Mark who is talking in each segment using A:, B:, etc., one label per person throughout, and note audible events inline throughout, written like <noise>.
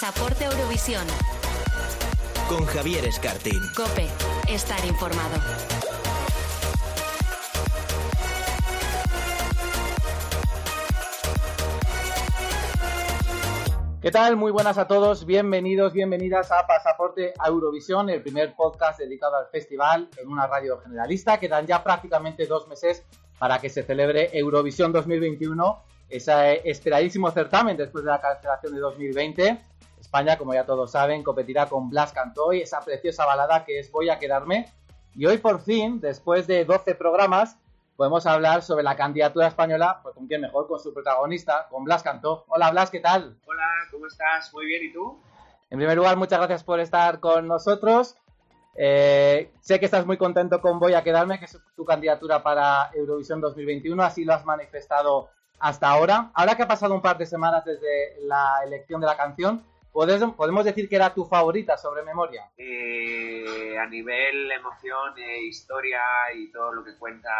A: Pasaporte Eurovisión.
B: Con Javier Escartín.
A: Cope, estar informado.
C: ¿Qué tal? Muy buenas a todos, bienvenidos, bienvenidas a Pasaporte a Eurovisión, el primer podcast dedicado al festival en una radio generalista. Quedan ya prácticamente dos meses para que se celebre Eurovisión 2021, ese esperadísimo certamen después de la cancelación de 2020. España, como ya todos saben, competirá con Blas Cantoy, esa preciosa balada que es Voy a quedarme. Y hoy por fin, después de 12 programas, podemos hablar sobre la candidatura española, pues con quién mejor, con su protagonista, con Blas Cantó. Hola Blas, ¿qué tal?
D: Hola, ¿cómo estás? Muy bien, ¿y tú?
C: En primer lugar, muchas gracias por estar con nosotros. Eh, sé que estás muy contento con Voy a quedarme, que es tu candidatura para Eurovisión 2021, así lo has manifestado hasta ahora. Ahora que ha pasado un par de semanas desde la elección de la canción, ¿podemos decir que era tu favorita sobre memoria?
D: Eh, a nivel emoción, e historia y todo lo que cuenta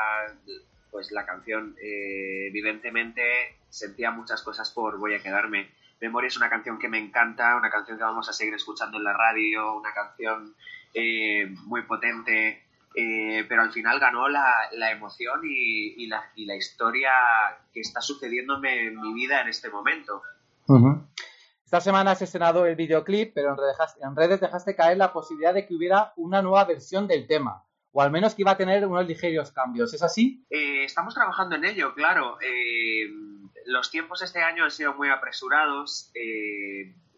D: pues la canción, eh, evidentemente sentía muchas cosas por Voy a quedarme. Memoria es una canción que me encanta, una canción que vamos a seguir escuchando en la radio, una canción eh, muy potente, eh, pero al final ganó la, la emoción y, la, y, la, historia que está sucediéndome en mi vida en este momento.
C: Esta semana has estrenado el videoclip, pero en redes, dejaste caer la posibilidad de que hubiera una nueva versión del tema, o al menos que iba a tener unos ligeros cambios. ¿Es así?
D: Eh, estamos trabajando en ello, claro. los tiempos este año han sido muy apresurados,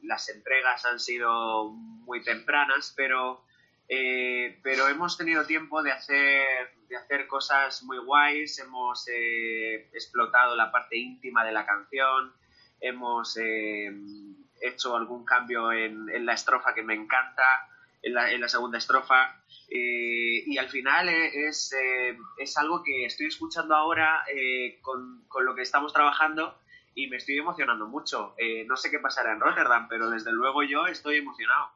D: las entregas han sido muy tempranas, pero eh, pero hemos tenido tiempo de hacer, de hacer cosas muy guays, hemos eh, explotado la parte íntima de la canción, hemos eh, hecho algún cambio en, la estrofa que me encanta, en la, segunda estrofa, y al final es, es, algo que estoy escuchando ahora con, con, lo que estamos trabajando y me estoy emocionando mucho. no sé qué pasará en Rotterdam, pero desde luego yo estoy emocionado.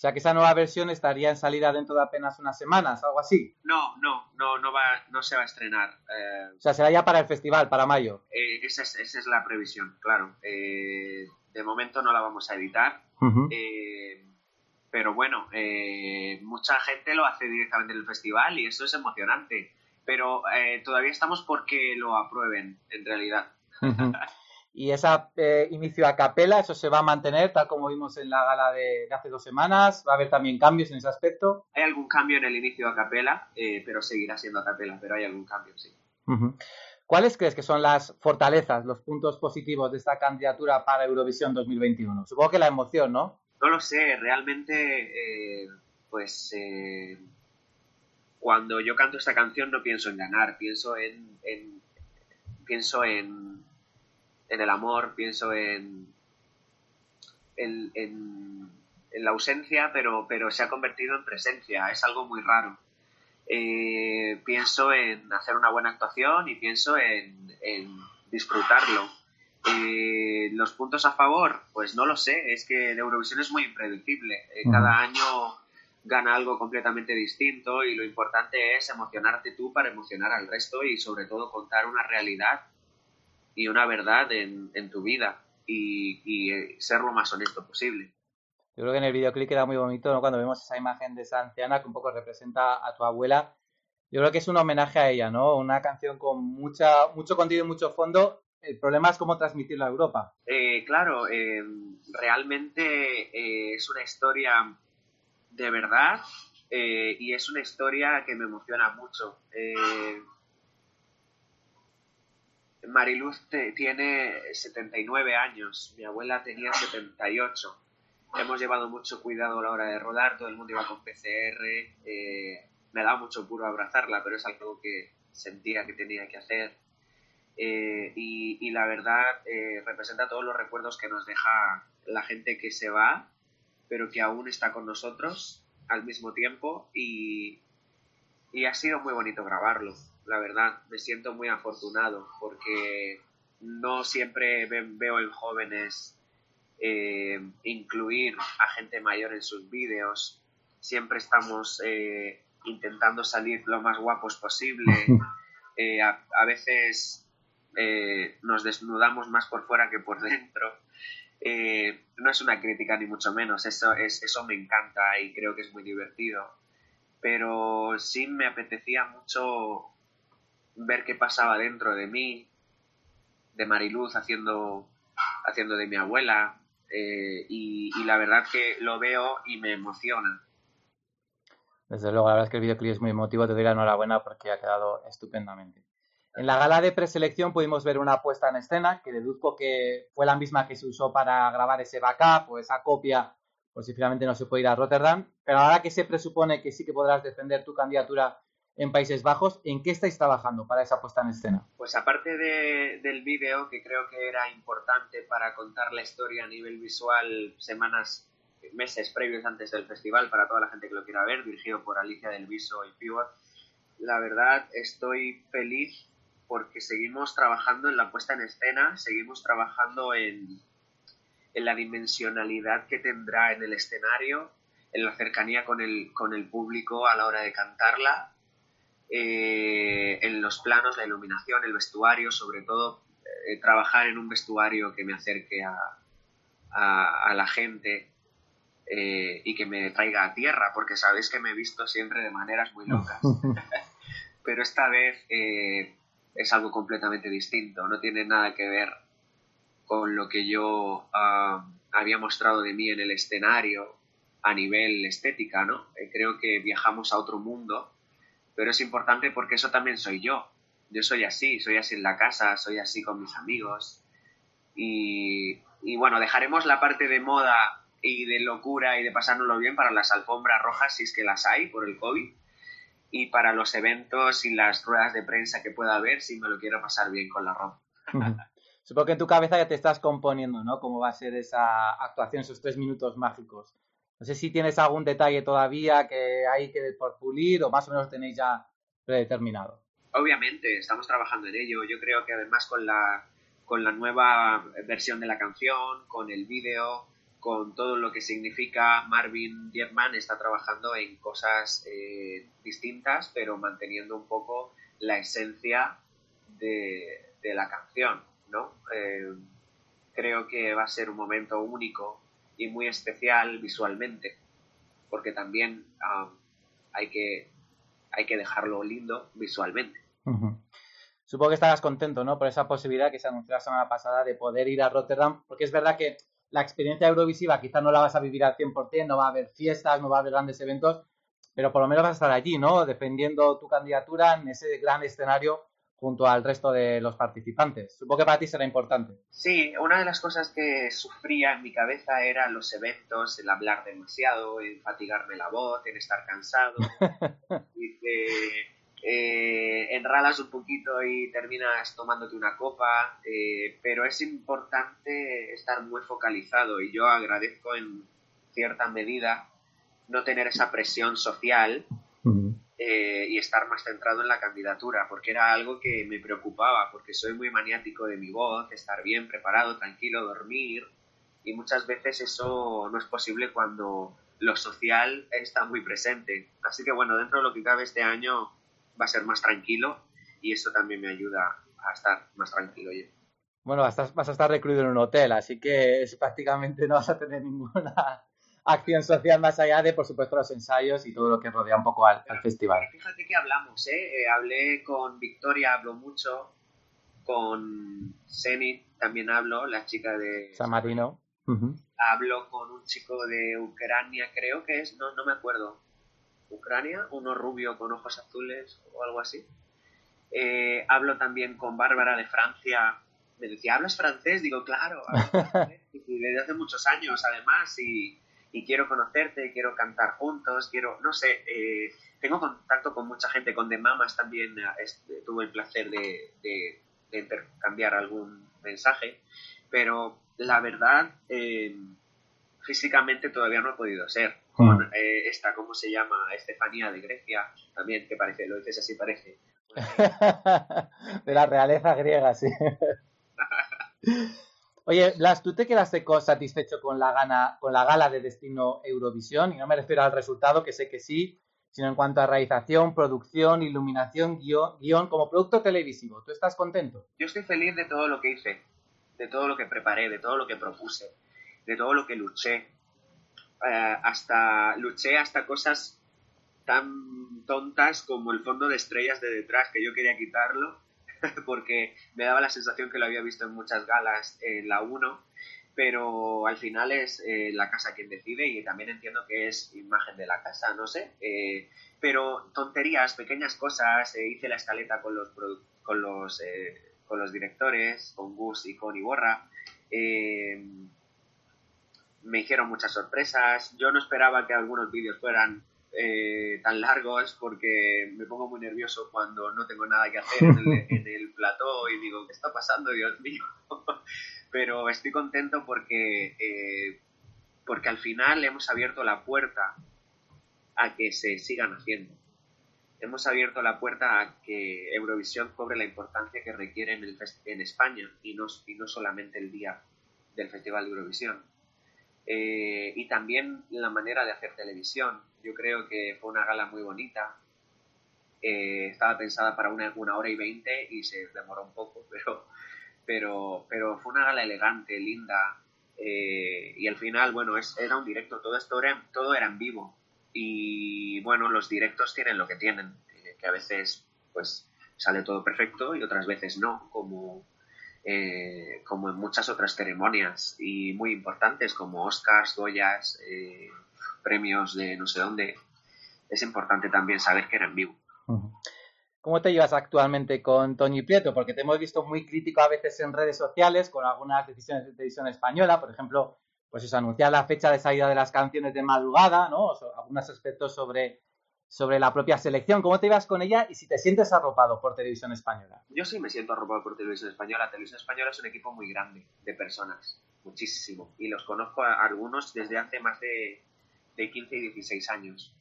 C: O sea que esa nueva versión estaría en salida dentro de apenas unas semanas, algo así.
D: No, no, no, no, va, no se va a estrenar.
C: Eh, o sea, será ya para el festival, para mayo.
D: Eh, esa, es, la previsión, claro. Eh, de momento no la vamos a editar. pero bueno, mucha gente lo hace directamente en el festival y eso es emocionante. Pero todavía estamos porque lo aprueben, en realidad. <laughs>
C: Y ese eh, inicio a capela, eso se va a mantener tal como vimos en la gala de, hace dos semanas. ¿Va a haber también cambios en ese aspecto?
D: Hay algún cambio en el inicio a capela, eh, pero seguirá siendo a capela, pero hay algún cambio, sí.
C: ¿Cuáles crees que son las fortalezas, los puntos positivos de esta candidatura para Eurovisión 2021? Supongo que la emoción, ¿no?
D: No lo sé, realmente, eh, pues cuando yo canto esta canción no pienso en ganar, pienso en pienso en en el amor, pienso en, en, la ausencia, pero, pero se ha convertido en presencia, es algo muy raro. Eh, pienso en hacer una buena actuación y pienso en, disfrutarlo. Eh, los puntos a favor, pues no lo sé, es que la Eurovisión es muy impredecible. Eh, cada año gana algo completamente distinto y lo importante es emocionarte tú para emocionar al resto y sobre todo contar una realidad y una verdad en, tu vida y, eh, ser lo más honesto posible.
C: Yo creo que en el videoclip queda muy bonito cuando vemos esa imagen de esa anciana que un poco representa a tu abuela. Yo creo que es un homenaje a ella, ¿no? Una canción con mucha, mucho contenido y mucho fondo. El problema es cómo transmitirla a Europa.
D: Eh, claro, eh, realmente es una historia de verdad y es una historia que me emociona mucho. Mariluz tiene 79 años, mi abuela tenía 78. Hemos llevado mucho cuidado a la hora de rodar, todo el mundo iba con PCR. Eh, me da mucho puro abrazarla, pero es algo que sentía que tenía que hacer. Eh, y, la verdad eh, representa todos los recuerdos que nos deja la gente que se va, pero que aún está con nosotros al mismo tiempo y ha sido muy bonito grabarlo la verdad. Me siento muy afortunado porque no siempre veo en jóvenes eh, incluir a gente mayor en sus vídeos. Siempre estamos eh, intentando salir lo más guapos posible. <laughs> Eh, a, veces nos desnudamos más por fuera que por dentro. No es una crítica ni mucho menos, eso, es, eso me encanta y creo que es muy divertido. Pero sí me apetecía mucho ver qué pasaba dentro de mí, de Mariluz haciendo, haciendo de mi abuela, eh, y, la verdad que lo veo y me emociona.
C: Desde luego, la verdad es que el videoclip es muy emotivo, te doy la enhorabuena porque ha quedado estupendamente. En la gala de preselección pudimos ver una puesta en escena que deduzco que fue la misma que se usó para grabar ese backup o esa copia, por si finalmente no se puede ir a Rotterdam. Pero ahora que se presupone que sí que podrás defender tu candidatura en Países Bajos, ¿en qué estáis trabajando para esa puesta en escena?
D: Pues aparte del vídeo, que creo que era importante para contar la historia a nivel visual semanas, meses previos antes del festival, para toda la gente que lo quiera ver, dirigido por Alicia del Viso y Pivot, la verdad estoy feliz porque seguimos trabajando en la puesta en escena, seguimos trabajando en, en la dimensionalidad que tendrá en el escenario, en la cercanía con el, con el público a la hora de cantarla, eh, en los planos, la iluminación, el vestuario, sobre todo eh, trabajar en un vestuario que me acerque a, a, la gente eh, y que me traiga a tierra, porque sabéis que me he visto siempre de maneras muy locas. <laughs> Pero esta vez es algo completamente distinto, no tiene nada que ver con lo que yo ah, había mostrado de mí en el escenario a nivel estética, ¿no? Creo que viajamos a otro mundo, pero es importante porque eso también soy yo. Yo soy así, soy así en la casa, soy así con mis amigos. Y, y bueno, dejaremos la parte de moda y de locura y de pasárnoslo bien para las alfombras rojas, si es que las hay por el COVID y para los eventos y las ruedas de prensa que pueda haber si me lo quiero pasar bien con la ropa.
C: Supongo que en tu cabeza ya te estás componiendo, ¿no? Cómo va a ser esa actuación, esos tres minutos mágicos. No sé si tienes algún detalle todavía que hay que por pulir o más o menos tenéis ya predeterminado.
D: Obviamente, estamos trabajando en ello. Yo creo que además con la, con la nueva versión de la canción, con el vídeo, con todo lo que significa Marvin Dietman está trabajando en cosas eh, distintas, pero manteniendo un poco la esencia de, la canción, ¿no? Eh, creo que va a ser un momento único y muy especial visualmente, porque también hay, que, hay que dejarlo lindo visualmente.
C: Supongo que estarás contento, ¿no? Por esa posibilidad que se anunció la semana pasada de poder ir a Rotterdam, porque es verdad que la experiencia eurovisiva quizás no la vas a vivir al 100%, no va a haber fiestas, no va a haber grandes eventos, pero por lo menos vas a estar allí, ¿no? Defendiendo tu candidatura en ese gran escenario junto al resto de los participantes. Supongo que para ti será importante.
D: Sí, una de las cosas que sufría en mi cabeza eran los eventos, el hablar demasiado, el fatigarme la voz, el estar cansado. <laughs> y eh, enralas un poquito y terminas tomándote una copa, eh, pero es importante estar muy focalizado y yo agradezco en cierta medida no tener esa presión social eh, y estar más centrado en la candidatura, porque era algo que me preocupaba, porque soy muy maniático de mi voz, estar bien preparado, tranquilo, dormir, y muchas veces eso no es posible cuando lo social está muy presente. Así que bueno, dentro de lo que cabe este año va a ser más tranquilo y eso también me ayuda a estar más tranquilo yo.
C: Bueno, vas a, estar recluido en un hotel, así que es, prácticamente no vas a tener ninguna acción social más allá de, por supuesto, los ensayos y todo lo que rodea un poco al, festival.
D: Fíjate que hablamos, ¿eh? ¿eh? Hablé con Victoria, hablo mucho, con Seni también hablo, la chica de...
C: San Marino.
D: Hablo con un chico de Ucrania, creo que es, no, no me acuerdo, Ucrania, uno rubio con ojos azules o algo así. Eh, hablo también con Bárbara de Francia. Me decía, ¿hablas francés? Digo, claro, <laughs> desde hace muchos años además y, quiero conocerte, quiero cantar juntos, quiero, no sé, eh, tengo contacto con mucha gente, con The Mamas también eh, tuve el placer de, de, intercambiar algún mensaje, pero la verdad, físicamente todavía no he podido ser con eh, esta, ¿cómo se llama? Estefanía de Grecia, también, que parece, lo dices así, parece. <laughs>
C: de la realeza griega, sí. <laughs> Oye, Blas, ¿tú te quedaste satisfecho con la, gana, con la gala de Destino Eurovisión? Y no me refiero al resultado, que sé que sí, sino en cuanto a realización, producción, iluminación, guion, guion como producto televisivo. ¿Tú estás contento?
D: Yo estoy feliz de todo lo que hice, de todo lo que preparé, de todo lo que propuse de todo lo que luché. Eh, hasta luché hasta cosas tan tontas como el fondo de estrellas de detrás, que yo quería quitarlo, <laughs> porque me daba la sensación que lo había visto en muchas galas en la 1, pero al final es eh, la casa quien decide y también entiendo que es imagen de la casa, no sé. Eh, pero tonterías, pequeñas cosas, eh, hice la escaleta con los, con los, con los directores, con Gus y con Iborra. me hicieron muchas sorpresas. Yo no esperaba que algunos vídeos fueran eh, tan largos porque me pongo muy nervioso cuando no tengo nada que hacer en el, <laughs> plató y digo, ¿qué está pasando, Dios mío? <laughs> Pero estoy contento porque, eh, porque al final hemos abierto la puerta a que se sigan haciendo. Hemos abierto la puerta a que Eurovisión cobre la importancia que requiere en, el en España y no, y no solamente el día del Festival de Eurovisión. Eh, y también la manera de hacer televisión. Yo creo que fue una gala muy bonita. Eh, estaba pensada para una, una, hora y veinte y se demoró un poco, <laughs> pero, pero, pero fue una gala elegante, linda. Eh, y al final, bueno, es, era un directo, todo esto era, todo era en vivo. Y bueno, los directos tienen lo que tienen, que a veces pues sale todo perfecto y otras veces no, como, eh, como en muchas otras ceremonias y muy importantes como Oscars, Goyas, eh, premios de no sé dónde, es importante también saber que era en vivo.
E: ¿Cómo te llevas actualmente con Toñi Prieto? Porque te hemos visto muy crítico a veces en redes sociales con algunas decisiones de televisión española, por ejemplo, pues eso, anunciar la fecha de salida de las canciones de madrugada, ¿no? algunos aspectos sobre sobre la propia selección. ¿Cómo te ibas con ella y si te sientes arropado por Televisión Española?
D: Yo sí me siento arropado por Televisión Española. Televisión Española es un equipo muy grande de personas, muchísimo. Y los conozco a algunos desde hace más de, de 15 y 16 años.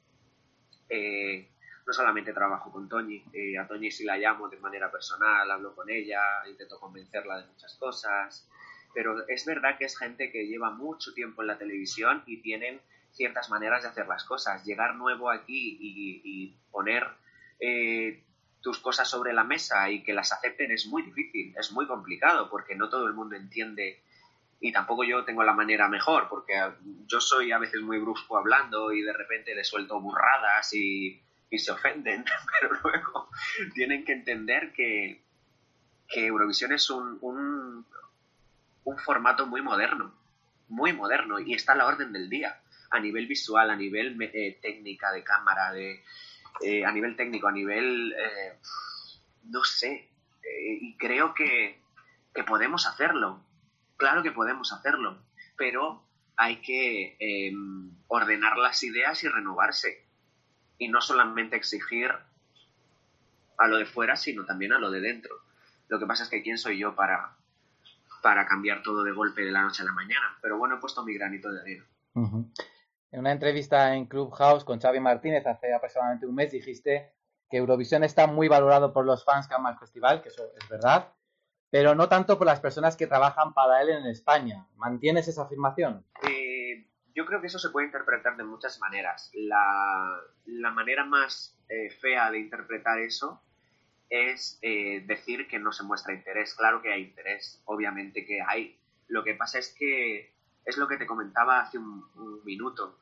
D: Eh, no solamente trabajo con Toñi, eh, a Toñi sí la llamo de manera personal, hablo con ella, intento convencerla de muchas cosas, pero es verdad que es gente que lleva mucho tiempo en la televisión y tienen ciertas maneras de hacer las cosas. Llegar nuevo aquí y, poner eh, tus cosas sobre la mesa y que las acepten es muy difícil, es muy complicado porque no todo el mundo entiende y tampoco yo tengo la manera mejor porque yo soy a veces muy brusco hablando y de repente le suelto burradas y, se ofenden, <laughs> pero luego tienen que entender que, que Eurovisión es un, un, un formato muy moderno, muy moderno y está a la orden del día a nivel visual, a nivel eh, técnica de cámara, de, eh, a nivel técnico, a nivel, eh, no sé, y creo que, que, podemos hacerlo, claro que podemos hacerlo, pero hay que em, ordenar las ideas y renovarse, y no solamente exigir a lo de fuera, sino también a lo de dentro. Lo que pasa es que quién soy yo para, para cambiar todo de golpe de la noche a la mañana, pero bueno, he puesto mi granito de arena.
E: En una entrevista en Clubhouse con Xavi Martínez hace aproximadamente un mes dijiste que Eurovisión está muy valorado por los fans que aman el festival, que eso es verdad, pero no tanto por las personas que trabajan para él en España. ¿Mantienes esa afirmación?
D: Yo creo que eso se puede interpretar de muchas maneras. La, manera más eh, fea de interpretar eso es eh, decir que no se muestra interés. Claro que hay interés, obviamente que hay. Lo que pasa es que es lo que te comentaba hace un, minuto.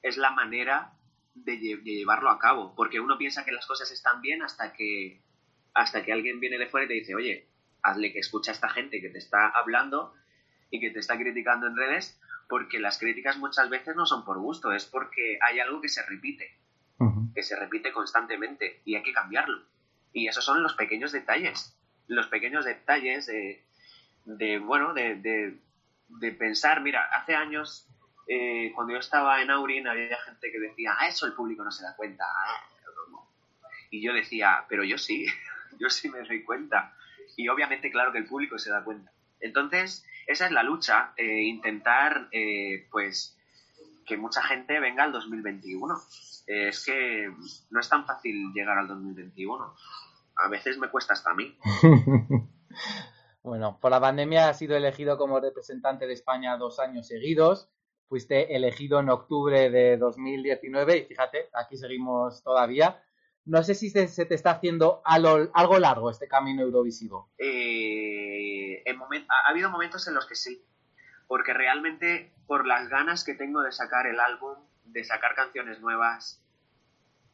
D: Es la manera de, llevarlo a cabo, porque uno piensa que las cosas están bien hasta que, hasta que alguien viene de fuera y te dice, oye, hazle que escucha a esta gente que te está hablando y que te está criticando en redes, porque las críticas muchas veces no son por gusto, es porque hay algo que se repite, que se repite constantemente y hay que cambiarlo. Y esos son los pequeños detalles, los pequeños detalles de, de bueno, de, de pensar, mira, hace años, eh, cuando yo estaba en Aurin, había gente que decía, ah, eso el público no se da cuenta. Y yo decía, pero yo sí, <laughs> yo sí me doy cuenta. Y obviamente, claro que el público se da cuenta. Entonces, esa es la lucha, eh, intentar, eh, pues, que mucha gente venga al 2021. es que no es tan fácil llegar al 2021. A veces me cuesta hasta a mí. <laughs>
E: Bueno, por la pandemia has sido elegido como representante de España dos años seguidos. Fuiste elegido en octubre de 2019 y fíjate, aquí seguimos todavía. No sé si se, te está haciendo algo, largo este camino eurovisivo.
D: Eh, ha, habido momentos en los que sí. porque realmente por las ganas que tengo de sacar el álbum, de sacar canciones nuevas,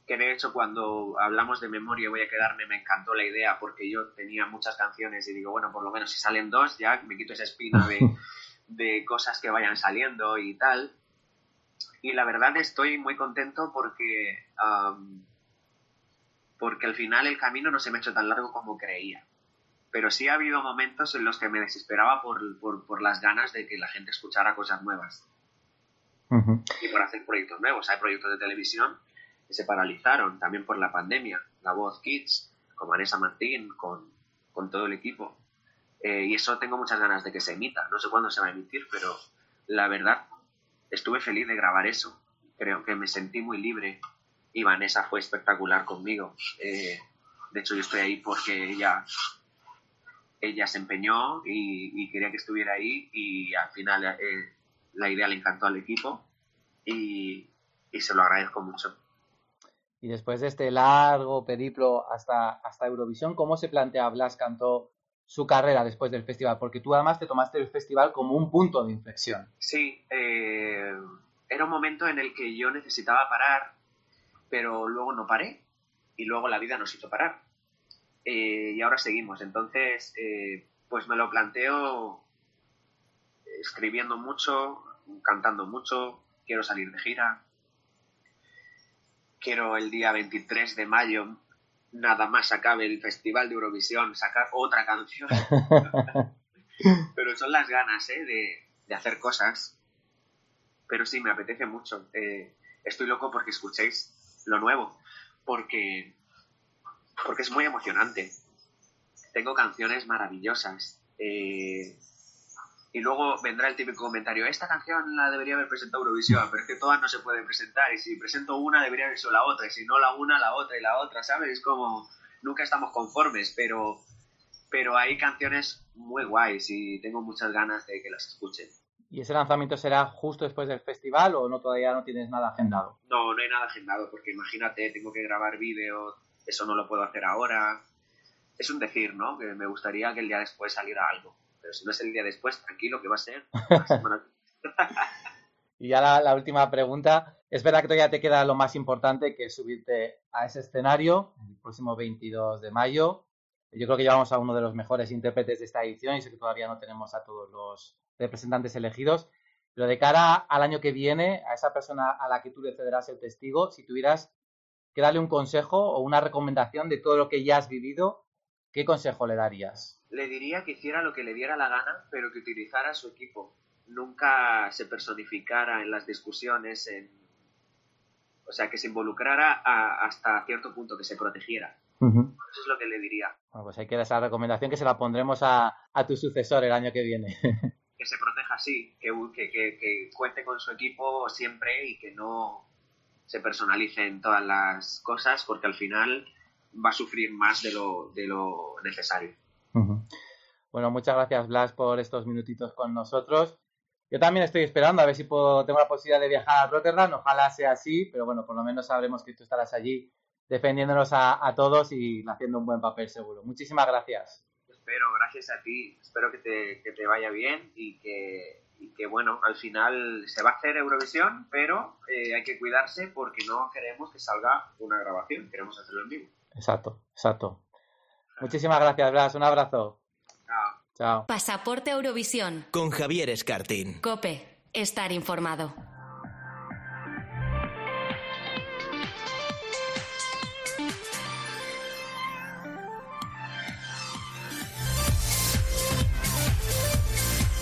D: que de hecho cuando hablamos de memoria voy a quedarme, me encantó la idea porque yo tenía muchas canciones y digo, bueno, por lo menos si salen dos ya me quito esa espina de, <laughs> de cosas que vayan saliendo y tal. Y la verdad estoy muy contento porque, porque al final el camino no se me ha hecho tan largo como creía. Pero sí ha habido momentos en los que me desesperaba por, por, por las ganas de que la gente escuchara cosas nuevas. Y por hacer proyectos nuevos. Hay proyectos de televisión que se paralizaron también por la pandemia. La Voz Kids, con Vanessa Martín, con, con todo el equipo. Eh, y eso tengo muchas ganas de que se emita. No sé cuándo se va a emitir, pero la verdad estuve feliz de grabar eso. Creo que me sentí muy libre y Vanessa fue espectacular conmigo. Eh, de hecho, yo estoy ahí porque ella, ella se empeñó y, quería que estuviera ahí y al final eh, la idea le encantó al equipo y, y se lo agradezco mucho.
E: Y después de este largo periplo hasta, hasta Eurovisión, ¿cómo se plantea Blas Cantó su carrera después del festival? Porque tú además te tomaste el festival como un punto de inflexión.
D: Sí, eh, era un momento en el que yo necesitaba parar, pero luego no paré y luego la vida nos hizo parar. Eh, y ahora seguimos. Entonces, eh, pues me lo planteo escribiendo mucho, cantando mucho, quiero salir de gira, quiero el día 23 de mayo, nada más acabe el Festival de Eurovisión, sacar otra canción. <laughs> Pero son las ganas ¿eh? de, hacer cosas. Pero sí, me apetece mucho. Eh, estoy loco porque escuchéis lo nuevo, porque, porque es muy emocionante. Tengo canciones maravillosas. Eh, y luego vendrá el típico comentario, esta canción la debería haber presentado Eurovisión, pero es que todas no se pueden presentar, y si presento una debería haber sido la otra, y si no la una, la otra y la otra, ¿sabes? Es como, nunca estamos conformes, pero, pero hay canciones muy guays y tengo muchas ganas de que las escuchen.
E: ¿Y ese lanzamiento será justo después del festival o no todavía no tienes nada agendado?
D: No, no hay nada agendado, porque imagínate, tengo que grabar vídeo, eso no lo puedo hacer ahora. Es un decir, ¿no? Que me gustaría que el día después saliera algo pero si no es el día después, tranquilo que va a ser <laughs>
E: y ya la, última pregunta. Es verdad que todavía te queda lo más importante, que es subirte a ese escenario el próximo 22 de mayo. Yo creo que llevamos a uno de los mejores intérpretes de esta edición y sé que todavía no tenemos a todos los representantes elegidos. Pero de cara al año que viene, a esa persona a la que tú le cederás el testigo, si tuvieras que darle un consejo o una recomendación de todo lo que ya has vivido, ¿qué consejo le darías?
D: le diría que hiciera lo que le diera la gana, pero que utilizara su equipo. Nunca se personificara en las discusiones, en... o sea, que se involucrara hasta cierto punto, que se protegiera. Eso es lo que le diría.
E: Bueno, pues hay que dar esa recomendación que se la pondremos a, tu sucesor el año que viene. <laughs>
D: que se proteja así, que, que, que, cuente con su equipo siempre y que no se personalice en todas las cosas, porque al final va a sufrir más de lo, de lo necesario.
E: Bueno, muchas gracias Blas por estos minutitos con nosotros. Yo también estoy esperando a ver si puedo, tengo la posibilidad de viajar a Rotterdam, ojalá sea así, pero bueno, por lo menos sabremos que tú estarás allí defendiéndonos a, todos y haciendo un buen papel seguro. Muchísimas gracias.
D: Espero, gracias a ti, espero que te, que te vaya bien y que, y que, bueno, al final se va a hacer Eurovisión, pero eh, hay que cuidarse porque no queremos que salga una grabación, queremos hacerlo en vivo.
E: Exacto, exacto. Muchísimas gracias, Blas. Un abrazo.
D: Chao.
E: Chao.
A: Pasaporte Eurovisión.
B: Con Javier Escartín.
A: Cope. Estar informado.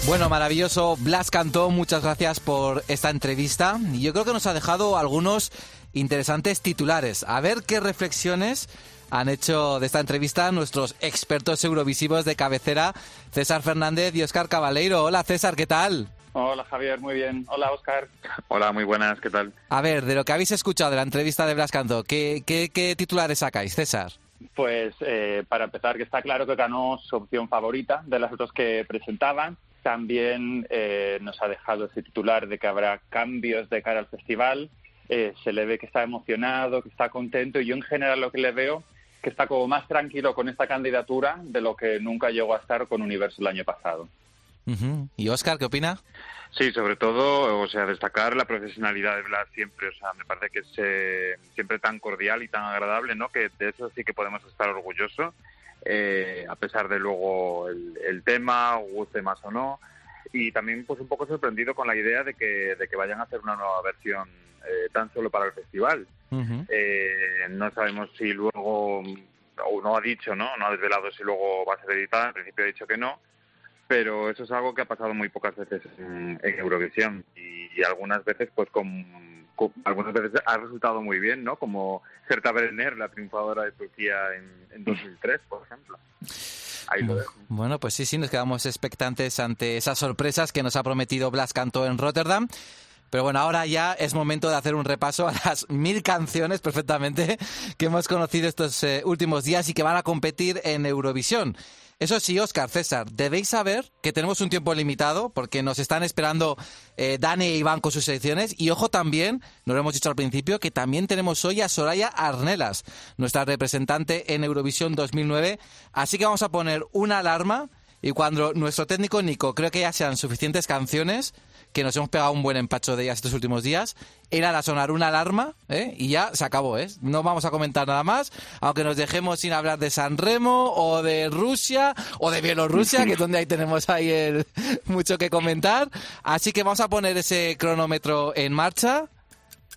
E: Bueno, maravilloso. Blas Cantó, muchas gracias por esta entrevista. Y yo creo que nos ha dejado algunos interesantes titulares. A ver qué reflexiones han hecho de esta entrevista nuestros expertos eurovisivos de cabecera, César Fernández y Oscar Cabaleiro. Hola César, ¿qué tal?
F: Hola Javier, muy bien. Hola Oscar.
G: Hola, muy buenas, ¿qué tal?
E: A ver, de lo que habéis escuchado de la entrevista de Blas Canto, ¿qué, qué, titulares sacáis, César?
F: Pues eh, para empezar, que está claro que ganó su opción favorita de las otras que presentaban. También eh, nos ha dejado ese titular de que habrá cambios de cara al festival. Eh, se le ve que está emocionado, que está contento y yo en general lo que le veo que está como más tranquilo con esta candidatura de lo que nunca llegó a estar con Universo el año pasado.
C: ¿Y Oscar, qué opina?
G: Sí, sobre todo, o sea, destacar la profesionalidad de Blas siempre, o sea, me parece que es eh, siempre tan cordial y tan agradable, ¿no? Que de eso sí que podemos estar orgullosos, eh, a pesar de luego el, tema, guste más o no, y también pues un poco sorprendido con la idea de que, de que vayan a hacer una nueva versión eh, tan solo para el festival. no sabemos si luego, o no ha dicho, ¿no? No ha desvelado si luego va a ser editada, en principio ha dicho que no, pero eso es algo que ha pasado muy pocas veces en, Eurovisión. Y, algunas veces pues con, algunas veces ha resultado muy bien, ¿no? Como Serta Brenner, la triunfadora de Turquía en, 2003, por ejemplo. Ahí lo dejo.
C: Bueno, pues sí, sí, nos quedamos expectantes ante esas sorpresas que nos ha prometido Blas Canto en Rotterdam. Pero bueno, ahora ya es momento de hacer un repaso a las mil canciones perfectamente que hemos conocido estos eh, últimos días y que van a competir en Eurovisión. Eso sí, Oscar, César, debéis saber que tenemos un tiempo limitado porque nos están esperando eh, Dani e Iván con sus secciones. Y ojo también, nos lo hemos dicho al principio, que también tenemos hoy a Soraya Arnelas, nuestra representante en Eurovisión 2009. Así que vamos a poner una alarma y cuando nuestro técnico Nico creo que ya sean suficientes canciones, que nos hemos pegado un buen empacho de ellas estos últimos días, era a sonar una alarma ¿eh? y ya se acabó. ¿eh? No vamos a comentar nada más, aunque nos dejemos sin hablar de San Remo o de Rusia o de Bielorrusia, que es donde ahí tenemos ahí <laughs> mucho que comentar. Así que vamos a poner ese cronómetro en marcha.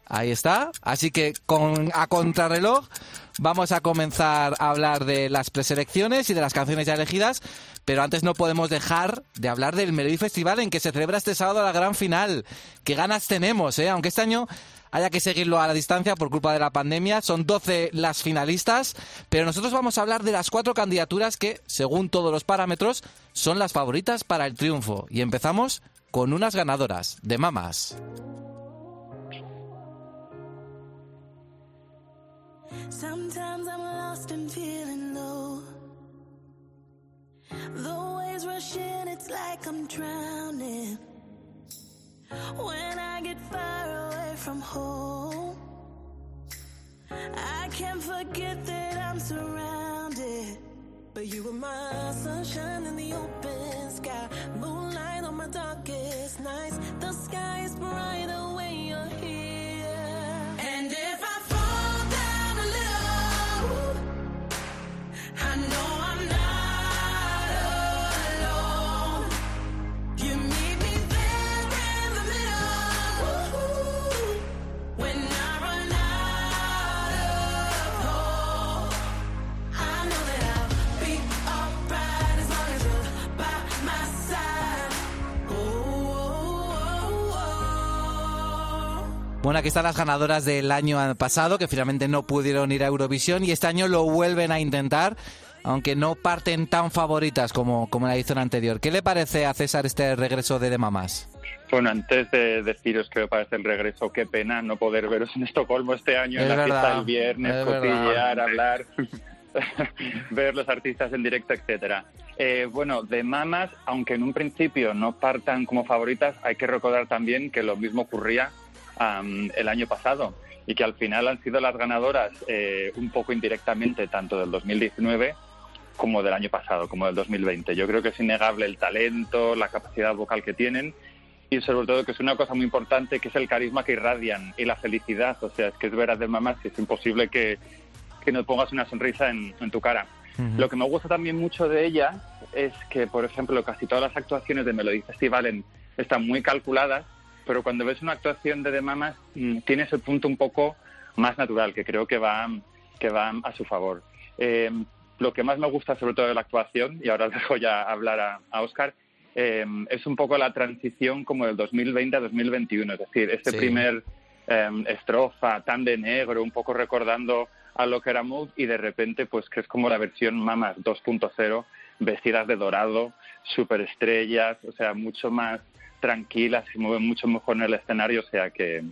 C: Ahí está. Así que con, a contrarreloj vamos a comenzar a hablar de las preselecciones y de las canciones ya elegidas. Pero antes no podemos dejar de hablar del Melody Festival en que se celebra este sábado la gran final. Qué ganas tenemos, ¿eh? Aunque este año haya que seguirlo a la distancia por culpa de la pandemia. Son 12 las finalistas, pero nosotros vamos a hablar de las cuatro candidaturas que, según todos los parámetros, son las favoritas para el triunfo. Y empezamos con unas ganadoras de mamas. The waves rush in, it's like I'm drowning. When I get far away from home, I can't forget that I'm surrounded. But you were my sunshine in the open sky, moonlight on my darkest nights. The sky is brighter Bueno, aquí están las ganadoras del año pasado, que finalmente no pudieron ir a Eurovisión y este año lo vuelven a intentar, aunque no parten tan favoritas como, como la edición anterior. ¿Qué le parece a César este regreso de The Mamas?
F: Bueno, antes de deciros que me parece el regreso, qué pena no poder veros en Estocolmo este año, en la fiesta del viernes, cotillear, hablar, <laughs> ver los artistas en directo, etcétera. Eh, bueno, de mamas, aunque en un principio no partan como favoritas, hay que recordar también que lo mismo ocurría el año pasado y que al final han sido las ganadoras eh, un poco indirectamente tanto del 2019 como del año pasado, como del 2020. Yo creo que es innegable el talento, la capacidad vocal que tienen y sobre todo que es una cosa muy importante que es el carisma que irradian y la felicidad. O sea, es que es veras de mamás que es imposible que, que no pongas una sonrisa en, tu cara. Lo que me gusta también mucho de ella es que, por ejemplo, casi todas las actuaciones de Melody Festival están muy calculadas pero cuando ves una actuación de The Mamas mm, tiene ese punto un poco más natural que creo que va, que va a su favor. Eh, lo que más me gusta sobre todo de la actuación, y ahora <laughs> dejo ya hablar a, Oscar, eh, es un poco la transición como del 2020 a 2021, es decir, este primer eh, estrofa tan de negro, un poco recordando a lo que era Mood y de repente pues que es como la versión Mamas 2.0 vestidas de dorado, superestrellas, o sea, mucho más tranquila, se mueve mucho mejor en el escenario, o sea que,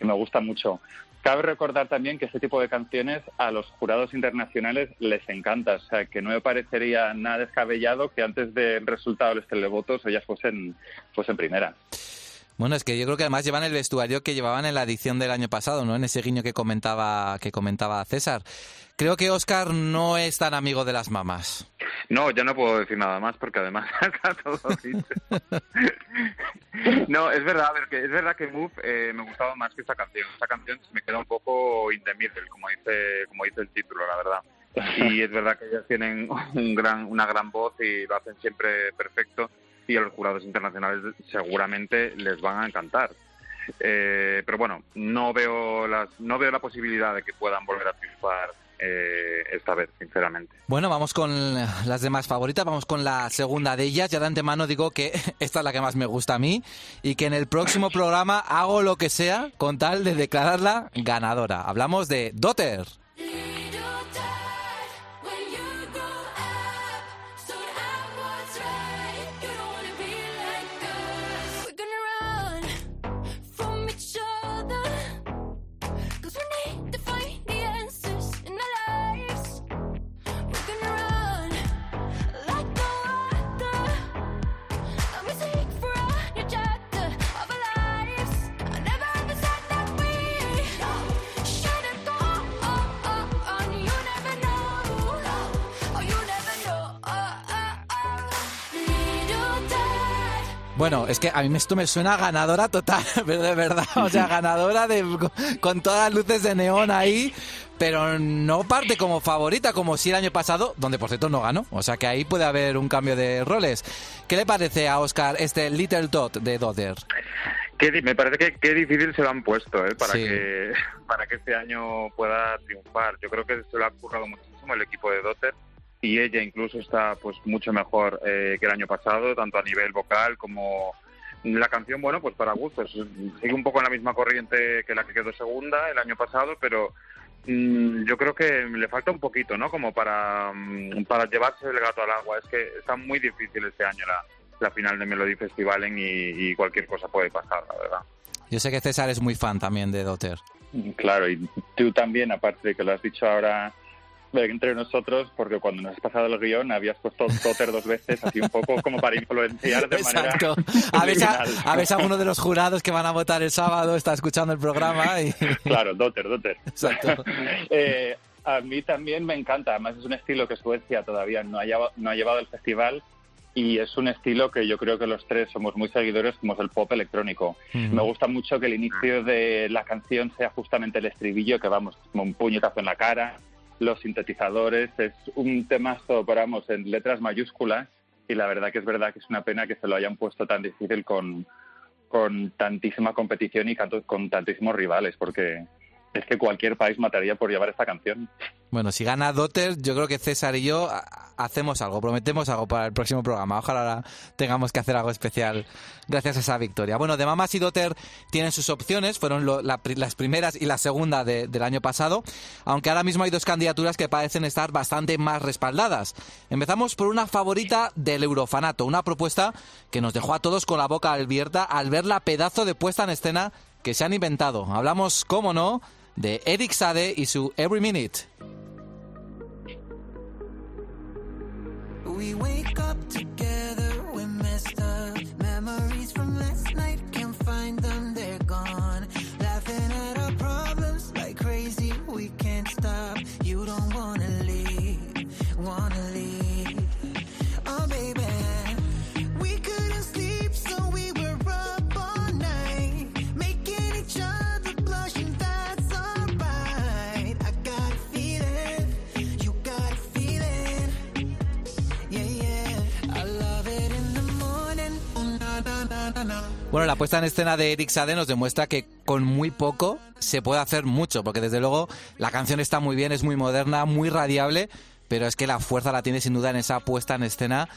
F: me gusta mucho. Cabe recordar también que este tipo de canciones a los jurados internacionales les encanta, o sea que no me parecería nada descabellado que antes del resultado de los televotos ellas fuesen, fuesen primera.
C: Bueno, es que yo creo que además llevan el vestuario que llevaban en la edición del año pasado, ¿no? En ese guiño que comentaba, que comentaba César. Creo que Oscar no es tan amigo de las mamás.
G: No, yo no puedo decir nada más porque además <laughs> está todo dicho. no, es verdad, es verdad que Move eh, me gustaba más que esta canción. Esta canción me queda un poco in como dice, como dice el título, la verdad. Y es verdad que ellas tienen un gran, una gran voz y lo hacen siempre perfecto y a los jurados internacionales seguramente les van a encantar. Eh, pero bueno, no veo las, no veo la posibilidad de que puedan volver a triunfar eh, esta vez, sinceramente.
C: Bueno, vamos con las demás favoritas, vamos con la segunda de ellas. Ya de antemano digo que <laughs> esta es la que más me gusta a mí y que en el próximo programa hago lo que sea con tal de declararla ganadora. Hablamos de Dotter. Bueno, es que a mí esto me suena ganadora total, pero <laughs> de verdad, o sea, ganadora de con todas las luces de neón ahí, pero no parte como favorita como si el año pasado, donde por cierto no ganó, o sea que ahí puede haber un cambio de roles. ¿Qué le parece a Oscar este Little Dot de Dodder?
G: me parece que qué difícil se lo han puesto ¿eh? para que <laughs> para que este año pueda triunfar. Yo creo que se lo ha currado muchísimo el equipo de Dotter y ella incluso está pues mucho mejor eh, que el año pasado, tanto a nivel vocal como la canción, bueno, pues para gustos. Sigue un poco en la misma corriente que la que quedó segunda el año pasado, pero mm, yo creo que le falta un poquito, ¿no? Como para, mm, para llevarse el gato al agua. Es que está muy difícil este año la, la final de Melody Festival y, y cualquier cosa puede pasar, la verdad.
C: Yo sé que César es muy fan también de Dotter.
F: Claro, y tú también, aparte de que lo has dicho ahora entre nosotros, porque cuando nos has pasado el guion habías puesto Dotter dos veces, así un poco como para influenciar de
C: Exacto. A veces, a, veces alguno de los jurados que van a votar el sábado está escuchando el programa y... <laughs>
F: Claro, Dotter, Dotter.
C: Exacto. <laughs>
F: eh, a mí también me encanta, además es un estilo que Suecia todavía no ha llevado, no ha llevado el festival y es un estilo que yo creo que los tres somos muy seguidores, como es el pop electrónico. Me gusta mucho que el inicio de la canción sea justamente el estribillo, que vamos, como un puñetazo en la cara, los sintetizadores, es un temazo, paramos, en letras mayúsculas y la verdad que es verdad que es una pena que se lo hayan puesto tan difícil con, con tantísima competición y con tantísimos rivales, porque es que cualquier país mataría por llevar esta canción.
C: Bueno, si gana Dotter, yo creo que César y yo hacemos algo, prometemos algo para el próximo programa. Ojalá tengamos que hacer algo especial gracias a esa victoria. Bueno, de Mamas y Dotter tienen sus opciones, fueron las primeras y la segunda del año pasado, aunque ahora mismo hay dos candidaturas que parecen estar bastante más respaldadas. Empezamos por una favorita del Eurofanato, una propuesta que nos dejó a todos con la boca abierta al ver la pedazo de puesta en escena que se han inventado. Hablamos, cómo no, de Eric Sade y su Every Minute. We wake up together, we messed up. Bueno, la puesta en escena de Eric Sade nos demuestra que con muy poco se puede hacer mucho, porque desde luego la canción está muy bien, es muy moderna, muy radiable, pero es que la fuerza la tiene sin duda en esa puesta en escena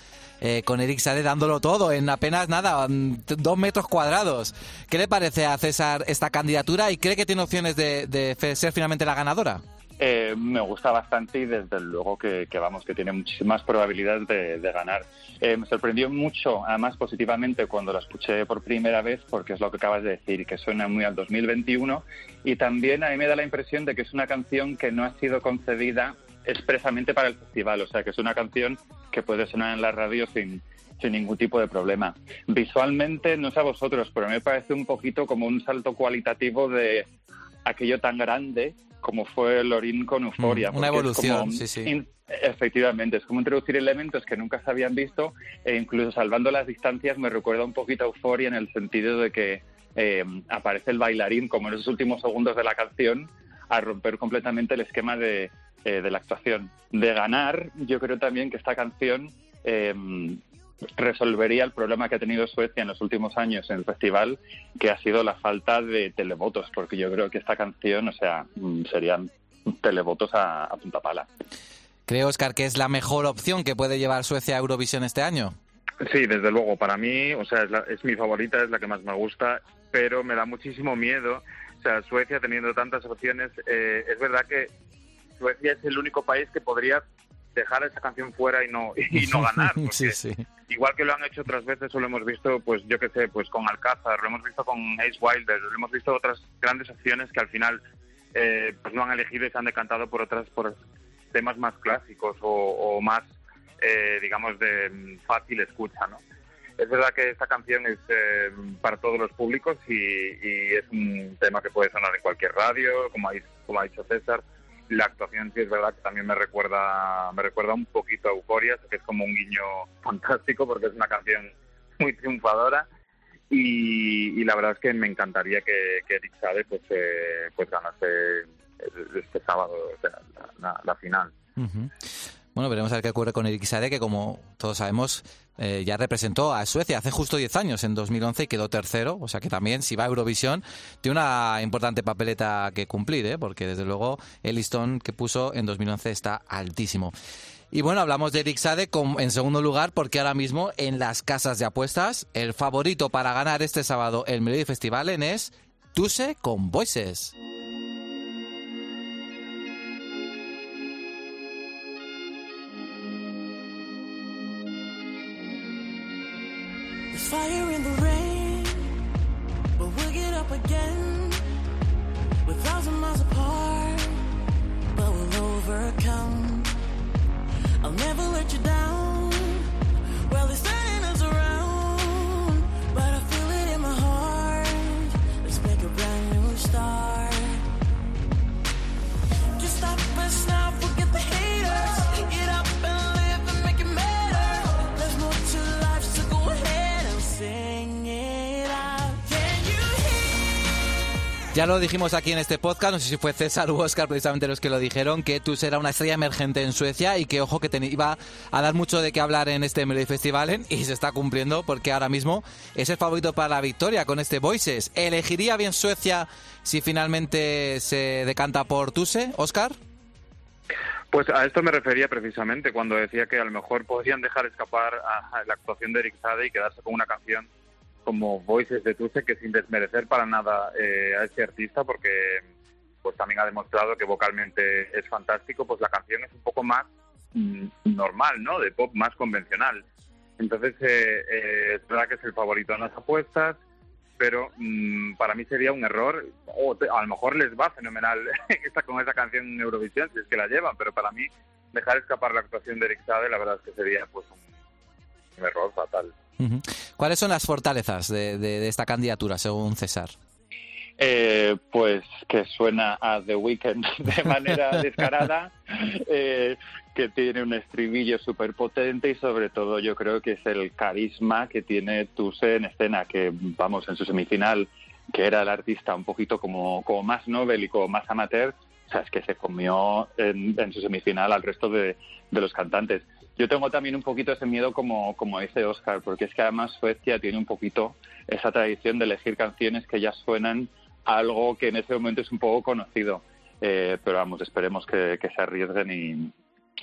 C: eh, con Eric Sade dándolo todo en apenas nada, dos metros cuadrados. ¿Qué le parece a César esta candidatura y cree que tiene opciones de ser finalmente la ganadora?
F: Eh, me gusta bastante y desde luego que, vamos que tiene muchísimas probabilidades de, ganar. Eh, me sorprendió mucho, además positivamente, cuando la escuché por primera vez, porque es lo que acabas de decir, que suena muy al 2021 y también a mí me da la impresión de que es una canción que no ha sido concedida expresamente para el festival, o sea que es una canción que puede sonar en la radio sin, sin ningún tipo de problema. Visualmente, no sé a vosotros, pero a mí me parece un poquito como un salto cualitativo de aquello tan grande como fue Lorin con Euforia.
C: Mm, una evolución, sí, sí.
F: Efectivamente, es como introducir elementos que nunca se habían visto e incluso salvando las distancias me recuerda un poquito a Euforia en el sentido de que eh, aparece el bailarín como en esos últimos segundos de la canción a romper completamente el esquema de, eh, de la actuación. De ganar, yo creo también que esta canción eh, resolvería el problema que ha tenido Suecia en los últimos años en el festival, que ha sido la falta de televotos, porque yo creo que esta canción, o sea, mm, serían televotos a, punta pala.
C: ¿Cree, Oscar, que es la mejor opción que puede llevar Suecia a Eurovisión este año?
G: Sí, desde luego. Para mí, o sea, es, mi favorita, es la que más me gusta, pero me da muchísimo miedo. O sea, Suecia teniendo tantas opciones, eh, es verdad que Suecia es el único país que podría dejar esa canción fuera y no <laughs> y no ganar. <laughs> sí, sí. Igual que lo han hecho otras veces, o lo hemos visto, pues yo qué sé, pues con Alcázar, lo hemos visto con Ace Wilder, lo hemos visto otras grandes opciones que al final eh, pues no han elegido y se han decantado por otras por temas más clásicos o, más, eh, digamos, de fácil escucha, ¿no? Es verdad que esta canción es eh, para todos los públicos y, y, es un tema que puede sonar en cualquier radio, como ha, como ha dicho César la actuación sí es verdad que también me recuerda me recuerda un poquito a Euforia, que es como un guiño <laughs> fantástico porque es una canción muy triunfadora y, la verdad es que me encantaría que, que Eric Sade pues, eh, pues ganase este sábado la, final.
C: Bueno, veremos a ver qué ocurre con Eric Sade, que como todos sabemos eh, ya representó a Suecia hace justo 10 años, en 2011, y quedó tercero. O sea que también, si va a Eurovisión, tiene una importante papeleta que cumplir, ¿eh? porque desde luego el listón que puso en 2011 está altísimo. Y bueno, hablamos de Eric Sade en segundo lugar porque ahora mismo en las casas de apuestas el favorito para ganar este sábado el Melody Festival es Tuse con Voices. Fire in the rain, but we'll get up again. We're thousand miles apart, but we'll overcome. I'll never let you down. Well, it's Ya lo dijimos aquí en este podcast, no sé si fue César u Oscar precisamente los que lo dijeron, que tú serás una estrella emergente en Suecia y que ojo que te iba a dar mucho de qué hablar en este Melody Festival y se está cumpliendo porque ahora mismo es el favorito para la victoria con este Voices. ¿Elegiría bien Suecia si finalmente se decanta por Tuse, Oscar?
G: Pues a esto me refería precisamente cuando decía que a lo mejor podrían dejar escapar a la actuación de Eric Sade y quedarse con una canción como Voices de Tuse que sin desmerecer para nada eh, a ese artista porque pues también ha demostrado que vocalmente es fantástico, pues la canción es un poco más mm, normal, ¿no? De pop más convencional. Entonces, eh, eh, es verdad que es el favorito en las apuestas, pero mm, para mí sería un error, o a lo mejor les va fenomenal <laughs> esta, con esa canción en Eurovisión, si es que la llevan, pero para mí dejar escapar la actuación de Eric Sade, la verdad es que sería pues un, error fatal.
C: ¿Cuáles son las fortalezas de, esta candidatura, según César?
F: Eh, pues que suena a The Weeknd <laughs> de manera <laughs> descarada, eh, que tiene un estribillo súper potente y sobre todo yo creo que es el carisma que tiene Tuse en escena, que vamos en su semifinal, que era el artista un poquito como, como más novel y como más amateur, o sea, es que se comió en, en su semifinal al resto de, de los cantantes. Yo tengo también un poquito ese miedo como, como dice Oscar, porque es que además Suecia tiene un poquito esa tradición de elegir canciones que ya suenan algo que en ese momento es un poco conocido. Eh, pero vamos, esperemos que, que se arriesguen y,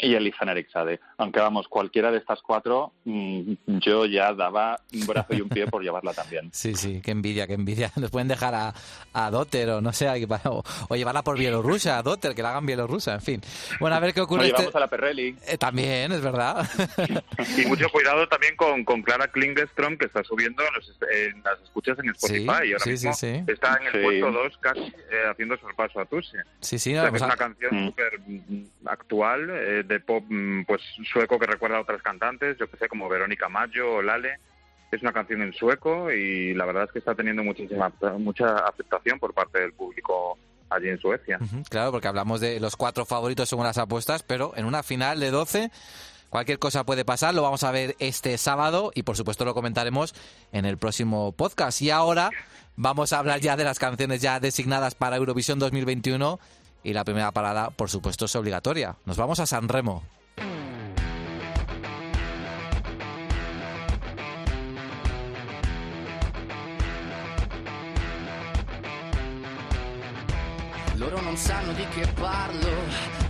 F: y elijan Eric Sade. Aunque vamos, cualquiera de estas cuatro, mm, yo ya daba un brazo y un pie por llevarla también. <laughs>
C: Sí, sí, qué envidia, qué envidia. <laughs> Nos pueden dejar a, a Dotter o no sé, o, o, llevarla por Bielorrusia, a Dotter, que la hagan bielorrusa, en fin. Bueno, a ver qué ocurre.
F: Llevamos este a la Perrelli.
C: Eh, también, es verdad. <laughs>
G: y mucho cuidado también con, con Clara Klingenstrom, que está subiendo en, las escuchas en Spotify. y ahora
C: sí,
G: mismo
C: sí,
G: está en el puesto 2 casi eh, haciendo sorpaso a Tusi.
C: Sí, sí,
G: o
C: no,
G: sea, es una canción súper mm, actual. Eh, de pop mm, pues sueco que recuerda a otras cantantes, yo que sé, como Verónica Maggio o Lale. Es una canción en sueco y la verdad es que está teniendo muchísima mucha aceptación por parte del público allí en Suecia.
C: Claro, porque hablamos de los cuatro favoritos según las apuestas, pero en una final de 12 cualquier cosa puede pasar. Lo vamos a ver este sábado y por supuesto lo comentaremos en el próximo podcast. Y ahora vamos a hablar ya de las canciones ya designadas para Eurovisión 2021 y la primera parada, por supuesto, es obligatoria. Nos vamos a San Remo.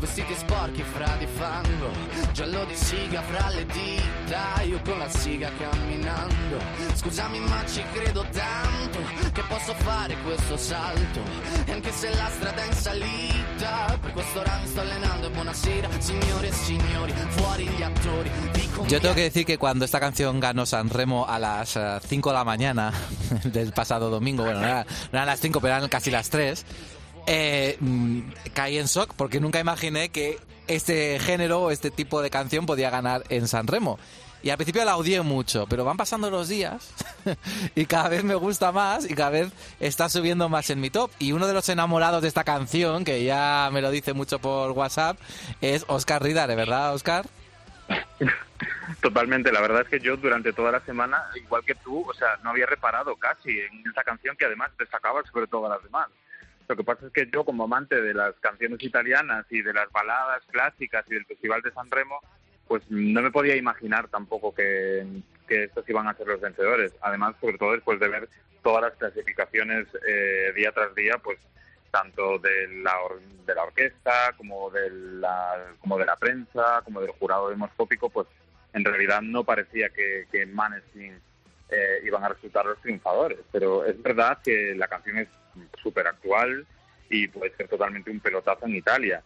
H: Vestiti sporchi fra di fango, giallo di siga fra le dita, io con la siga camminando. Scusami ma ci credo tanto che posso fare questo salto, e anche se la strada è in salita, per questo ora mi sto allenando e buonasera signore e signori, fuori gli attori. dico
C: Yo tengo que decir que cuando esta canción ganó San Remo a las 5 de la mañana <laughs> del pasado domingo, bueno, no, no eran las 5, pero eran casi las 3, eh, mm, caí en shock porque nunca imaginé que este género o este tipo de canción podía ganar en San Remo. Y al principio la odié mucho, pero van pasando los días <laughs> y cada vez me gusta más y cada vez está subiendo más en mi top. Y uno de los enamorados de esta canción, que ya me lo dice mucho por WhatsApp, es Oscar Ridare, ¿verdad, Oscar? <laughs>
G: Totalmente, la verdad es que yo durante toda la semana, igual que tú, o sea, no había reparado casi en esa canción que además destacaba sobre todas las demás. Lo que pasa es que yo, como amante de las canciones italianas y de las baladas clásicas y del Festival de San Remo, pues no me podía imaginar tampoco que, que estos iban a ser los vencedores. Además, sobre todo después de ver todas las clasificaciones eh, día tras día, pues tanto de la, or- de la orquesta como de la, como de la prensa, como del jurado demoscópico, pues en realidad no parecía que, que Maneskin eh, iban a resultar los triunfadores. Pero es verdad que la canción es súper actual y puede ser totalmente un pelotazo en Italia.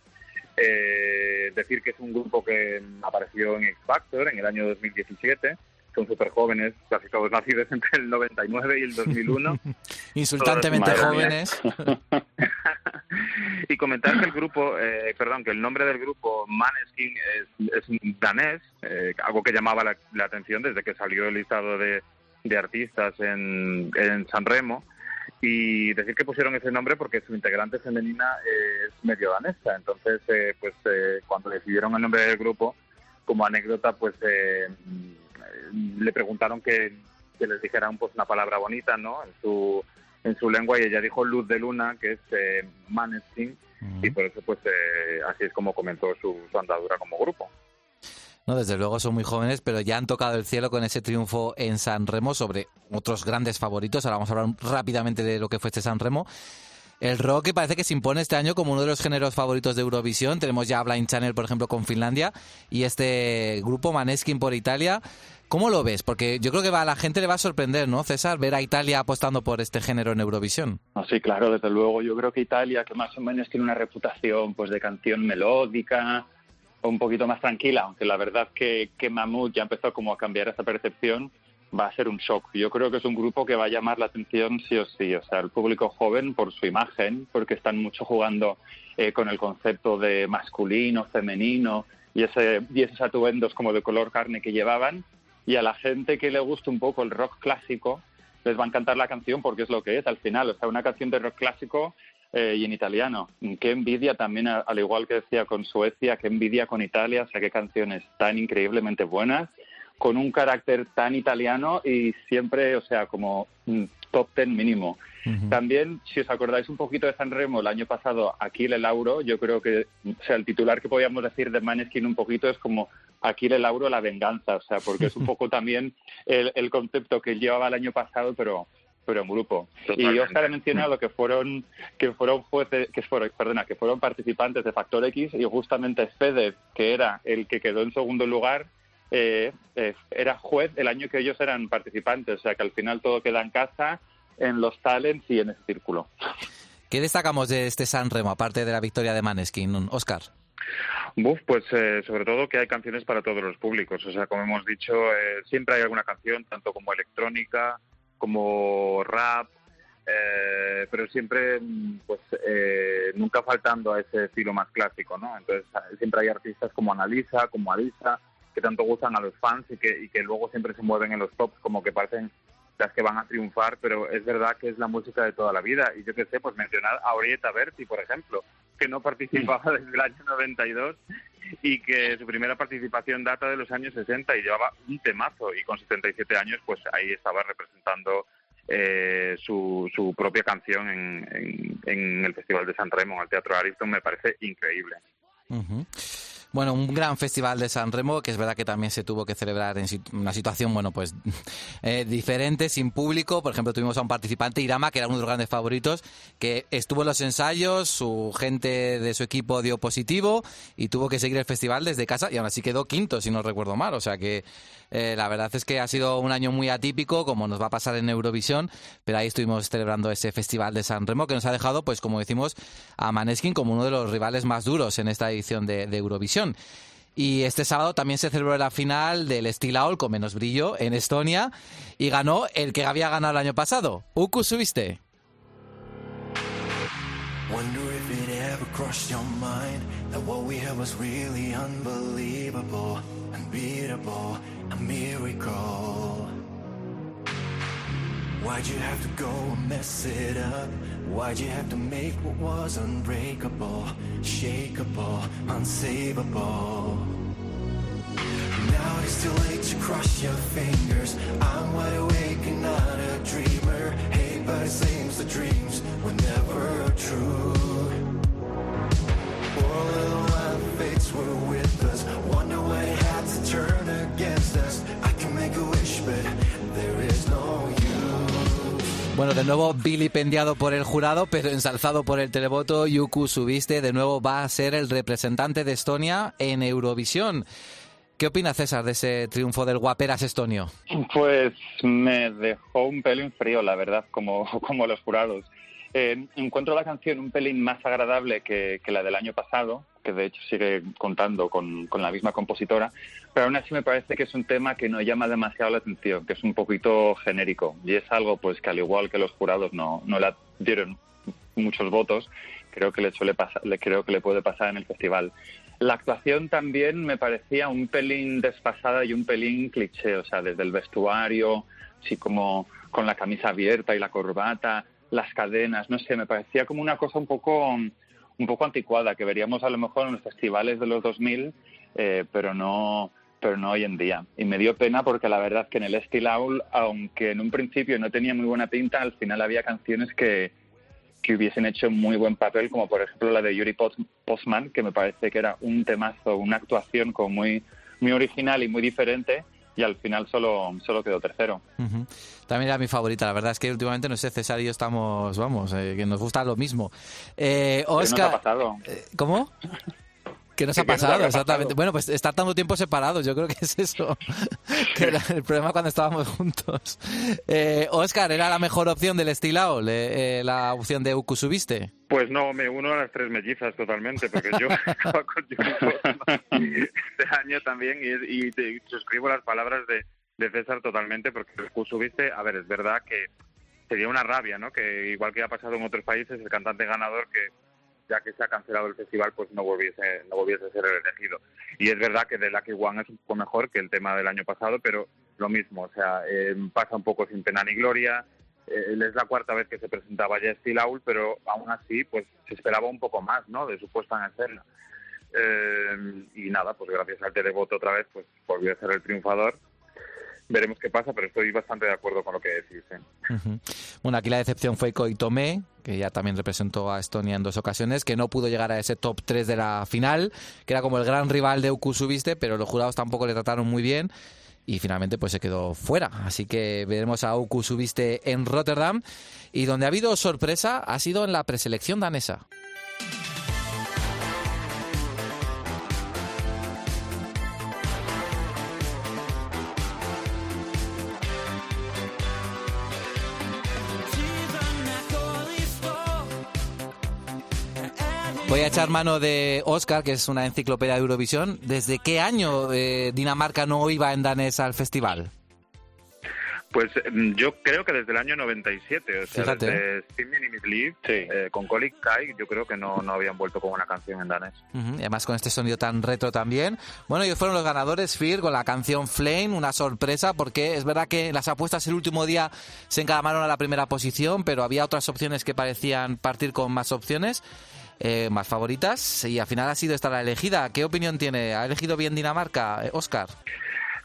G: Eh, decir que es un grupo que apareció en X Factor en el año 2017. Son súper jóvenes, casi todos nacidos entre el 99 y el 2001. <laughs>
C: Insultantemente jóvenes. <laughs>
G: y comentar que el grupo, eh, perdón, que el nombre del grupo Maneskin es, es danés, eh, algo que llamaba la, la atención desde que salió el listado de, de artistas en, en San Remo. Y decir que pusieron ese nombre porque su integrante femenina es medio danesa. Entonces, eh, pues eh, cuando decidieron el nombre del grupo, como anécdota, pues eh, mm, le preguntaron que, que les dijeran pues una palabra bonita, ¿no? En su en su lengua y ella dijo luz de luna, que es eh, Maneskin, y por eso pues eh, así es como comenzó su, su andadura como grupo.
C: Desde luego son muy jóvenes, pero ya han tocado el cielo con ese triunfo en San Remo sobre otros grandes favoritos. Ahora vamos a hablar rápidamente de lo que fue este San Remo. El rock parece que se impone este año como uno de los géneros favoritos de Eurovisión. Tenemos ya Blind Channel, por ejemplo, con Finlandia y este grupo Maneskin por Italia. ¿Cómo lo ves? Porque yo creo que a la gente le va a sorprender, ¿no, César? Ver a Italia apostando por este género en Eurovisión.
F: Sí, claro, desde luego. Yo creo que Italia, que más o menos tiene una reputación pues de canción melódica, un poquito más tranquila, aunque la verdad que, que Mamut ya empezó como a cambiar esa percepción, va a ser un shock. Yo creo que es un grupo que va a llamar la atención sí o sí, o sea, el público joven por su imagen, porque están mucho jugando eh, con el concepto de masculino, femenino y, ese, y esos atuendos como de color carne que llevaban, y a la gente que le gusta un poco el rock clásico, les va a encantar la canción porque es lo que es al final, o sea, una canción de rock clásico eh, y en italiano. Qué envidia también, al igual que decía con Suecia, qué envidia con Italia, o sea, qué canciones tan increíblemente buenas, con un carácter tan italiano y siempre, o sea, como mm, top ten mínimo. También, si os acordáis un poquito de San Remo, el año pasado, Aquile Lauro, yo creo que, o sea, el titular que podíamos decir de Maneskin un poquito es como Aquile Lauro la venganza, o sea, porque es un <laughs> poco también el, el concepto que llevaba el año pasado, pero pero en grupo. Y
G: Totalmente.
F: Oscar ha mencionado que fueron que fueron jueces, que fueron, perdona, que fueron participantes de Factor X y justamente Fede, que era el que quedó en segundo lugar, eh, eh, era juez el año que ellos eran participantes, o sea que al final todo queda en casa, en los talents y en ese círculo.
C: ¿Qué destacamos de este San Remo, aparte de la victoria de Maneskin, Oscar?
G: Buf, pues eh, sobre todo que hay canciones para todos los públicos. O sea, como hemos dicho, eh, siempre hay alguna canción, tanto como electrónica, como rap, eh, pero siempre, mm, pues, eh, nunca faltando a ese estilo más clásico, ¿no? Entonces, eh, siempre hay artistas como Analisa, como Alisa, que tanto gustan a los fans y que, y que luego siempre se mueven en los tops como que parecen las que van a triunfar, pero es verdad que es la música de toda la vida. Y yo qué sé, pues mencionar a Orieta Berti, por ejemplo, que no participaba desde el año 92 y que su primera participación data de los años 60 y llevaba un temazo y con 77 años pues ahí estaba representando eh, su, su propia canción en, en, el Festival de San Remo, en el Teatro Ariston, me parece increíble.
C: Ujú. Bueno, un gran festival de San Remo, que es verdad que también se tuvo que celebrar en una situación, bueno, pues <laughs> eh, diferente, sin público. Por ejemplo, tuvimos a un participante, Irama, que era uno de los grandes favoritos, que estuvo en los ensayos, su gente de su equipo dio positivo y tuvo que seguir el festival desde casa y aún así quedó quinto, si no recuerdo mal. O sea que eh, la verdad es que ha sido un año muy atípico, como nos va a pasar en Eurovisión, pero ahí estuvimos celebrando ese festival de San Remo que nos ha dejado, pues como decimos, a Maneskin como uno de los rivales más duros en esta edición de, Eurovisión. Y este sábado también se celebró la final del Steel Owl con menos brillo en Estonia y ganó el que había ganado el año pasado, Uku Subiste.
I: Unbelievable, unbeatable, a miracle. Why'd you have to go and mess it up? Why'd you have to make what was unbreakable, shakeable, unsavable? Now it's too late to cross your fingers. I'm wide awake and not a dreamer. Hey, but it seems the dreams were never true.
C: Bueno, de nuevo vilipendiado por el jurado, pero ensalzado por el televoto, Yuku Subiste de nuevo va a ser el representante de Estonia en Eurovisión. ¿Qué opina César de ese triunfo del guaperas estonio?
F: Pues me dejó un pelín frío, la verdad, como, <laughs> como los jurados. Eh, encuentro la canción un pelín más agradable que, que la del año pasado, que de hecho sigue contando con, con la misma compositora, pero aún así me parece que es un tema que no llama demasiado la atención, que es un poquito genérico y es algo pues que al igual que los jurados no, no le dieron muchos votos, creo que le suele pasar, le creo que le puede pasar en el festival. La actuación también me parecía un pelín desfasada y un pelín cliché, o sea, desde el vestuario, así como con la camisa abierta y la corbata, las cadenas, no sé, me parecía como una cosa un poco un poco anticuada que veríamos a lo mejor en los festivales de los 2000, eh, pero no pero no hoy en día. Y me dio pena porque la verdad que en el Steel Owl, aunque en un principio no tenía muy buena pinta, al final había canciones que, que hubiesen hecho muy buen papel, como por ejemplo la de Yuri Post- Postman, que me parece que era un temazo, una actuación muy, muy original y muy diferente, y al final solo, solo quedó tercero.
C: También era mi favorita, la verdad es que últimamente, no sé, César y yo estamos, vamos, eh, que nos gusta lo mismo. Eh,
F: ¿Qué nos
C: Oscar,
F: ha pasado?
C: eh, ¿Cómo? <laughs> ¿Qué nos
F: ¿Qué
C: ha pasado? Exactamente. Bueno, pues estar tanto tiempo separados, yo creo que es eso. <laughs> que era el problema cuando estábamos juntos. Eh, Oscar, ¿era la mejor opción del estilao, le- eh, la opción de Uku Subiste?
G: Pues no, me uno a las tres mellizas totalmente, porque yo <laughs> estaba con este año también y, y te- suscribo las palabras de, de César totalmente, porque tú subiste, a ver, es verdad que sería una rabia, ¿no? Que igual que ha pasado en otros países, el cantante ganador que ya que se ha cancelado el festival, pues no volviese, no volviese a ser el elegido. Y es verdad que The Lucky One es un poco mejor que el tema del año pasado, pero lo mismo, o sea, eh, pasa un poco sin pena ni gloria. Eh, es la cuarta vez que se presentaba ya Steel Owl, pero aún así, pues se esperaba un poco más, ¿no? De su puesta en escena. Eh, y nada, pues gracias al televoto otra vez, pues volvió a ser el triunfador. Veremos qué pasa, pero estoy bastante de acuerdo con lo que decís. ¿eh?
C: Ujú. Bueno, aquí la decepción fue Koitome, que ya también representó a Estonia en dos ocasiones, que no pudo llegar a ese top 3 de la final, que era como el gran rival de Uku Subiste, pero los jurados tampoco le trataron muy bien y finalmente pues se quedó fuera. Así que veremos a Uku Subiste en Rotterdam y donde ha habido sorpresa ha sido en la preselección danesa. Voy a echar mano de Oscar, que es una enciclopedia de Eurovisión. ¿Desde qué año eh, Dinamarca no iba en danés al festival?
G: Pues mm, yo creo que desde el año 97, o sea,
C: Fíjate.
G: desde Sleep, eh, con Colic Kai, yo creo que no, no habían vuelto con una canción en danés.
C: Y además con este sonido tan retro también. Bueno, ellos fueron los ganadores, Fear, con la canción Flame, una sorpresa, porque es verdad que las apuestas el último día se encaramaron a la primera posición, pero había otras opciones que parecían partir con más opciones, eh, más favoritas, y al final ha sido esta la elegida. ¿Qué opinión tiene? ¿Ha elegido bien Dinamarca, eh, Oscar?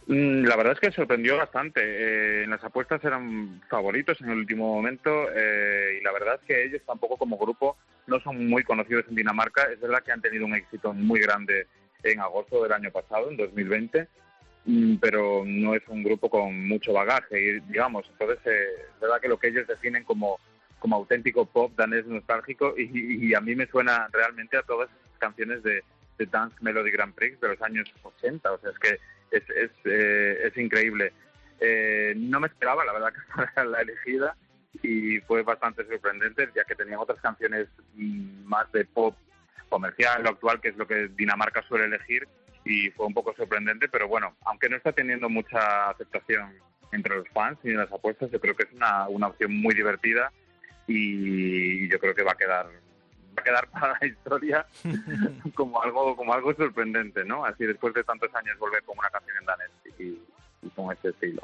G: Mm, La verdad es que sorprendió bastante. Eh, en las apuestas eran favoritos en el último momento eh, y la verdad es que ellos tampoco como grupo no son muy conocidos en Dinamarca. Es verdad que han tenido un éxito muy grande en agosto del año pasado, en 2020, mm, pero no es un grupo con mucho bagaje, y, digamos. Entonces eh, es verdad que lo que ellos definen como, como auténtico pop danés nostálgico y, y a mí me suena realmente a todas esas canciones de, de Dance Melody Grand Prix de los años 80. O sea, es que es, es, eh, es increíble. Eh, no me esperaba, la verdad, <laughs> que fuera la elegida y fue bastante sorprendente, ya que tenían otras canciones mm, más de pop comercial, lo actual, que es lo que Dinamarca suele elegir, y fue un poco sorprendente, pero bueno, aunque no está teniendo mucha aceptación entre los fans y en las apuestas, yo creo que es una, una opción muy divertida y yo creo que va a quedar va a quedar <laughs> para la historia <laughs> como algo como algo sorprendente, ¿no? Así después de tantos años volver con una canción en danés y, y con este estilo.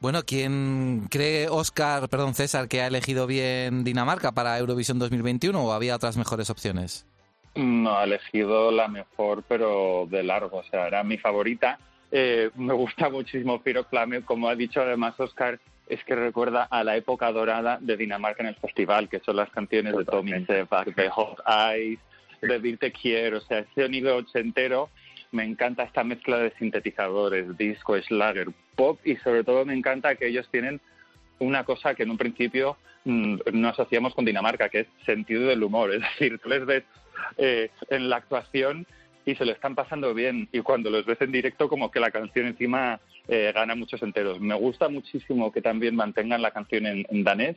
C: Bueno, ¿quién cree Oscar, perdón César, que ha elegido bien Dinamarca para Eurovisión 2021 o había otras mejores opciones?
F: No, ha elegido la mejor, pero de largo, o sea, era mi favorita. Eh, me gusta muchísimo Fear of Flame, como ha dicho además Oscar, es que recuerda a la época dorada de Dinamarca en el festival, que son las canciones de Tommy Sebak, de Hot Eyes, de Dirte Quiero, o sea, ese sonido ochentero, me encanta esta mezcla de sintetizadores, disco, schlager, pop y sobre todo me encanta que ellos tienen una cosa que en un principio mm, no asociamos con Dinamarca, que es sentido del humor. Es decir, tú les ves eh, en la actuación y se lo están pasando bien. Y cuando los ves en directo, como que la canción encima eh, gana muchos enteros. Me gusta muchísimo que también mantengan la canción en, en danés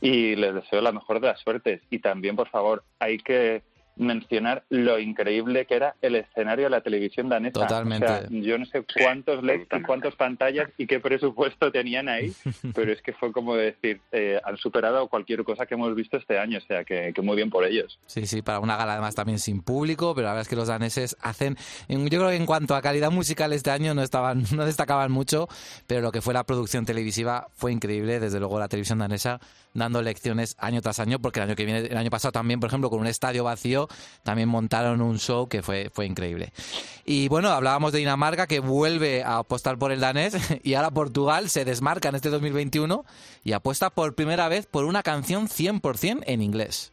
F: y les deseo la mejor de las suertes. Y también, por favor, hay que mencionar lo increíble que era el escenario de la televisión danesa.
C: Totalmente.
F: O sea, yo no sé cuántos LEDs y cuántas pantallas y qué presupuesto tenían ahí, <laughs> pero es que fue como decir, eh, han superado cualquier cosa que hemos visto este año, o sea, que, que muy bien por ellos.
C: Sí, sí, para una gala además también sin público, pero la verdad es que los daneses hacen, en- yo creo que en cuanto a calidad musical este año no estaban, <laughs> no destacaban mucho, pero lo que fue la producción televisiva fue increíble, desde luego la televisión danesa dando lecciones año tras año, porque el año que viene, el año pasado también, por ejemplo, con un estadio vacío, también montaron un show que fue, fue increíble. Y bueno, hablábamos de Dinamarca que vuelve a apostar por el danés <laughs> y ahora Portugal se desmarca en este 2021 y apuesta por primera vez por una canción 100% en inglés.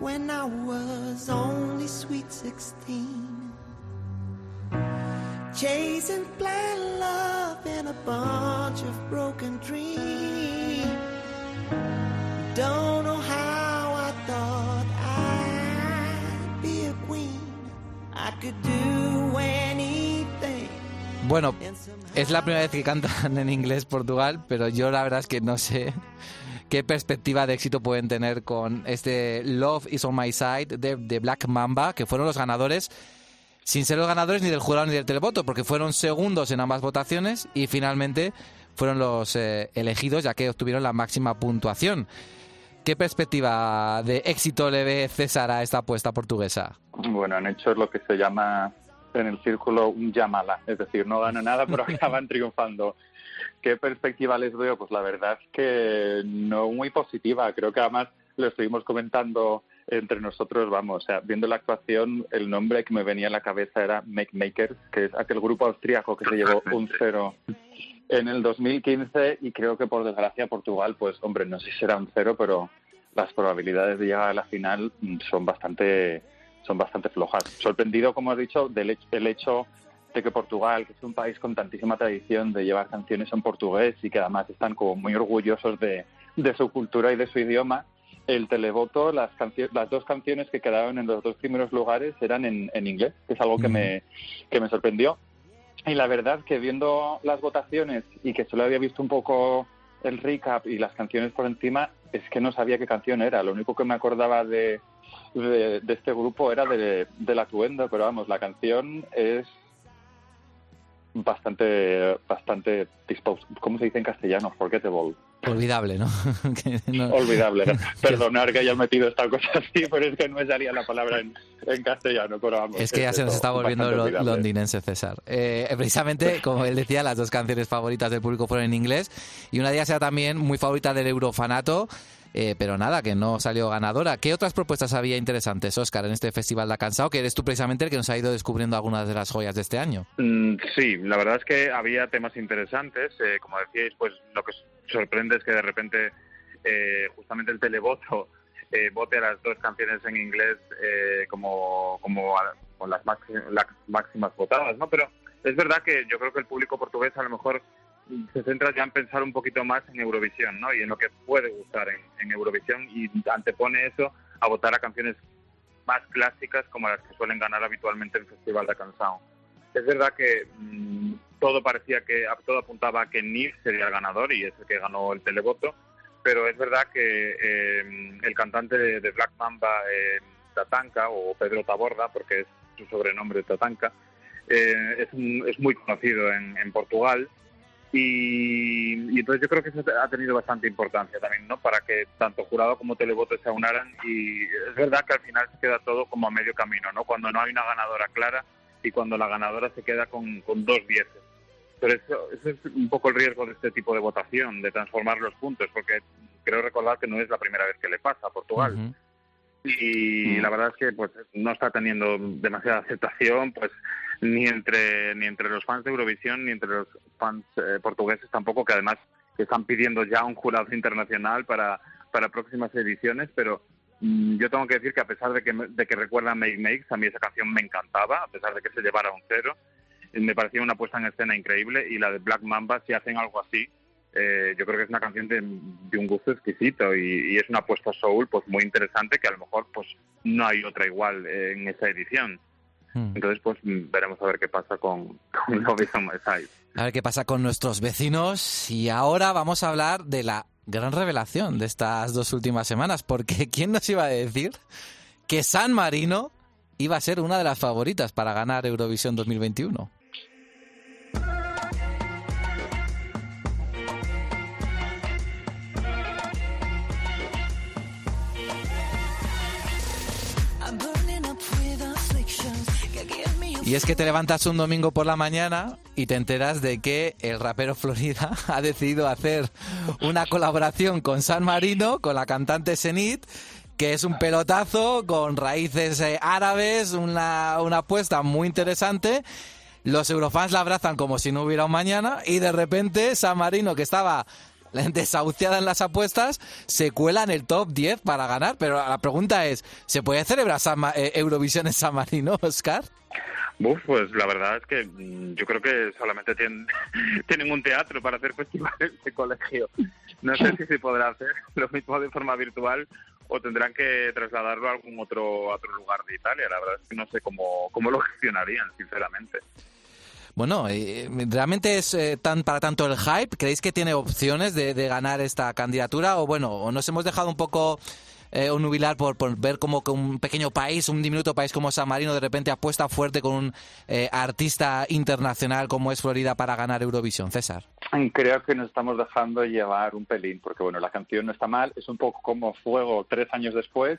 J: When I was only sweet 16. Chasing blind love in a bunch of broken dreams. Don't know how I thought I'd be a queen. I could do anything.
C: Bueno, es la primera vez que cantan en inglés Portugal, pero yo la verdad es que no sé qué perspectiva de éxito pueden tener con este Love is on my side de, de Black Mamba, que fueron los ganadores, sin ser los ganadores ni del jurado ni del televoto, porque fueron segundos en ambas votaciones y finalmente fueron los eh, elegidos ya que obtuvieron la máxima puntuación. ¿Qué perspectiva de éxito le ve César a esta apuesta portuguesa?
F: Bueno, han hecho lo que se llama en el círculo un llamala, es decir, no ganan nada, pero <laughs> acaban triunfando. ¿Qué perspectiva les veo? Pues la verdad es que no muy positiva. Creo que además lo estuvimos comentando entre nosotros, vamos, o sea, viendo la actuación, el nombre que me venía a la cabeza era Make Makers, que es aquel grupo austríaco que se llevó un cero en el 2015 y creo que por desgracia Portugal, pues hombre, no sé si será un cero, pero las probabilidades de llegar a la final son bastante son bastante flojas. Sorprendido, como has dicho, del hecho, el hecho de que Portugal, que es un país con tantísima tradición de llevar canciones en portugués y que además están como muy orgullosos de, de su cultura y de su idioma, el televoto, las, las dos canciones que quedaron en los dos primeros lugares eran en, en inglés, que es algo que me, que me sorprendió. Y la verdad que viendo las votaciones y que solo había visto un poco el recap y las canciones por encima, es que no sabía qué canción era. Lo único que me acordaba de,
G: de, de este grupo era de, del atuendo, pero vamos, la canción es bastante, bastante, ¿cómo se dice en castellano? Forgettable.
C: Olvidable, ¿no? <laughs> No-
G: Olvidable. <laughs> Perdonar que haya metido esta cosa así, pero es que no me salía la palabra en, en castellano, pero vamos.
C: Es que ya se nos está volviendo lo- londinense César. Eh, precisamente, como él decía, las dos canciones favoritas del público fueron en inglés y una de ellas era también muy favorita del Eurofanato, eh, pero nada, que no salió ganadora. ¿Qué otras propuestas había interesantes, Oscar, en este Festival de Cansado? Que eres tú precisamente el que nos ha ido descubriendo algunas de las joyas de este año.
G: Mm, Sí, la verdad es que había temas interesantes. eh, como decíais, pues lo que sorprende es que de repente eh, justamente el televoto eh, vote a las dos canciones en inglés eh, como, como con las, las máximas votadas, ¿no? Pero es verdad que yo creo que el público portugués a lo mejor se centra ya en pensar un poquito más en Eurovisión, ¿no? Y en lo que puede gustar en, en Eurovisión y antepone eso a votar a canciones más clásicas como las que suelen ganar habitualmente en Festival de Canção. Es verdad que mm, todo parecía que todo apuntaba a que Nif sería el ganador y es el que ganó el televoto, pero es verdad que eh, el cantante de, de Black Mamba, eh, Tatanka, o Pedro Taborda, porque es su sobrenombre Tatanka, eh, es, un- es muy conocido en, en Portugal y, y entonces yo creo que eso ha tenido bastante importancia también, ¿no? Para que tanto jurado como televoto se aunaran y es verdad que al final se queda todo como a medio camino, ¿no? Cuando no hay una ganadora clara y cuando la ganadora se queda con, con dos dieces. Pero eso, eso es un poco el riesgo de este tipo de votación, de transformar los puntos, porque creo recordar que no es la primera vez que le pasa a Portugal y la verdad es que pues no está teniendo demasiada aceptación pues ni entre ni entre los fans de Eurovisión ni entre los fans eh, portugueses tampoco que además están pidiendo ya un jurado internacional para para próximas ediciones pero mm, yo tengo que decir que a pesar de que de que recuerda Make Makes a mí esa canción me encantaba a pesar de que se llevara un cero eh, me parecía una puesta en escena increíble y la de Black Mamba si hacen algo así eh, yo creo que es una canción de, de un gusto exquisito y, y es una apuesta soul pues muy interesante que a lo mejor pues no hay otra igual eh, en esa edición
C: Mm.
G: entonces pues mm, veremos a ver qué pasa con, <laughs> con is on my side
C: A ver qué pasa con nuestros vecinos. Y ahora vamos a hablar de la gran revelación de estas dos últimas semanas. Porque <laughs> ¿quién nos iba a decir que San Marino iba a ser una de las favoritas para ganar Eurovisión 2021? Y es que te levantas un domingo por la mañana y te enteras de que el rapero Florida <laughs> ha decidido hacer una colaboración con San Marino, con la cantante Zenith, que es un pelotazo con raíces eh, árabes, una, una apuesta muy interesante. Los eurofans la abrazan como si no hubiera un mañana y de repente San Marino, que estaba <laughs> desahuciada en las apuestas, se cuela en el top 10 para ganar. Pero la pregunta es, ¿se puede celebrar San Ma- eh, Eurovisión en San Marino, <laughs> Oscar?
G: Uf, pues la verdad es que mm, yo creo que solamente <laughs> tienen, un teatro para hacer festivales de colegio. No sé si se podrá hacer lo mismo de forma virtual o tendrán que trasladarlo a algún otro, otro lugar de Italia. La verdad es que no sé cómo, cómo lo gestionarían, sinceramente.
C: Bueno, eh, ¿realmente es eh, tan para tanto el hype? ¿Creéis que tiene opciones de, de ganar esta candidatura? O bueno, o nos hemos dejado un poco eh, nubilar por, por ver como que un pequeño país, un diminuto país como San Marino, de repente apuesta fuerte con un eh, artista internacional como es Florida para ganar Eurovisión? César.
G: Creo que nos estamos dejando llevar un pelín, porque bueno, la canción no está mal, es un poco como Fuego tres años después,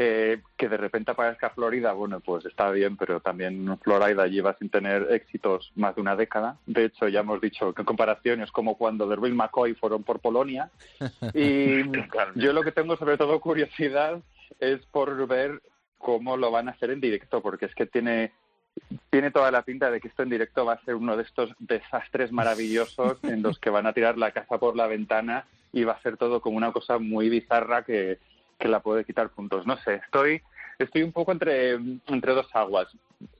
G: eh, que de repente aparezca Florida, bueno, pues está bien, pero también Florida lleva sin tener éxitos más de una década. De hecho, ya hemos dicho que en comparación es como cuando Real McCoy fueron por Polonia. Y <laughs> yo lo que tengo sobre todo curiosidad es por ver cómo lo van a hacer en directo, porque es que tiene tiene toda la pinta de que esto en directo va a ser uno de estos desastres maravillosos en los que van a tirar la casa por la ventana y va a ser todo como una cosa muy bizarra que, que la puede quitar puntos. No sé, estoy estoy un poco entre, entre dos aguas.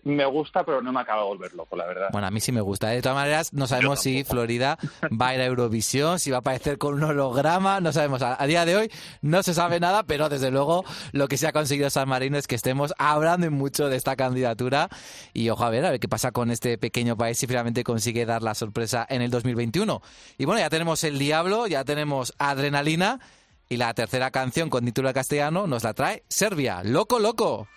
G: Me gusta, pero no me acaba de volver loco, la verdad.
C: Bueno, a mí sí me gusta. ¿eh? De todas maneras, no sabemos si Florida va a ir a Eurovisión, si va a aparecer con un holograma, no sabemos. A, a día de hoy no se sabe nada, pero desde luego lo que se ha conseguido San Marino es que estemos hablando y mucho de esta candidatura y ojo a ver, a ver qué pasa con este pequeño país si finalmente consigue dar la sorpresa en el 2021. Y bueno, ya tenemos el Diablo, ya tenemos Adrenalina Y la tercera canción con título castellano nos la trae Serbia, Loco Loco.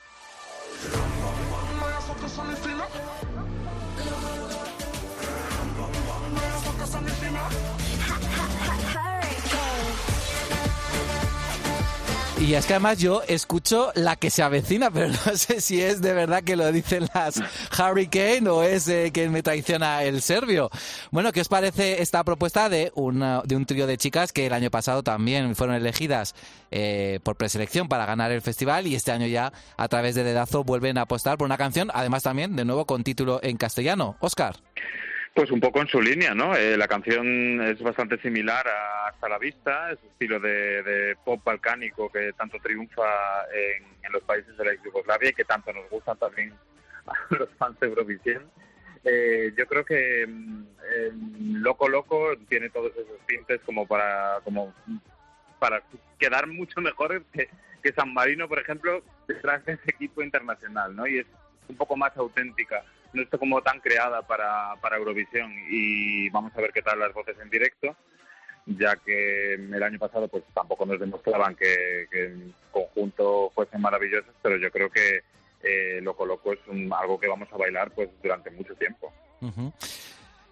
C: Y es que además yo escucho la que se avecina, <laughs> pero no sé si es de verdad que lo dicen las Hurricane o es eh, que me traiciona el serbio. Bueno, ¿qué os parece esta propuesta de, una, de un trío de chicas que el año pasado también fueron elegidas eh, por preselección para ganar el festival y este año ya a través de Dedazo vuelven a apostar por una canción, además también de nuevo con título en castellano? Oscar.
G: Pues un poco en su línea, ¿no? Eh, la canción es bastante similar a Hasta la Vista, es un estilo de, pop balcánico que tanto triunfa en, los países de la Yugoslavia y que tanto nos gustan también a <laughs> los fans de Eurovisión. Eh, yo creo que eh, Loco Loco tiene todos esos tintes como para, como para quedar mucho mejor que, que San Marino, por ejemplo, detrás de ese equipo internacional, ¿no? Y es un poco más auténtica no está como tan creada para, para Eurovisión y vamos a ver qué tal las voces en directo ya que el año pasado pues tampoco nos demostraban que, que en conjunto fuesen maravillosos pero yo creo que eh, Loco Loco es un, algo que vamos a bailar pues durante mucho tiempo
C: uh -huh.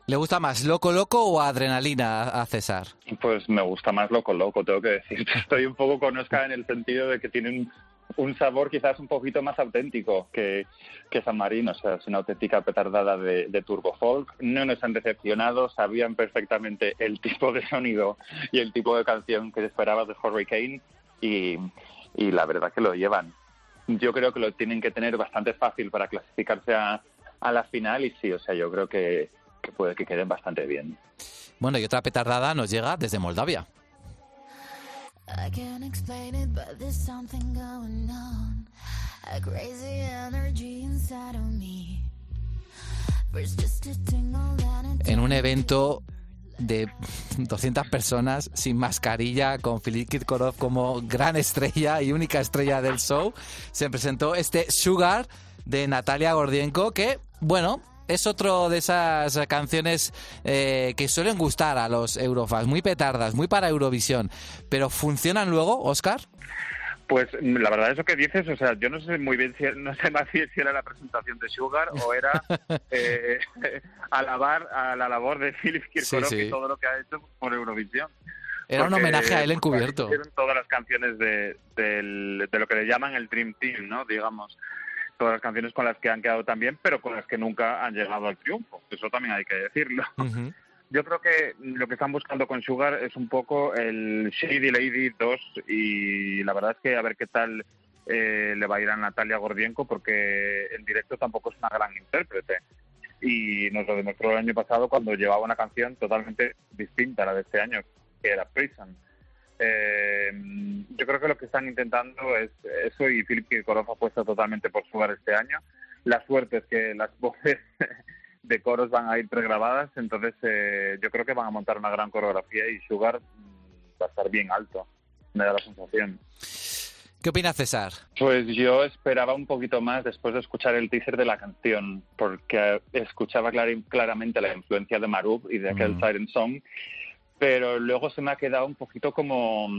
C: ¿Le gusta más Loco Loco o Adrenalina a César?
F: Pues me gusta más Loco Loco, tengo que decir. Estoy un poco con Oscar en el sentido de que tiene un, un sabor quizás un poquito más auténtico que, que San Marino, o sea, es una auténtica petardada de, de turbo folk. No nos han decepcionado, sabían perfectamente el tipo de sonido y el tipo de canción que esperaba de Hurricane y, y la verdad que lo llevan. Yo creo que lo tienen que tener bastante fácil para clasificarse a, a la final y sí, o sea, yo creo que, que puede que queden bastante bien.
C: Bueno, y otra petardada nos llega desde Moldavia.
K: I can't explain it, but there's something going on. A crazy energy inside of me. First just a tingle, then a
C: En un evento de <laughs> 200 personas sin mascarilla, con Filip Kirkorov como gran estrella y única estrella del show, se presentó este Sugar de Natalia Gordienko, que, bueno, es otro de esas canciones eh, que suelen gustar a los eurofans, muy petardas, muy para Eurovisión, pero ¿funcionan luego, Oscar?
G: Pues la verdad es lo que dices, o sea, yo no sé muy bien si <laughs> no sé más bien si era la presentación de Sugar o era <laughs> eh, <laughs> alabar a la labor de Philip Kirkorov sí, sí. y todo lo que ha hecho por Eurovisión.
C: Era un homenaje a él encubierto.
G: Hicieron todas las canciones de, de, de, lo que le llaman el Dream Team, ¿no? Digamos todas las canciones con las que han quedado también, pero con las que nunca han llegado al triunfo. Eso también hay que decirlo. <laughs> Uh -huh. Yo creo que lo que están buscando con Sugar es un poco el Shady Lady 2 y la verdad es que a ver qué tal eh, le va a ir a Natalia Gordienko porque en directo tampoco es una gran intérprete y nos lo demostró el año pasado cuando llevaba una canción totalmente distinta a la de este año, que era Prison. Eh, yo creo que lo que están intentando es eso y Philip Kirkorov apuesta totalmente por Sugar este año. La suerte es que las <laughs> voces de coros van a ir pregrabadas, entonces eh, yo creo que van a montar una gran coreografía y Sugar va a estar bien alto, me da la sensación.
C: ¿Qué opina César?
F: Pues yo esperaba un poquito más después de escuchar el teaser de la canción, porque escuchaba clar claramente la influencia de Marub y de aquel mm. Siren Song, pero luego se me ha quedado un poquito como,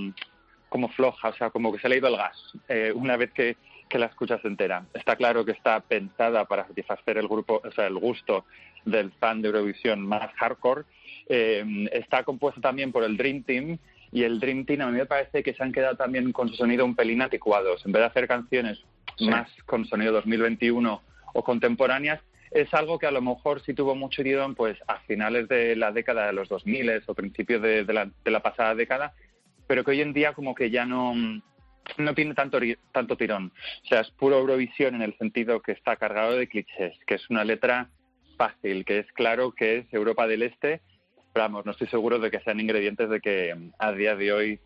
F: como floja, o sea, como que se le ha ido el gas eh, una vez que, que, la escuchas entera. Está claro que está pensada para satisfacer el grupo, o sea, el gusto del fan de Eurovisión más hardcore. Eh, está compuesta también por el Dream Team y el Dream Team a mí me parece que se han quedado también con su sonido un pelín anticuados. En vez de hacer canciones sí. más con sonido 2021 o contemporáneas, es algo que a lo mejor sí tuvo mucho tirón pues a finales de la década de los 2000 o principios de, la, de la pasada década, pero que hoy en día como que ya no, no tiene tanto, tanto tirón. O sea, es puro Eurovisión en el sentido que está cargado de clichés, que es una letra fácil, que es claro que es Europa del Este, pero vamos, no estoy seguro de que sean ingredientes de que a día de hoy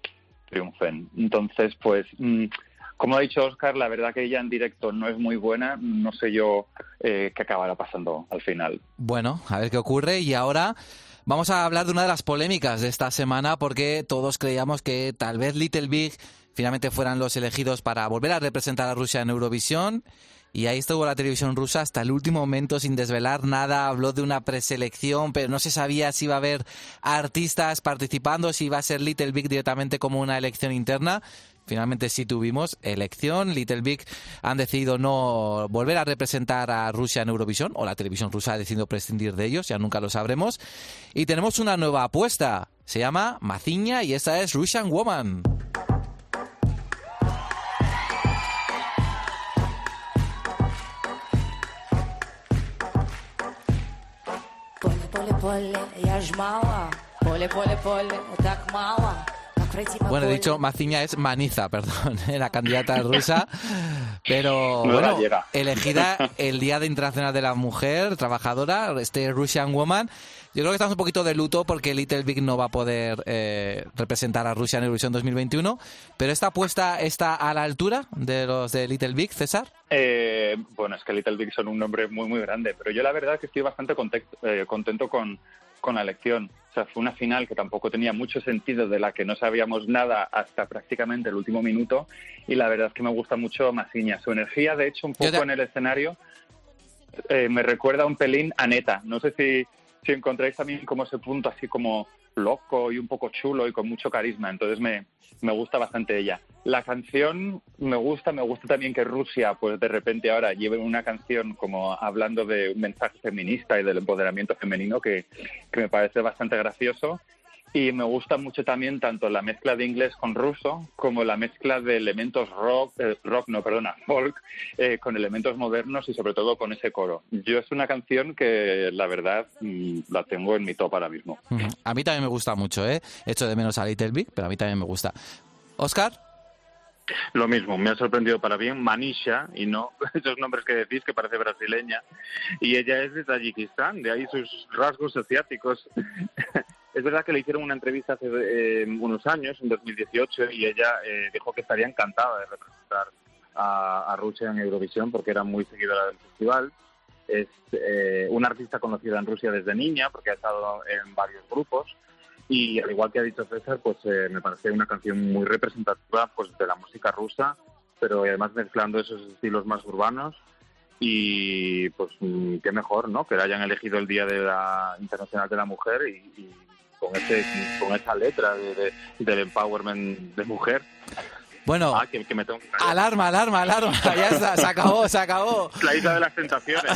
F: triunfen. Entonces, pues... Mmm, como ha dicho Oscar, la verdad que ella en directo no es muy buena. No sé yo eh, qué acabará pasando al final.
C: Bueno, a ver qué ocurre. Y ahora vamos a hablar de una de las polémicas de esta semana porque todos creíamos que tal vez Little Big finalmente fueran los elegidos para volver a representar a Rusia en Eurovisión. Y ahí estuvo la televisión rusa hasta el último momento sin desvelar nada. Habló de una preselección, pero no se sabía si iba a haber artistas participando, si iba a ser Little Big directamente como una elección interna. Finalmente sí tuvimos elección. Little Big han decidido no volver a representar a Rusia en Eurovisión, o la televisión rusa ha decidido prescindir de ellos, ya nunca lo sabremos. Y tenemos una nueva apuesta. Se llama Maciña y esta es Russian Woman.
L: Поле, поле, поле, я ж мала. Поле, поле, поле, так мало.
C: Bueno, he dicho Maciña es Maniza, <laughs> perdón, ¿eh? la candidata rusa. Pero bueno, elegida <laughs> el Día de Internacional de la Mujer Trabajadora, este Russian Woman. Yo creo que estamos un poquito de luto porque Little Big no va a poder eh, representar a Rusia en Eurovisión 2021, pero esta apuesta está a la altura de los de Little Big, César.
F: Eh, bueno, es que Little Big son un nombre muy, muy grande, pero yo la verdad es que estoy bastante contento, eh, contento con, con la elección. O sea, fue una final que tampoco tenía mucho sentido, de la que no sabíamos nada hasta prácticamente el último minuto, y la verdad es que me gusta mucho Masiña. Su energía, de hecho, un poco en el escenario, eh, me recuerda un pelín a Neta. No sé si, si encontráis también como ese punto así como loco y un poco chulo y con mucho carisma. Entonces me, me gusta bastante ella. La canción me gusta, me gusta también que Rusia, pues de repente ahora lleve una canción como hablando de un mensaje feminista y del empoderamiento femenino que, que me parece bastante gracioso. Y me gusta mucho también tanto la mezcla de inglés con ruso como la mezcla de elementos rock, eh, rock no, perdona, <laughs> folk, eh, con elementos modernos y sobre todo con ese coro. Yo es una canción que la verdad mm, la tengo en mi top ahora mismo.
C: A mí también me gusta mucho, ¿eh? Echo de menos a Little Big, pero a mí también me gusta. Oscar.
G: Lo mismo, me ha sorprendido para bien Manisha, y no <laughs> esos nombres que decís que parece brasileña, y ella es de Tayikistán, de ahí sus rasgos asiáticos. <laughs> es verdad que le hicieron una entrevista hace eh, unos años, en 2018, y ella eh, dijo que estaría encantada de representar a, a Rusia en Eurovisión porque era muy seguidora del festival. Es eh, una artista conocida en Rusia desde niña porque ha estado en varios grupos y al igual que ha dicho César, pues eh, me parece una canción muy representativa pues de la música rusa, pero además mezclando esos estilos más urbanos y pues mm, qué mejor, ¿no? Que la hayan elegido el Día de la Internacional de la Mujer y, y con ese con esa letra de- de- del empowerment de mujer.
C: Bueno,
G: Ah, que, que me tengo que
C: alarma, alarma, alarma. <laughs> Ya está, se acabó, se acabó.
G: La isla de las tentaciones. <laughs>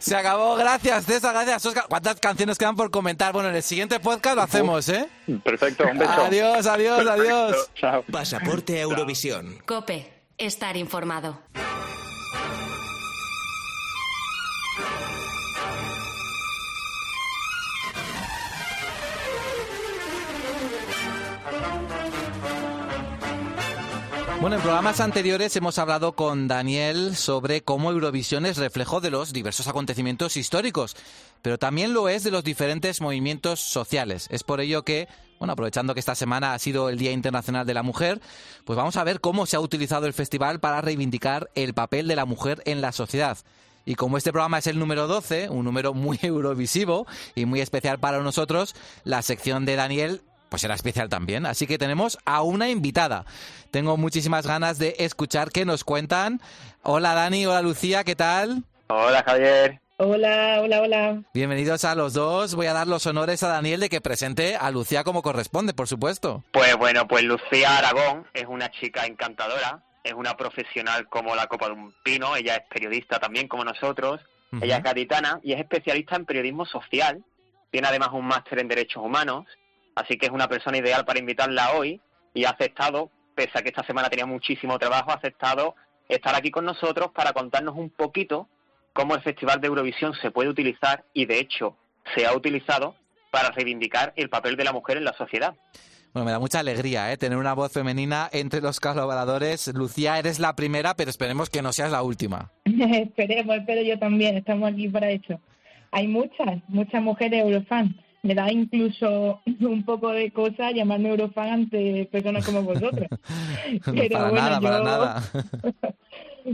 C: Se acabó, gracias César, gracias Oscar. ¿Cuántas canciones quedan por comentar? Bueno, en el siguiente podcast lo hacemos, ¿eh?
F: Perfecto, un beso.
C: Adiós, adiós, adiós.
F: Chao.
B: Pasaporte a Eurovisión.
A: Cope, estar informado.
C: En programas anteriores hemos hablado con Daniel sobre cómo Eurovisión es reflejo de los diversos acontecimientos históricos, pero también lo es de los diferentes movimientos sociales. Es por ello que, bueno, aprovechando que esta semana ha sido el Día Internacional de la Mujer, pues vamos a ver cómo se ha utilizado el festival para reivindicar el papel de la mujer en la sociedad. Y como este programa es el número 12, un número muy <laughs> eurovisivo y muy especial para nosotros, la sección de Daniel pues era especial también. Así que tenemos a una invitada. Tengo muchísimas ganas de escuchar qué nos cuentan. Hola Dani, hola Lucía, ¿qué tal?
F: Hola Javier.
M: Hola, hola, hola.
C: Bienvenidos a los dos. Voy a dar los honores a Daniel de que presente a Lucía como corresponde, por supuesto.
N: Pues bueno, pues Lucía Aragón es una chica encantadora, es una profesional como la copa de un pino, ella es periodista también como nosotros, ella es gaditana y es especialista en periodismo social, tiene además un máster en derechos humanos, así que es una persona ideal para invitarla hoy y ha aceptado, pese a que esta semana tenía muchísimo trabajo, ha aceptado estar aquí con nosotros para contarnos un poquito cómo el Festival de Eurovisión se puede utilizar y de hecho se ha utilizado para reivindicar el papel de la mujer en la sociedad.
C: Bueno, me da mucha alegría ¿eh? tener una voz femenina entre los colaboradores. Lucía, eres la primera, pero esperemos que no seas la última. <laughs>
M: Esperemos, espero yo también, estamos aquí para eso. Hay muchas, muchas mujeres eurofan. Me da incluso <laughs> un poco de cosa llamarme eurofan ante personas como vosotros. <laughs>
C: para
M: bueno,
C: nada, para
M: yo-
C: nada. <laughs>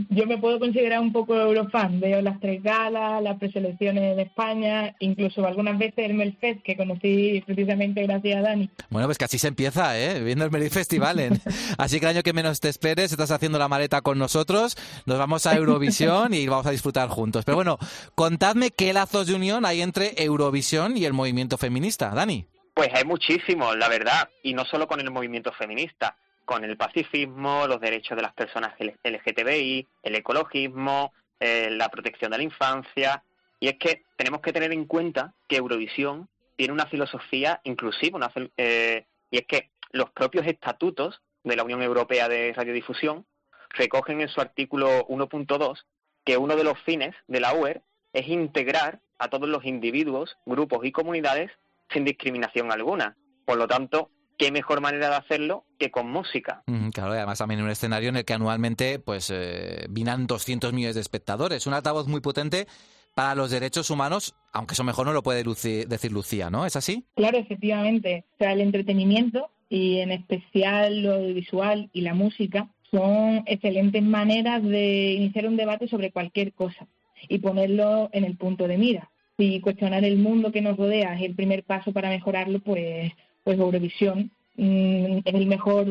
M: yo me puedo considerar un poco eurofan. Veo las tres galas, las preselecciones de España, incluso algunas veces el Melfest, que conocí precisamente gracias a Dani.
C: Bueno, pues que así se empieza, ¿eh? Viendo el Melody Festival. ¿eh? <laughs> Así que el año que menos te esperes, estás haciendo la maleta con nosotros, nos vamos a Eurovisión y vamos a disfrutar juntos. Pero bueno, contadme qué lazos de unión hay entre Eurovisión y el movimiento feminista. Dani.
N: Pues hay muchísimos, la verdad, y no solo con el movimiento feminista, con el pacifismo, los derechos de las personas LGTBI, el ecologismo, eh, la protección de la infancia. Y es que tenemos que tener en cuenta que Eurovisión tiene una filosofía inclusiva, una eh, y es que los propios estatutos de la Unión Europea de Radiodifusión recogen en su artículo 1.2 que uno de los fines de la UER es integrar a todos los individuos, grupos y comunidades sin discriminación alguna. Por lo tanto, qué mejor manera de hacerlo que con música.
C: Mm, Claro, y además también en un escenario en el que anualmente pues eh, vinan 200 millones de espectadores. Un altavoz muy potente para los derechos humanos, aunque eso mejor no lo puede Luci- decir Lucía, ¿no? ¿Es así?
M: Claro, efectivamente. O sea, el entretenimiento y en especial lo audiovisual y la música son excelentes maneras de iniciar un debate sobre cualquier cosa y ponerlo en el punto de mira. Si cuestionar el mundo que nos rodea es el primer paso para mejorarlo, pues, pues Eurovisión mm, es el mejor,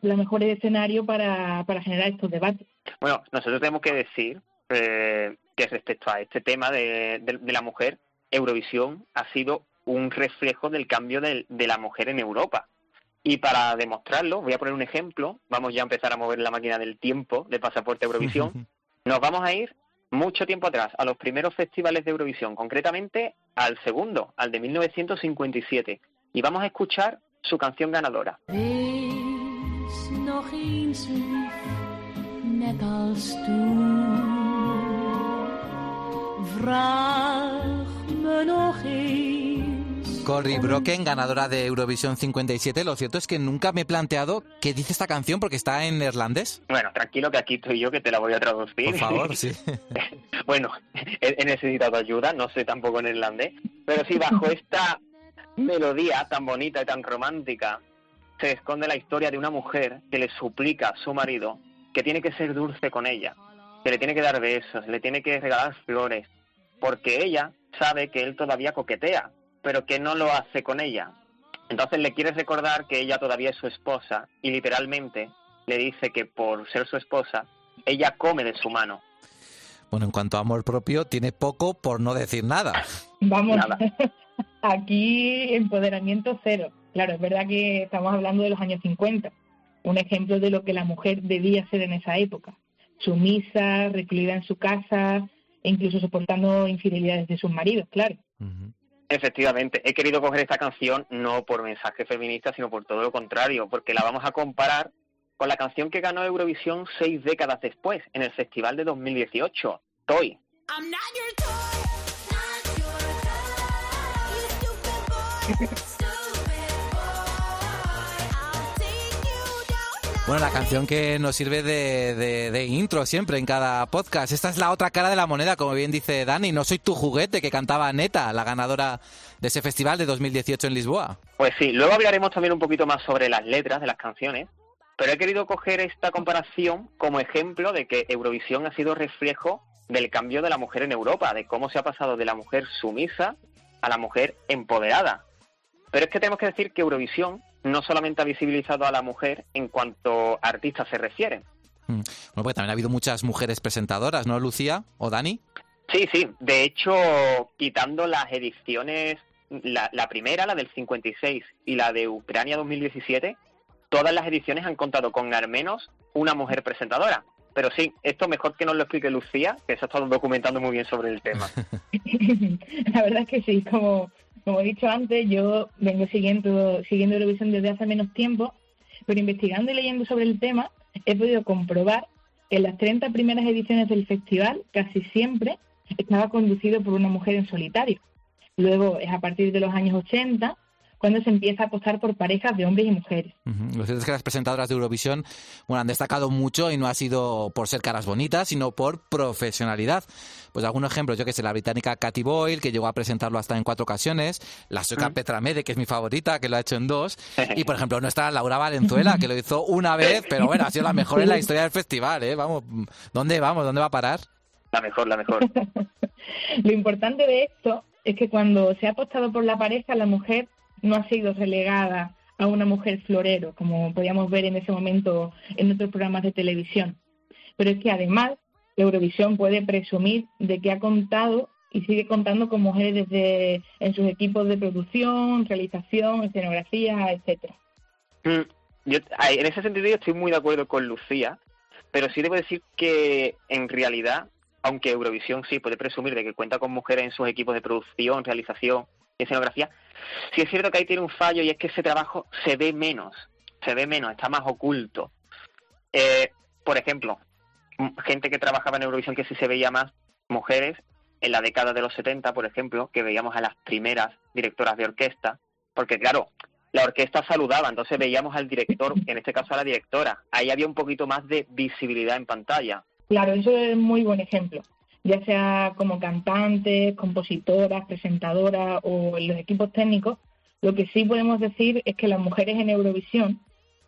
M: la mejor escenario para, para generar estos debates.
N: Bueno, nosotros tenemos que decir eh, que respecto a este tema de, de- de la mujer, Eurovisión ha sido un reflejo del cambio del- de, la mujer en Europa. Y para demostrarlo, voy a poner un ejemplo, vamos ya a empezar a mover la máquina del tiempo de Pasaporte Eurovisión. <laughs> Nos vamos a ir mucho tiempo atrás, a los primeros festivales de Eurovisión, concretamente al segundo, al de 1957. Y vamos a escuchar su canción ganadora.
C: Cory Brocken, ganadora de Eurovisión 57. Lo cierto es que nunca me he planteado qué dice esta canción porque está en neerlandés.
N: Bueno, tranquilo que aquí estoy yo que te la voy a traducir.
C: Por favor, sí. <laughs>
N: bueno, he, he necesitado ayuda, no sé tampoco en irlandés, pero sí, bajo <laughs> esta melodía tan bonita y tan romántica se esconde la historia de una mujer que le suplica a su marido que tiene que ser dulce con ella, que le tiene que dar besos, le tiene que regalar flores, porque ella sabe que él todavía coquetea, pero que no lo hace con ella. Entonces le quiere recordar que ella todavía es su esposa y literalmente le dice que por ser su esposa, ella come de su mano.
C: Bueno, en cuanto a amor propio, tiene poco por no decir nada.
M: Vamos, aquí empoderamiento cero. Claro, es verdad que estamos hablando de los años 50, un ejemplo de lo que la mujer debía ser en esa época. Sumisa, recluida en su casa, e incluso soportando infidelidades de sus maridos, claro.
N: Efectivamente, he querido coger esta canción no por mensaje feminista, sino por todo lo contrario, porque la vamos a comparar con la canción que ganó Eurovisión seis décadas después, en el Festival de 2018, Toy.
C: Bueno, la canción que nos sirve de, intro siempre en cada podcast. Esta es la otra cara de la moneda, como bien dice Dani. No soy tu juguete, que cantaba Neta, la ganadora de ese festival de 2018 en Lisboa.
N: Pues sí, luego hablaremos también un poquito más sobre las letras de las canciones, pero he querido coger esta comparación como ejemplo de que Eurovisión ha sido reflejo del cambio de la mujer en Europa, de cómo se ha pasado de la mujer sumisa a la mujer empoderada. Pero es que tenemos que decir que Eurovisión no solamente ha visibilizado a la mujer en cuanto a artistas se refiere.
C: Mm. Bueno, porque también ha habido muchas mujeres presentadoras, ¿no, Lucía o Dani?
N: Sí, sí. De hecho, quitando las ediciones, la, la primera, la del 56, y la de Ucrania 2017, todas las ediciones han contado con al menos una mujer presentadora. Pero sí, esto mejor que nos lo explique Lucía, que se ha estado documentando muy bien sobre el tema. <laughs>
M: La verdad es que sí, como, como he dicho antes, yo vengo siguiendo, siguiendo Eurovisión desde hace menos tiempo, pero investigando y leyendo sobre el tema, he podido comprobar que en las 30 primeras ediciones del festival casi siempre estaba conducido por una mujer en solitario. Luego es a partir de los años 80 cuando se empieza a apostar por parejas de hombres y mujeres.
C: Ujú. Lo cierto es que las presentadoras de Eurovisión bueno, han destacado mucho y no ha sido por ser caras bonitas, sino por profesionalidad. Pues algunos ejemplos, yo que sé, la británica Katy Boyle, que llegó a presentarlo hasta en cuatro ocasiones, la sueca
N: Mm.
C: Petra Mede, que es mi favorita, que lo ha hecho en dos, <laughs> y por ejemplo nuestra Laura Valenzuela, que lo hizo una vez, pero bueno, ha sido la mejor en la historia del festival, ¿eh? Vamos, ¿dónde vamos? ¿Dónde va a parar?
N: La mejor, la mejor. <laughs>
M: Lo importante de esto es que cuando se ha apostado por la pareja, la mujer no ha sido relegada a una mujer florero, como podíamos ver en ese momento en otros programas de televisión. Pero es que además Eurovisión puede presumir de que ha contado y sigue contando con mujeres desde en sus equipos de producción, realización, escenografía, etcétera.
N: Mm, Yo, en ese sentido yo estoy muy de acuerdo con Lucía, pero sí debo decir que en realidad, aunque Eurovisión sí puede presumir de que cuenta con mujeres en sus equipos de producción, realización escenografía, sí es cierto que ahí tiene un fallo y es que ese trabajo se ve menos, se ve menos, está más oculto. Eh, por ejemplo, gente que trabajaba en Eurovisión que sí se veía más, mujeres, en la década de los 70, por ejemplo, que veíamos a las primeras directoras de orquesta, porque claro, la orquesta saludaba, entonces veíamos al director, en este caso a la directora. Ahí había un poquito más de visibilidad en pantalla.
M: Claro, eso es muy buen ejemplo. Ya sea como cantantes, compositoras, presentadoras o en los equipos técnicos, lo que sí podemos decir es que las mujeres en Eurovisión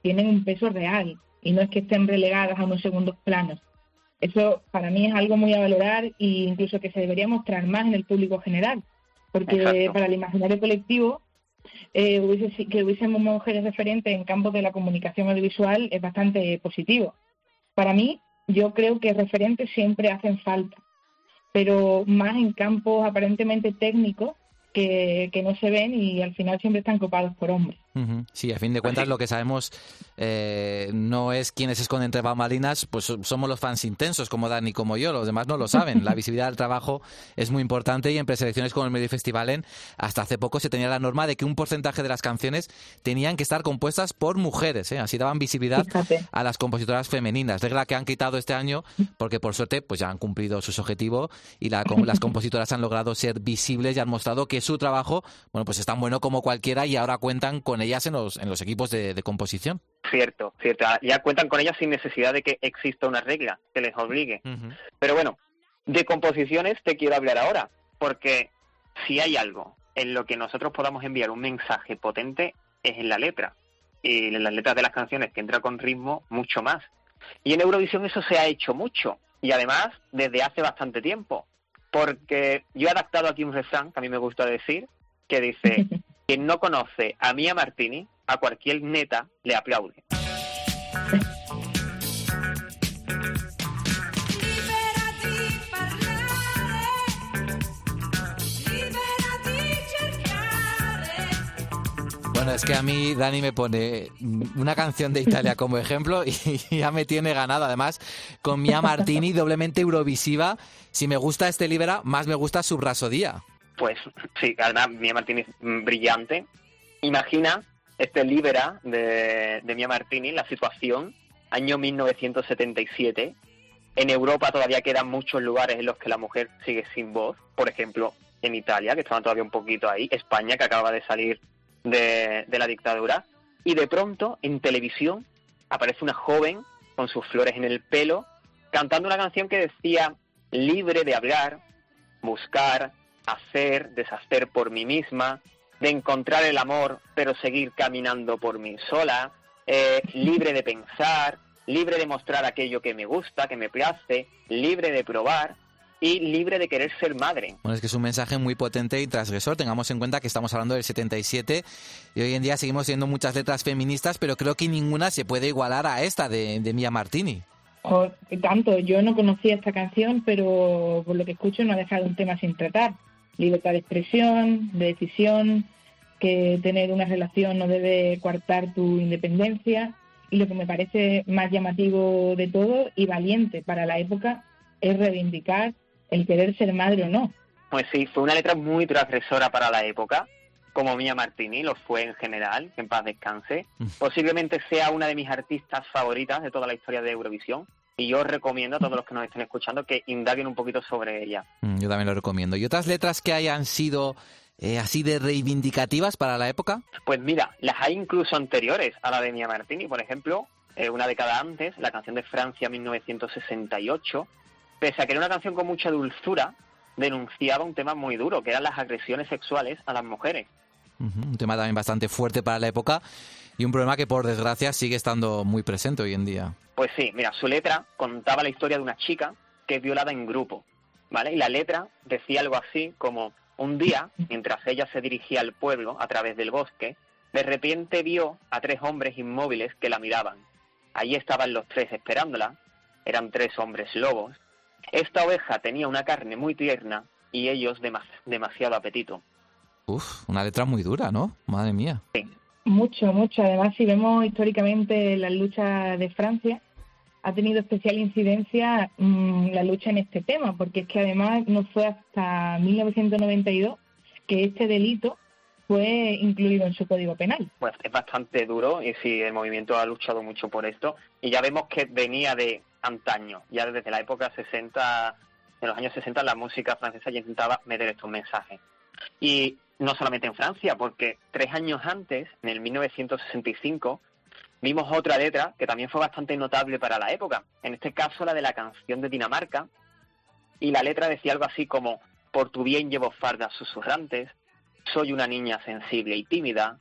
M: tienen un peso real y no es que estén relegadas a unos segundos planos. Eso para mí es algo muy a valorar e incluso que se debería mostrar más en el público general, porque
N: Exacto.
M: para el imaginario colectivo eh, hubiese- que hubiésemos mujeres referentes en campos de la comunicación audiovisual es bastante positivo. Para mí, yo creo que referentes siempre hacen falta, pero más en campos aparentemente técnicos que, que no se ven y al final siempre están copados por hombres.
C: Sí, a fin de cuentas lo que sabemos eh, no es quiénes se esconden entre bambalinas, pues so- somos los fans intensos como Dani como yo, los demás no lo saben. La visibilidad del trabajo es muy importante y en preselecciones como el Medio Festivalen hasta hace poco se tenía la norma de que un porcentaje de las canciones tenían que estar compuestas por mujeres, ¿eh? así daban visibilidad a las compositoras femeninas, regla que han quitado este año porque por suerte pues ya han cumplido sus objetivos y la- las compositoras han logrado ser visibles y han mostrado que su trabajo bueno pues es tan bueno como cualquiera y ahora cuentan con ellas en los, en los equipos de, de composición.
N: Cierto, cierto. Ya cuentan con ellas sin necesidad de que exista una regla que les obligue. Pero bueno, de composiciones te quiero hablar ahora, porque si hay algo en lo que nosotros podamos enviar un mensaje potente es en la letra. Y en las letras de las canciones que entra con ritmo, mucho más. Y en Eurovisión eso se ha hecho mucho. Y además, desde hace bastante tiempo. Porque yo he adaptado aquí un refrán que a mí me gusta decir, que dice, <laughs> quien no conoce a Mia Martini, a cualquier neta le aplaude.
C: Bueno, es que a mí Dani me pone una canción de Italia como ejemplo y <laughs> ya me tiene ganado. Además, con Mia Martini, <laughs> doblemente eurovisiva. Si me gusta este Libera, más me gusta su Rasodía.
N: Pues <laughs> sí, además Mia Martini es mm, brillante. Imagina este Libera de, de Mia Martini, la situación, año 1977. En Europa todavía quedan muchos lugares en los que la mujer sigue sin voz. Por ejemplo, en Italia, que estaban todavía un poquito ahí. España, que acaba de salir de la dictadura. Y de pronto, en televisión, aparece una joven con sus flores en el pelo, cantando una canción que decía libre de hablar, buscar, hacer, deshacer por mí misma, de encontrar el amor, pero seguir caminando por mí sola, eh, libre de pensar, libre de mostrar aquello que me gusta, que me place, libre de probar y libre de querer ser madre.
C: Bueno, es que es un mensaje muy potente y transgresor. Tengamos en cuenta que estamos hablando del 77 y hoy en día seguimos teniendo muchas letras feministas, pero creo que ninguna se puede igualar a esta de, de Mia Martini.
M: O, tanto, yo no conocía esta canción, pero por lo que escucho no ha dejado un tema sin tratar. Libertad de expresión, de decisión, que tener una relación no debe coartar tu independencia. Y lo que me parece más llamativo de todo y valiente para la época es reivindicar el querer ser madre o no.
N: Pues sí, fue una letra muy transgresora para la época, como Mia Martini lo fue en general, que en paz descanse. Posiblemente sea una de mis artistas favoritas de toda la historia de Eurovisión. Y yo os recomiendo a todos los que nos estén escuchando que indaguen un poquito sobre ella.
C: Mm, Yo también lo recomiendo. ¿Y otras letras que hayan sido eh, así de reivindicativas para la época?
N: Pues mira, las hay incluso anteriores a la de Mia Martini, por ejemplo, eh, una década antes, la canción de Francia 1968, pese a que era una canción con mucha dulzura, denunciaba un tema muy duro, que eran las agresiones sexuales a las mujeres.
C: Un tema también bastante fuerte para la época y un problema que por desgracia sigue estando muy presente hoy en día.
N: Pues sí, mira, su letra contaba la historia de una chica que es violada en grupo, ¿vale? Y la letra decía algo así como, un día, mientras ella se dirigía al pueblo a través del bosque, de repente vio a tres hombres inmóviles que la miraban. Allí estaban los tres esperándola, eran tres hombres lobos. Esta oveja tenía una carne muy tierna y ellos demas- demasiado apetito.
C: Uf, una letra muy dura, ¿no? Madre mía.
M: Mucho, mucho. Además, si vemos históricamente la lucha de Francia, ha tenido especial incidencia mm, la lucha en este tema, porque es que además no fue hasta 1992 que este delito fue incluido en su código penal.
N: Pues es bastante duro y sí, el movimiento ha luchado mucho por esto. Y ya vemos que venía de antaño, ya desde la época 60, en los años 60 la música francesa ya intentaba meter estos mensajes. Y no solamente en Francia, porque tres años antes, en el 1965, vimos otra letra que también fue bastante notable para la época. En este caso, la de la canción de Dinamarca. Y la letra decía algo así como, por tu bien llevo fardas susurrantes, soy una niña sensible y tímida,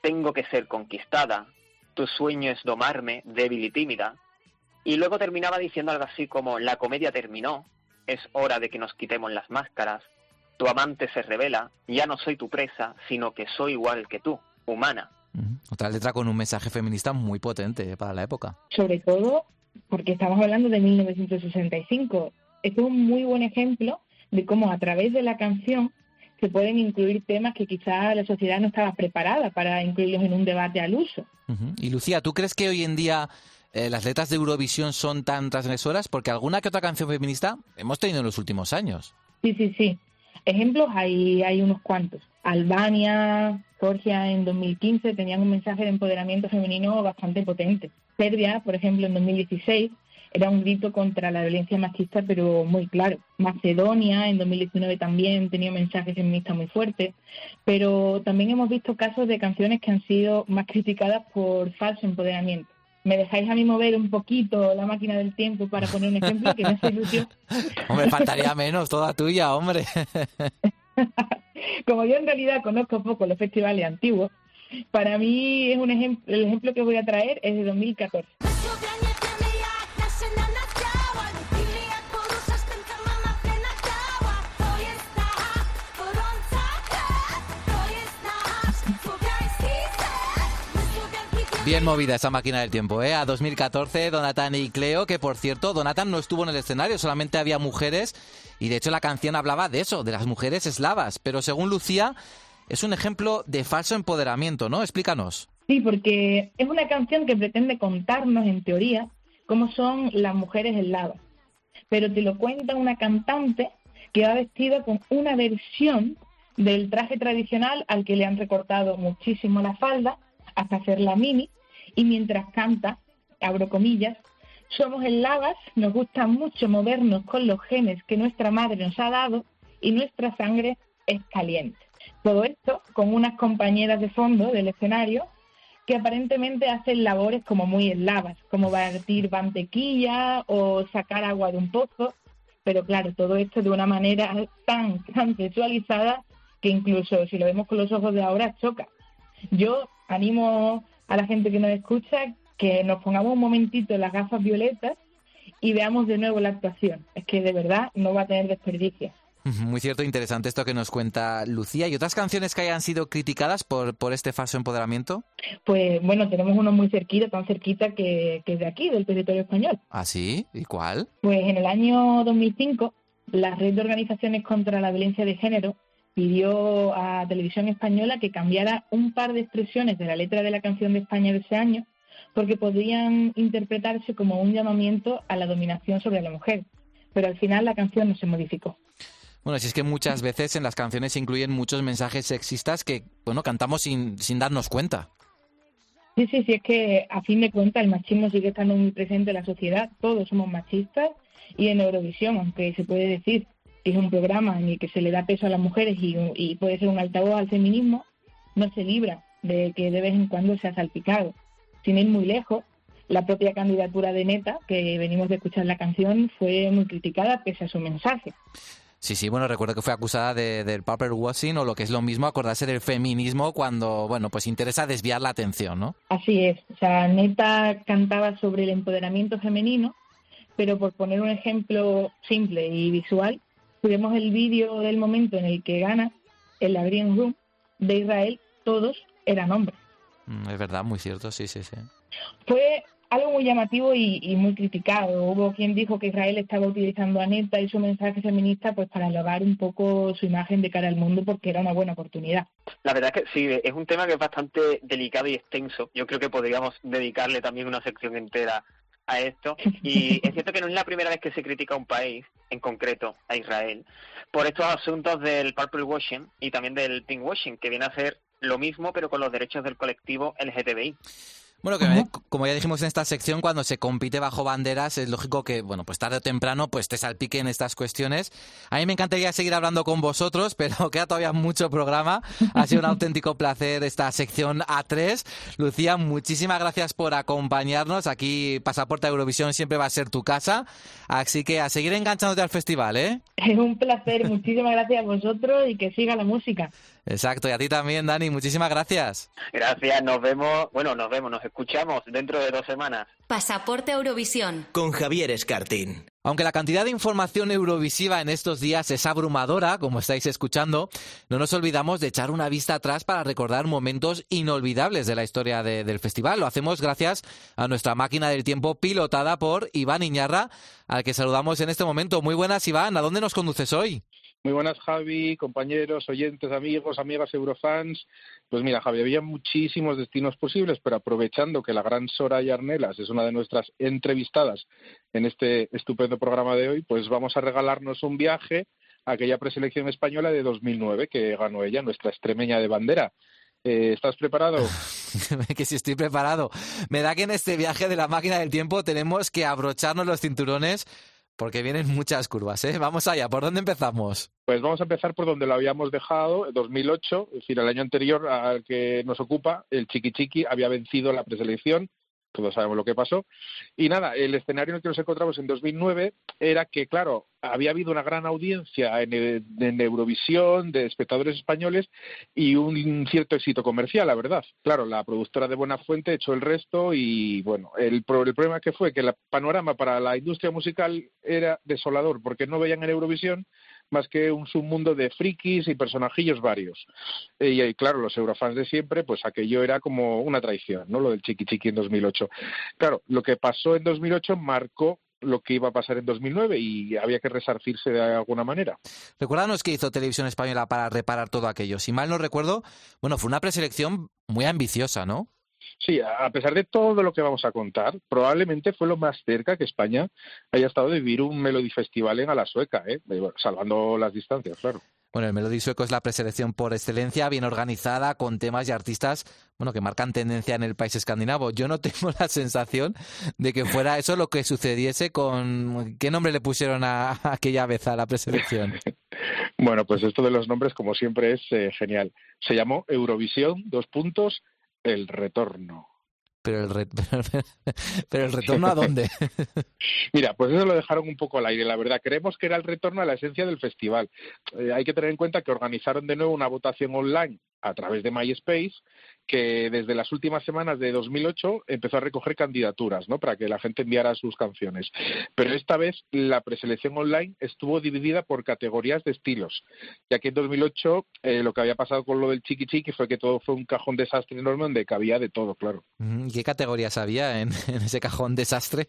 N: tengo que ser conquistada, tu sueño es domarme, débil y tímida. Y luego terminaba diciendo algo así como, la comedia terminó, es hora de que nos quitemos las máscaras, tu amante se revela, ya no soy tu presa, sino que soy igual que tú, humana.
C: Otra letra con un mensaje feminista muy potente para la época.
M: Sobre todo porque estamos hablando de 1965. Este es un muy buen ejemplo de cómo a través de la canción se pueden incluir temas que quizá la sociedad no estaba preparada para incluirlos en un debate al uso.
C: Y Lucía, ¿tú crees que hoy en día eh, las letras de Eurovisión son tan transgresoras? Porque alguna que otra canción feminista hemos tenido en los últimos años.
M: Sí, sí, sí. Ejemplos hay, hay unos cuantos. Albania, Georgia en 2015 tenían un mensaje de empoderamiento femenino bastante potente. Serbia, por ejemplo, en 2016 era un grito contra la violencia machista, pero muy claro. Macedonia en 2019 también tenía un mensaje feminista muy fuerte, pero también hemos visto casos de canciones que han sido más criticadas por falso empoderamiento. ¿Me dejáis a mí mover un poquito la máquina del tiempo para poner un ejemplo que me hace ilusión? <laughs>
C: Hombre, faltaría menos, toda tuya, hombre. <laughs>
M: Como yo en realidad conozco poco los festivales antiguos, para mí es un ejemplo, el ejemplo que voy a traer es de 2014.
C: Bien movida esa máquina del tiempo, ¿eh? A 2014, Donatan y Cleo, que por cierto, Donatan no estuvo en el escenario, solamente había mujeres, y de hecho la canción hablaba de eso, de las mujeres eslavas, pero según Lucía, es un ejemplo de falso empoderamiento, ¿no? Explícanos.
M: Sí, porque es una canción que pretende contarnos, en teoría, cómo son las mujeres eslavas. Pero te lo cuenta una cantante que va vestida con una versión del traje tradicional al que le han recortado muchísimo la falda hasta hacerla mini y mientras canta, abro comillas, somos eslavas, nos gusta mucho movernos con los genes que nuestra madre nos ha dado y nuestra sangre es caliente. Todo esto con unas compañeras de fondo del escenario que aparentemente hacen labores como muy eslavas, como batir mantequilla o sacar agua de un pozo, pero claro, todo esto de una manera tan, tan sexualizada que incluso si lo vemos con los ojos de ahora choca. Yo animo a la gente que nos escucha que nos pongamos un momentito las gafas violetas y veamos de nuevo la actuación. Es que de verdad no va a tener desperdicio.
C: Muy cierto, interesante esto que nos cuenta Lucía. ¿Y otras canciones que hayan sido criticadas por, por este falso empoderamiento?
M: Pues bueno, tenemos uno muy cerquita, tan cerquita que, que es de aquí, del territorio español.
C: ¿Ah, sí? ¿Y cuál?
M: Pues en el año 2005, la red de organizaciones contra la violencia de género pidió a Televisión Española que cambiara un par de expresiones de la letra de la canción de España de ese año porque podrían interpretarse como un llamamiento a la dominación sobre la mujer. Pero al final la canción no se modificó.
C: Bueno, si es que muchas veces en las canciones se incluyen muchos mensajes sexistas que, bueno, cantamos sin, sin darnos cuenta.
M: Sí, sí, sí, es que a fin de cuentas el machismo sigue estando muy presente en la sociedad, todos somos machistas y en Eurovisión, aunque se puede decir si es un programa en el que se le da peso a las mujeres y, y puede ser un altavoz al feminismo, no se libra de que de vez en cuando sea salpicado. Sin ir muy lejos, la propia candidatura de Neta, que venimos de escuchar la canción, fue muy criticada pese a su mensaje.
C: Sí, sí, bueno, recuerdo que fue acusada de, del paper washing o lo que es lo mismo, acordarse del feminismo cuando, bueno, pues interesa desviar la atención, ¿no?
M: Así es, o sea, Neta cantaba sobre el empoderamiento femenino, pero por poner un ejemplo simple y visual, tuvimos el vídeo del momento en el que gana en la Green Room de Israel, todos eran hombres.
C: Mm, Es verdad, muy cierto, sí, sí, sí.
M: Fue algo muy llamativo y, y muy criticado. Hubo quien dijo que Israel estaba utilizando a Neta y su mensaje feminista pues para elevar un poco su imagen de cara al mundo porque era una buena oportunidad.
N: La verdad es que sí, es un tema que es bastante delicado y extenso. Yo creo que podríamos dedicarle también una sección entera a esto. Y <laughs> es cierto que no es la primera vez que se critica a un país, en concreto a Israel, por estos asuntos del purple washing y también del pink washing, que viene a ser lo mismo pero con los derechos del colectivo LGTBI.
C: Bueno, que me- como ya dijimos en esta sección, cuando se compite bajo banderas, es lógico que, bueno, pues tarde o temprano, pues te salpiquen estas cuestiones. A mí me encantaría seguir hablando con vosotros, <laughs> pero queda todavía mucho programa. Ha sido un <laughs> auténtico placer esta sección A3. Lucía, muchísimas gracias por acompañarnos. Aquí Pasaporte a Eurovisión siempre va a ser tu casa. Así que a seguir enganchándote al festival, ¿eh?
M: Es un placer, muchísimas gracias a vosotros y que siga la música.
C: Exacto, y a ti también, Dani, muchísimas gracias.
N: Gracias, nos vemos, bueno, nos vemos, nos escuchamos dentro de dos semanas.
A: Pasaporte Eurovisión.
B: Con Javier Escartín.
C: Aunque la cantidad de información eurovisiva en estos días es abrumadora, como estáis escuchando, no nos olvidamos de echar una vista atrás para recordar momentos inolvidables de la historia de- del festival. Lo hacemos gracias a nuestra máquina del tiempo pilotada por Iván Iñarra, al que saludamos en este momento. Muy buenas, Iván. ¿A dónde nos conduces hoy?
O: Muy buenas, Javi, compañeros, oyentes, amigos, amigas, eurofans. Pues mira, Javi, había muchísimos destinos posibles, pero aprovechando que la gran Soraya Arnelas es una de nuestras entrevistadas en este estupendo programa de hoy, pues vamos a regalarnos un viaje a aquella preselección española de 2009 que ganó ella, nuestra extremeña de bandera. Eh, ¿Estás preparado? <laughs>
C: que si estoy preparado. Me da que en este viaje de la máquina del tiempo tenemos que abrocharnos los cinturones porque vienen muchas curvas, ¿eh? Vamos allá, ¿por dónde empezamos?
O: Pues vamos a empezar por donde lo habíamos dejado, en 2008, es decir, el año anterior al que nos ocupa, el Chiqui Chiqui había vencido la preselección, todos sabemos lo que pasó. Y nada, el escenario en el que nos encontramos en 2009 era que, claro, había habido una gran audiencia en, Eurovisión de espectadores españoles y un cierto éxito comercial, la verdad. Claro, la productora de Buena Fuente echó el resto y, bueno, el, el problema que fue que el panorama para la industria musical era desolador porque no veían en Eurovisión más que un submundo de frikis y personajillos varios. Eh, Y, y, claro, los eurofans de siempre, pues aquello era como una traición, ¿no? Lo del chiqui chiqui en 2008. Claro, lo que pasó en 2008 marcó lo que iba a pasar en 2009 y había que resarcirse de alguna manera.
C: Recuérdanos qué hizo Televisión Española para reparar todo aquello. Si mal no recuerdo, bueno, fue una preselección muy ambiciosa, ¿no?
O: Sí, a pesar de todo lo que vamos a contar, probablemente fue lo más cerca que España haya estado de vivir un Melody Festival en a la sueca, ¿eh? Salvando las distancias, claro.
C: Bueno, el Melody Sueco es la preselección por excelencia, bien organizada, con temas y artistas, bueno, que marcan tendencia en el país escandinavo. Yo no <laughs> tengo la sensación de que fuera eso lo que sucediese con... ¿Qué nombre le pusieron a, a aquella vez a la preselección? <laughs>
O: Bueno, pues esto de los nombres, como siempre, es eh, genial. Se llamó Eurovisión, dos puntos, el retorno.
C: Pero el, re- <laughs> pero, el retorno a dónde? <laughs>
O: Mira, pues eso lo dejaron un poco al aire, la verdad. Creemos que era el retorno a la esencia del festival. Eh, hay que tener en cuenta que organizaron de nuevo una votación online a través de MySpace que desde las últimas semanas de 2008 empezó a recoger candidaturas, ¿no? Para que la gente enviara sus canciones. Pero esta vez la preselección online estuvo dividida por categorías de estilos, ya que en 2008 eh, lo que había pasado con lo del chiqui chiqui fue que todo fue un cajón desastre enorme donde cabía de todo, claro.
C: Mm, ¿Y qué categorías había en, <laughs> en ese cajón desastre?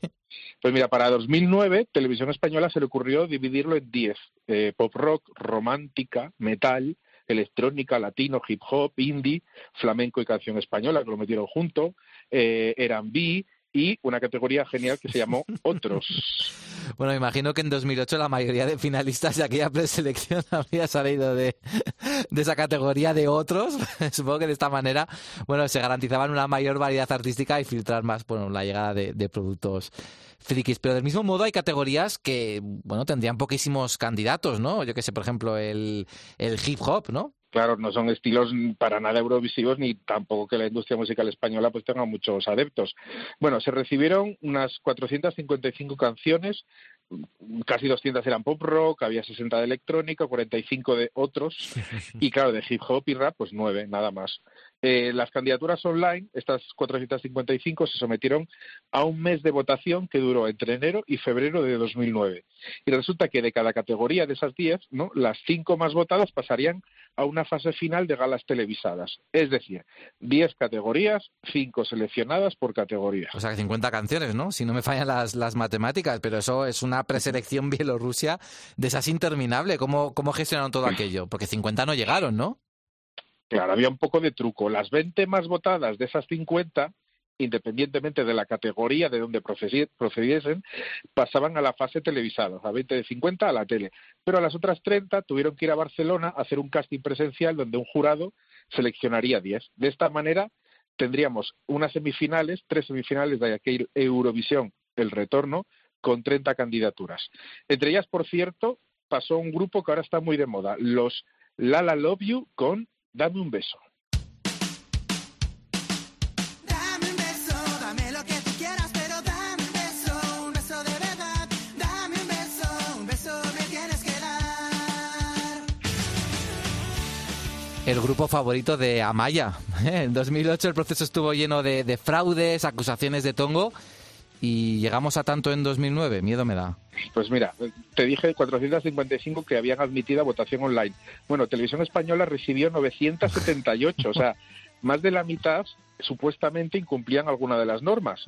O: Pues mira, para 2009, Televisión Española se le ocurrió dividirlo en 10. Eh, pop rock, romántica, metal, electrónica, latino, hip hop, indie, flamenco y canción española, que lo metieron junto, eh, R&B, y una categoría genial que se llamó Otros. <laughs>
C: Bueno, imagino que en 2008 la mayoría de finalistas de aquella preselección <laughs> había salido de, de esa categoría de otros. <laughs> Supongo que de esta manera, bueno, se garantizaban una mayor variedad artística y filtrar más, bueno, la llegada de, de productos frikis. Pero del mismo modo hay categorías que, bueno, tendrían poquísimos candidatos, ¿no? Yo que sé, por ejemplo, el, el hip hop, ¿no?
O: Claro, no son estilos para nada eurovisivos ni tampoco que la industria musical española pues tenga muchos adeptos. Bueno, se recibieron unas 455 canciones, casi 200 eran pop rock, había 60 de electrónica, 45 de otros <laughs> y claro, de hip hop y rap pues 9, nada más. Eh, las candidaturas online, estas 455, se sometieron a un mes de votación que duró entre enero y febrero de 2009. Y resulta que de cada categoría de esas 10, ¿no? las cinco más votadas pasarían a una fase final de galas televisadas. Es decir, 10 categorías, 5 seleccionadas por categoría.
C: O sea, que 50 canciones, ¿no? Si no me fallan las, las matemáticas, pero eso es una preselección <laughs> Bielorrusia de esas interminable. ¿Cómo, ¿Cómo gestionaron todo aquello? Porque 50 no llegaron, ¿no?
O: Claro, había un poco de truco. Las 20 más votadas de esas 50, independientemente de la categoría de donde procedi- procediesen, pasaban a la fase televisada, a 20 de 50 a la tele. Pero a las otras 30 tuvieron que ir a Barcelona a hacer un casting presencial donde un jurado seleccionaría 10. De esta manera tendríamos unas semifinales, tres semifinales de aquel Eurovisión, el retorno, con 30 candidaturas. Entre ellas, por cierto, pasó un grupo que ahora está muy de moda, los Lala Love You con Dame un beso.
J: Dame un beso, dame lo que tú quieras, pero dame un beso, un beso de verdad. Dame un beso, un beso me tienes que dar.
C: El grupo favorito de Amaya. En 2008 el proceso estuvo lleno de, de fraudes, acusaciones de tongo y llegamos a tanto en 2009. Miedo me da.
O: Pues mira, te dije 455 que habían admitido a votación online. Bueno, Televisión Española recibió 978, o sea, <laughs> más de la mitad supuestamente incumplían alguna de las normas.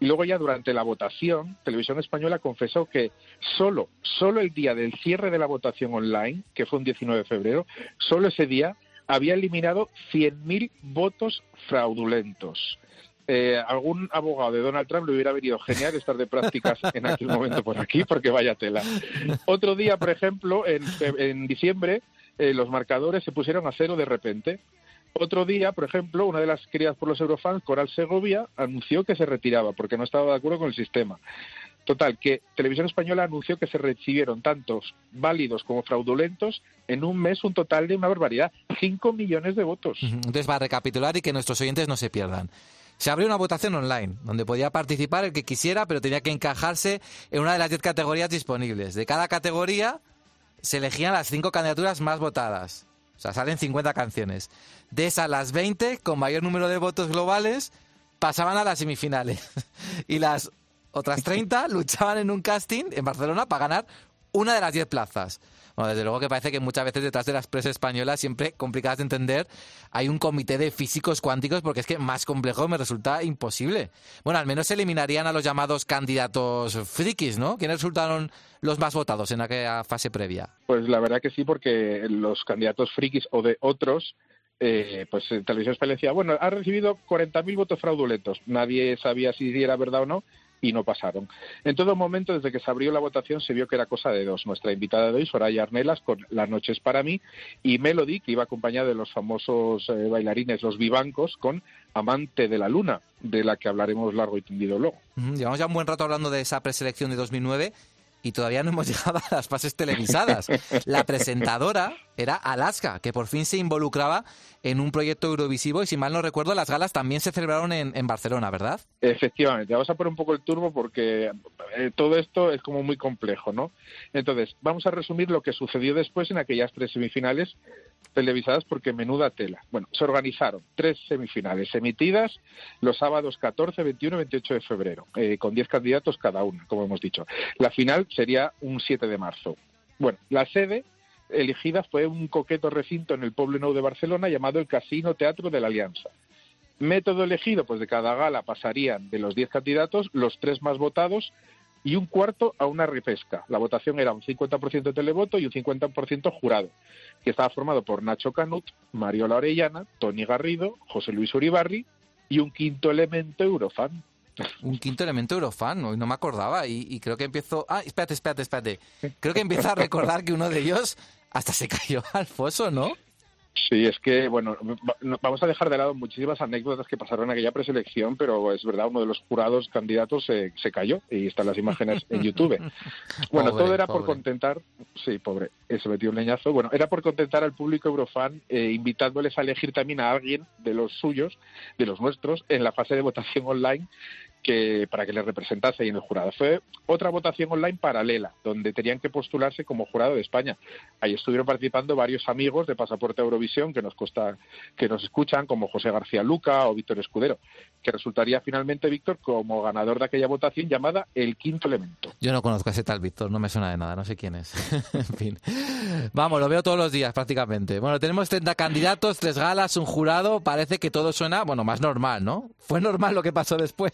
O: Y luego ya durante la votación, Televisión Española confesó que solo, solo el día del cierre de la votación online, que fue un 19 de febrero, solo ese día había eliminado 100.000 votos fraudulentos. Eh, algún abogado de Donald Trump le hubiera venido genial estar de prácticas en aquel momento por aquí, porque vaya tela. Otro día, por ejemplo, en, en diciembre, eh, los marcadores se pusieron a cero de repente. Otro día, por ejemplo, una de las queridas por los eurofans, Coral Segovia, anunció que se retiraba porque no estaba de acuerdo con el sistema. Total, que Televisión Española anunció que se recibieron tantos válidos como fraudulentos en un mes, un total de una barbaridad, 5 millones de votos.
C: Entonces, va a recapitular y que nuestros oyentes no se pierdan. Se abrió una votación online, donde podía participar el que quisiera, pero tenía que encajarse en una de las 10 categorías disponibles. De cada categoría se elegían las 5 candidaturas más votadas. O sea, salen 50 canciones. De esas, las 20, con mayor número de votos globales, pasaban a las semifinales. <laughs> y las otras 30 <laughs> luchaban en un casting en Barcelona para ganar una de las 10 plazas. Bueno, desde luego que parece que muchas veces detrás de las presas españolas, siempre complicadas de entender, hay un comité de físicos cuánticos porque es que más complejo me resulta imposible. Bueno, al menos eliminarían a los llamados candidatos frikis, ¿no? ¿Quiénes resultaron los más votados en aquella fase previa?
O: Pues la verdad que sí, porque los candidatos frikis o de otros, eh, pues Televisión Española decía, bueno, ha recibido 40.000 votos fraudulentos. Nadie sabía si era verdad o no y no pasaron. En todo momento, desde que se abrió la votación, se vio que era cosa de dos. Nuestra invitada de hoy, Soraya Arnelas, con Las noches para mí, y Melody, que iba acompañada de los famosos eh, bailarines, los vivancos, con Amante de la Luna, de la que hablaremos largo y tendido luego.
C: Llevamos ya un buen rato hablando de esa preselección de 2009 y todavía no hemos <laughs> llegado a las fases televisadas. La presentadora era Alaska, que por fin se involucraba en un proyecto eurovisivo y si mal no recuerdo, las galas también se celebraron en, Barcelona, ¿verdad?
O: Efectivamente, vamos a poner un poco el turbo porque eh, todo esto es como muy complejo, ¿no? Entonces, vamos a resumir lo que sucedió después en aquellas tres semifinales televisadas porque menuda tela. Bueno, se organizaron tres semifinales emitidas los sábados 14, 21 y 28 de febrero, eh, con 10 candidatos cada una, como hemos dicho. La final sería un 7 de marzo. Bueno, la sede elegida fue un coqueto recinto en el Pueblo Nou de Barcelona llamado el Casino Teatro de la Alianza. Método elegido, pues de cada gala pasarían de los 10 candidatos los tres más votados y un cuarto a una repesca. La votación era un 50% televoto y un 50% jurado, que estaba formado por Nacho Canut, Mariola Orellana, Tony Garrido, José Luis Uribarri y un quinto elemento eurofan.
C: Un quinto elemento Eurofan, no, no me acordaba y, y creo que empiezo... Ah, espérate, espérate, espérate. Creo que empiezo a recordar que uno de ellos hasta se cayó <laughs> al foso, ¿no?
O: Sí, es que, bueno, va- no- vamos a dejar de lado muchísimas anécdotas que pasaron en aquella preselección, pero es verdad, uno de los jurados candidatos se, se cayó y están las imágenes en YouTube. <laughs> Bueno,
C: Pobre,
O: todo era por contentar, sí, pobre, eh, se metió un leñazo. Bueno, era por contentar al público eurofan, eh, invitándoles a elegir también a alguien de los suyos, de los nuestros, en la fase de votación online que para que les representase ahí en el jurado. Fue otra votación online paralela, donde tenían que postularse como jurado de España. Ahí estuvieron participando varios amigos de Pasaporte Eurovisión que nos costa, que nos escuchan, como José García Luca o Víctor Escudero, que resultaría finalmente Víctor como ganador de aquella votación llamada El Quinto Elemento.
C: Yo no conozco a ese tal Víctor, no me suena de nada, no sé quién es. <laughs> en fin. Vamos, lo veo todos los días prácticamente. Bueno, tenemos 30 candidatos, tres galas, un jurado. Parece que todo suena, bueno, más normal, ¿no? ¿Fue normal lo que pasó después?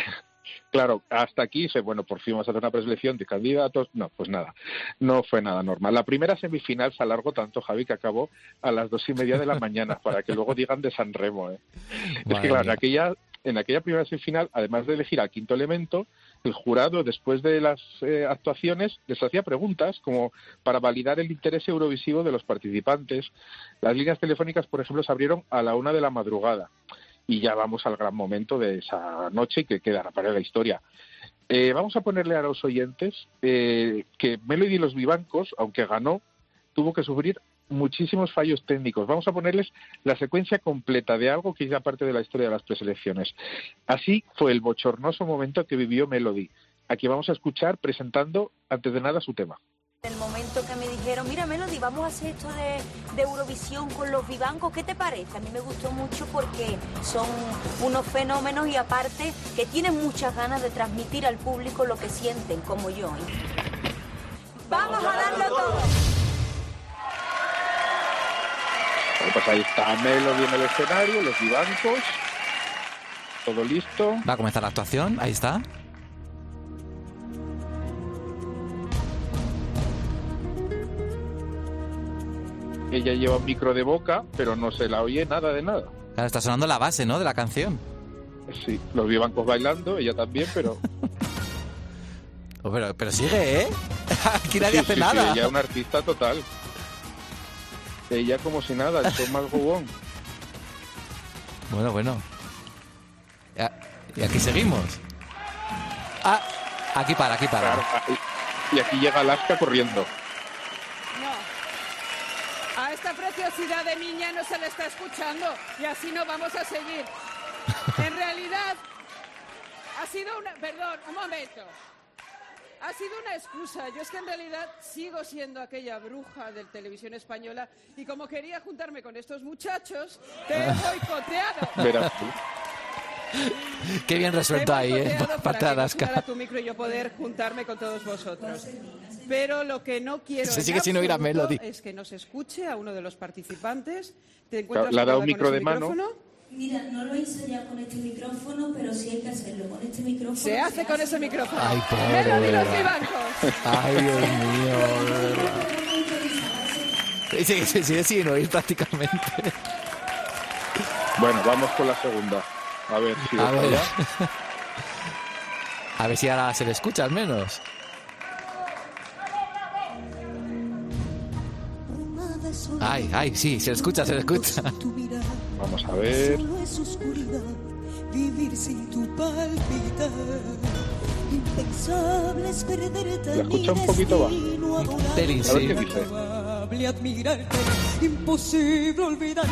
C: <laughs>
O: Claro, hasta aquí dice, bueno, por fin vamos a hacer una preselección de candidatos. No, pues nada, no fue nada normal. La primera semifinal se alargó tanto, Javi, que acabó a las dos y media de la mañana, <laughs> para que luego digan de San Remo. ¿eh? es que, claro, en aquella, en aquella primera semifinal, además de elegir al quinto elemento, el jurado, después de las eh, actuaciones, les hacía preguntas como para validar el interés eurovisivo de los participantes. Las líneas telefónicas, por ejemplo, se abrieron a la una de la madrugada. Y ya vamos al gran momento de esa noche que quedará para la historia. Eh, vamos a ponerle a los oyentes eh, que Melody y los Vivancos, aunque ganó, tuvo que sufrir muchísimos fallos técnicos. Vamos a ponerles la secuencia completa de algo que ya parte de la historia de las preselecciones. Así fue el bochornoso momento que vivió Melody. Aquí vamos a escuchar presentando, antes de nada, su tema.
P: Que me dijeron, mira Melody, vamos a hacer esto de, de Eurovisión con los vivancos, ¿qué te parece? A mí me gustó mucho porque son unos fenómenos y aparte que tienen muchas ganas de transmitir al público lo que sienten, como yo. ¿eh? Vamos a darlo todo.
O: Bueno, pues ahí está Melody en el escenario, los Vivancos, todo listo.
C: Va a comenzar la actuación, ahí está.
O: Ella lleva un micro de boca, pero no se la oye nada de nada.
C: Claro, está sonando la base, ¿no? De la canción.
O: Sí, los Vivancos bailando, ella también, pero... <laughs>
C: Oh, pero, pero sigue, ¿eh? <laughs> Aquí nadie
O: Sí,
C: hace
O: sí, sí,
C: nada.
O: ella es una artista total. Ella como si nada, el show más jugón.
C: Bueno, bueno. Y aquí seguimos. Ah, aquí para, aquí para.
O: Claro, y aquí llega Alaska corriendo.
Q: No. Preciosidad de niña no se le está escuchando y así no vamos a seguir. En <laughs> realidad, ha sido una... Perdón, un momento. Ha sido una excusa. Yo es que en realidad sigo siendo aquella bruja de televisión española y como quería juntarme con estos muchachos, te he boicoteado. <laughs>
O: Verás tú.
C: Qué bien resuelto ahí, ¿eh? Alaska.
Q: sonara tu micro y yo poder juntarme con todos vosotros. Pero lo que no quiero
C: Se sigue sin oír a Melody.
Q: es que no se escuche a uno de los participantes. Te encuentras
O: le ha dado un micro de mano.
Q: micrófono?
R: Mira, no lo he ensayado con este micrófono, pero sí hay que hacerlo. Con este micrófono.
Q: Se hace con ese micrófono.
C: Ay, pobre,
Q: Melody los vivancos.
C: Ay, Dios mío. Sí, sí, sí, sigue sin oír prácticamente.
O: Bueno, vamos con la segunda. A ver si
C: A ver.
O: ya. <laughs>
C: A ver si ahora se le escucha al menos. Ay, ay, sí, se escucha, se escucha.
O: Vamos a ver.
J: Solo es oscuridad, vivir sin tu palpitar. Impensable es perderte
O: La escucha un poquito bajo.
C: Sí.
J: admirarte, imposible olvidarte.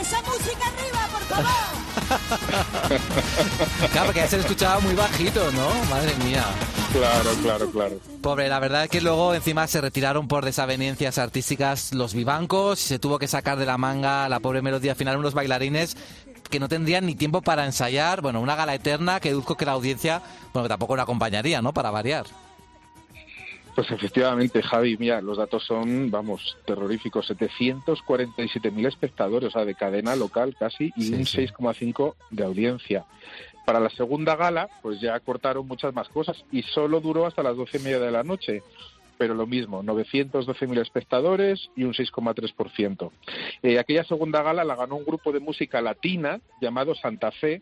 P: Esa música arriba, por favor. <laughs>
C: Claro, porque ya se escuchaba muy bajito, ¿no? Madre mía.
O: Claro, claro, claro.
C: Pobre, la verdad es que luego encima se retiraron por desavenencias artísticas los vivancos y se tuvo que sacar de la manga la pobre melodía al final unos bailarines que no tendrían ni tiempo para ensayar, bueno, una gala eterna que deduzco que la audiencia, bueno, tampoco la acompañaría, ¿no? Para variar.
O: Pues efectivamente, Javi, mira, los datos son, vamos, terroríficos. 747.000 espectadores, o sea, de cadena local casi, y
C: Sí,
O: un
C: sí.
O: 6,5 de audiencia. Para la segunda gala, pues ya cortaron muchas más cosas y solo duró hasta las 12 y media de la noche. Pero lo mismo, 912.000 espectadores y un 6,3%. Eh, aquella segunda gala la ganó un grupo de música latina llamado Santa Fe,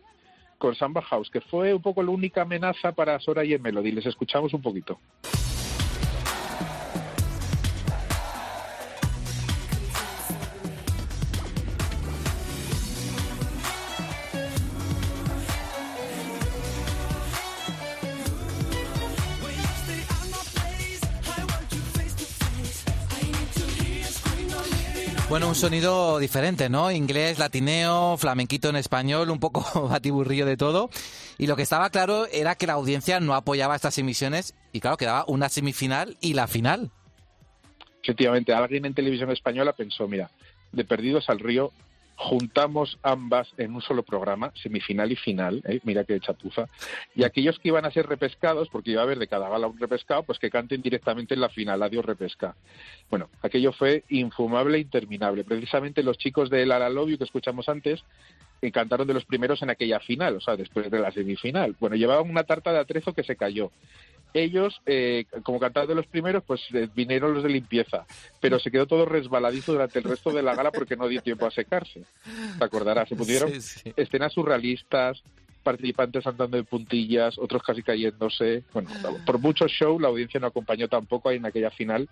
O: con Samba House, que fue un poco la única amenaza para Soraya y Melody. Les escuchamos un poquito.
C: Bueno, un sonido diferente, ¿no? Inglés, latineo, flamenquito en español, un poco <laughs> batiburrillo de todo. Y lo que estaba claro era que la audiencia no apoyaba estas emisiones y claro, quedaba una semifinal y la final.
O: Efectivamente, alguien en televisión española pensó, mira, de Perdidos al Río juntamos ambas en un solo programa, semifinal y final, ¿eh? mira qué chapuza, y aquellos que iban a ser repescados, porque iba a haber de cada gala un repescado, pues que canten directamente en la final, adiós repesca. Bueno, aquello fue infumable e interminable. Precisamente los chicos de Love You que escuchamos antes, que cantaron de los primeros en aquella final, o sea, después de la semifinal. Bueno, llevaban una tarta de atrezo que se cayó. Ellos, eh, como cantaron de los primeros, pues eh, vinieron los de limpieza, pero se quedó todo resbaladizo durante el resto de la gala porque no dio tiempo a secarse. Te acordarás, se pusieron
C: Sí, sí.
O: escenas surrealistas, participantes andando de puntillas, otros casi cayéndose. Bueno, por mucho show la audiencia no acompañó tampoco ahí en aquella final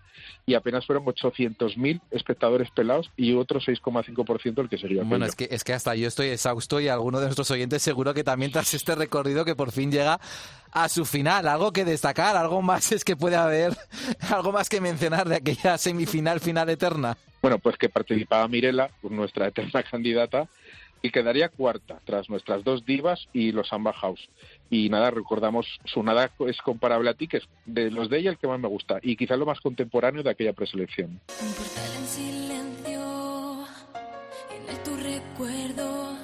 O: y apenas fueron 800.000 espectadores pelados y otro 6,5% el que sería
C: Bueno, es que, es que hasta yo estoy exhausto y alguno de nuestros oyentes seguro que también tras este recorrido que por fin llega a su final. Algo que destacar, algo más es que puede haber, <laughs> algo más que mencionar de aquella semifinal final eterna.
O: Bueno, pues que participaba Mirela, nuestra eterna candidata, y quedaría cuarta tras nuestras dos divas y los Samba House. Y nada, recordamos su nada es comparable a ti, que es de los de ella el que más me gusta y quizás lo más contemporáneo de aquella preselección.
K: Un portal en silencio, en el tu recuerdo.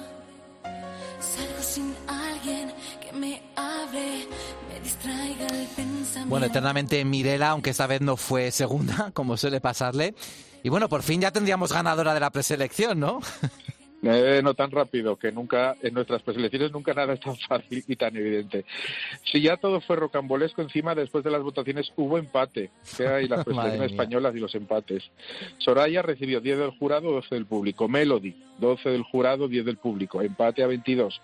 K: Salgo sin alguien que me hable, me distraiga el pensamiento.
C: Bueno, eternamente Mirela, aunque esta vez no fue segunda, <laughs> como suele pasarle. Y bueno, por fin ya tendríamos ganadora de la preselección, ¿no? <laughs>
O: Eh, no tan rápido, que nunca, en nuestras preselecciones nunca nada es tan <laughs> fácil y tan evidente. Si ya todo fue rocambolesco, encima después de las votaciones hubo empate, que hay las preselecciones españolas y los empates. Soraya recibió 10 del jurado, 12 del público. Melody, 12 del jurado, 10 del público. Empate a 22.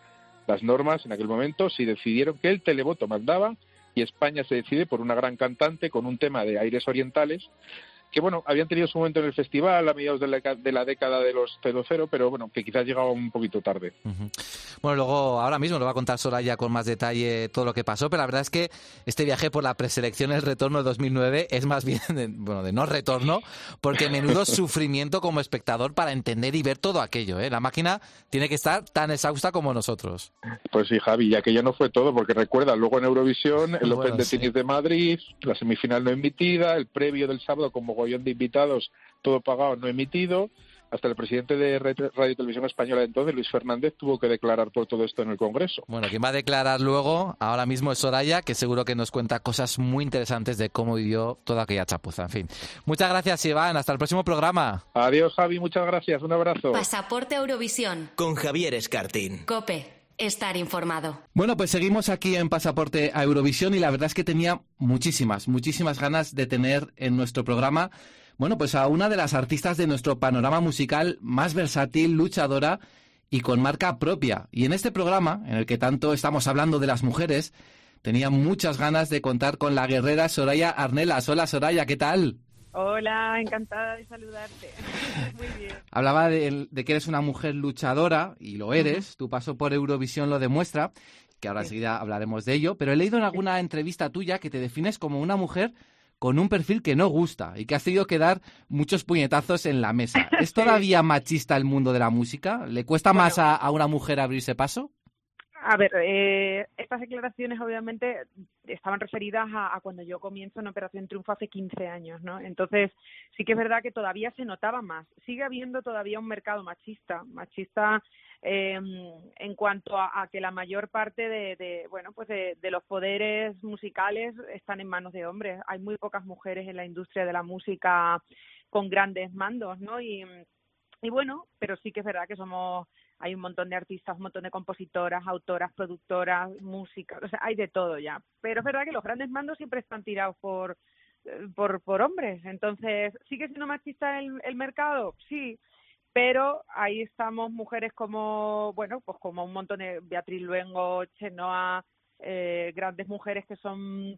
O: Las normas en aquel momento sí decidieron que el televoto mandaba y España se decide por una gran cantante con un tema de aires orientales que bueno, habían tenido su momento en el festival a mediados de la, de la década de los 00, pero bueno, que quizás llegaba un poquito tarde.
C: Bueno, luego, ahora mismo lo va a contar Soraya con más detalle todo lo que pasó, pero la verdad es que este viaje por la preselección, el retorno de 2009, es más bien, de, bueno, de no retorno, porque menudo <laughs> sufrimiento como espectador para entender y ver todo aquello, ¿eh? La máquina tiene que estar tan exhausta como nosotros.
O: Pues sí, Javi, ya que ya no fue todo, porque recuerda, luego en Eurovisión, el
C: Bueno,
O: Open de
C: sí.
O: Tenis de Madrid, la semifinal no emitida, el previo del sábado con mogollón de invitados, todo pagado, no emitido. Hasta el presidente de Radio Televisión Española de entonces, Luis Fernández, tuvo que declarar por todo esto en el Congreso.
C: Bueno, quien va a declarar luego, ahora mismo es Soraya, que seguro que nos cuenta cosas muy interesantes de cómo vivió toda aquella chapuza. En fin. Muchas gracias, Iván. Hasta el próximo programa.
O: Adiós, Javi, muchas gracias, un abrazo.
A: Pasaporte Eurovisión.
B: Con Javier Escartín.
A: Cope. Estar informado.
C: Bueno, pues seguimos aquí en Pasaporte a Eurovisión y la verdad es que tenía muchísimas, muchísimas ganas de tener en nuestro programa, bueno, pues a una de las artistas de nuestro panorama musical más versátil, luchadora y con marca propia. Y en este programa, en el que tanto estamos hablando de las mujeres, tenía muchas ganas de contar con la guerrera Soraya Arnelas. Hola Soraya, ¿qué tal?
S: Hola, encantada de saludarte. <laughs> Muy bien.
C: Hablaba de, de que eres una mujer luchadora, y lo eres, tu paso por Eurovisión lo demuestra, que ahora enseguida hablaremos de ello, pero he leído en alguna entrevista tuya que te defines como una mujer con un perfil que no gusta y que has tenido que dar muchos puñetazos en la mesa. <laughs> ¿Es todavía machista el mundo de la música? ¿Le cuesta más a, a una mujer abrirse paso?
S: A ver, eh, estas declaraciones obviamente estaban referidas a, cuando yo comienzo en Operación Triunfo hace 15 años, ¿no? Entonces, sí que es verdad que todavía se notaba más. Sigue habiendo todavía un mercado machista, machista eh, en cuanto a, a que la mayor parte de, de, bueno, pues de, de los poderes musicales están en manos de hombres. Hay muy pocas mujeres en la industria de la música con grandes mandos, ¿no? Y, y bueno, pero sí que es verdad que somos hay un montón de artistas, un montón de compositoras, autoras, productoras, músicas, o sea, hay de todo ya. Pero es verdad que los grandes mandos siempre están tirados por eh, por, hombres. Entonces, ¿sigue siendo machista el, el mercado? Sí, pero ahí estamos mujeres como, bueno, pues como un montón de Beatriz Luengo, Chenoa, eh, grandes mujeres que son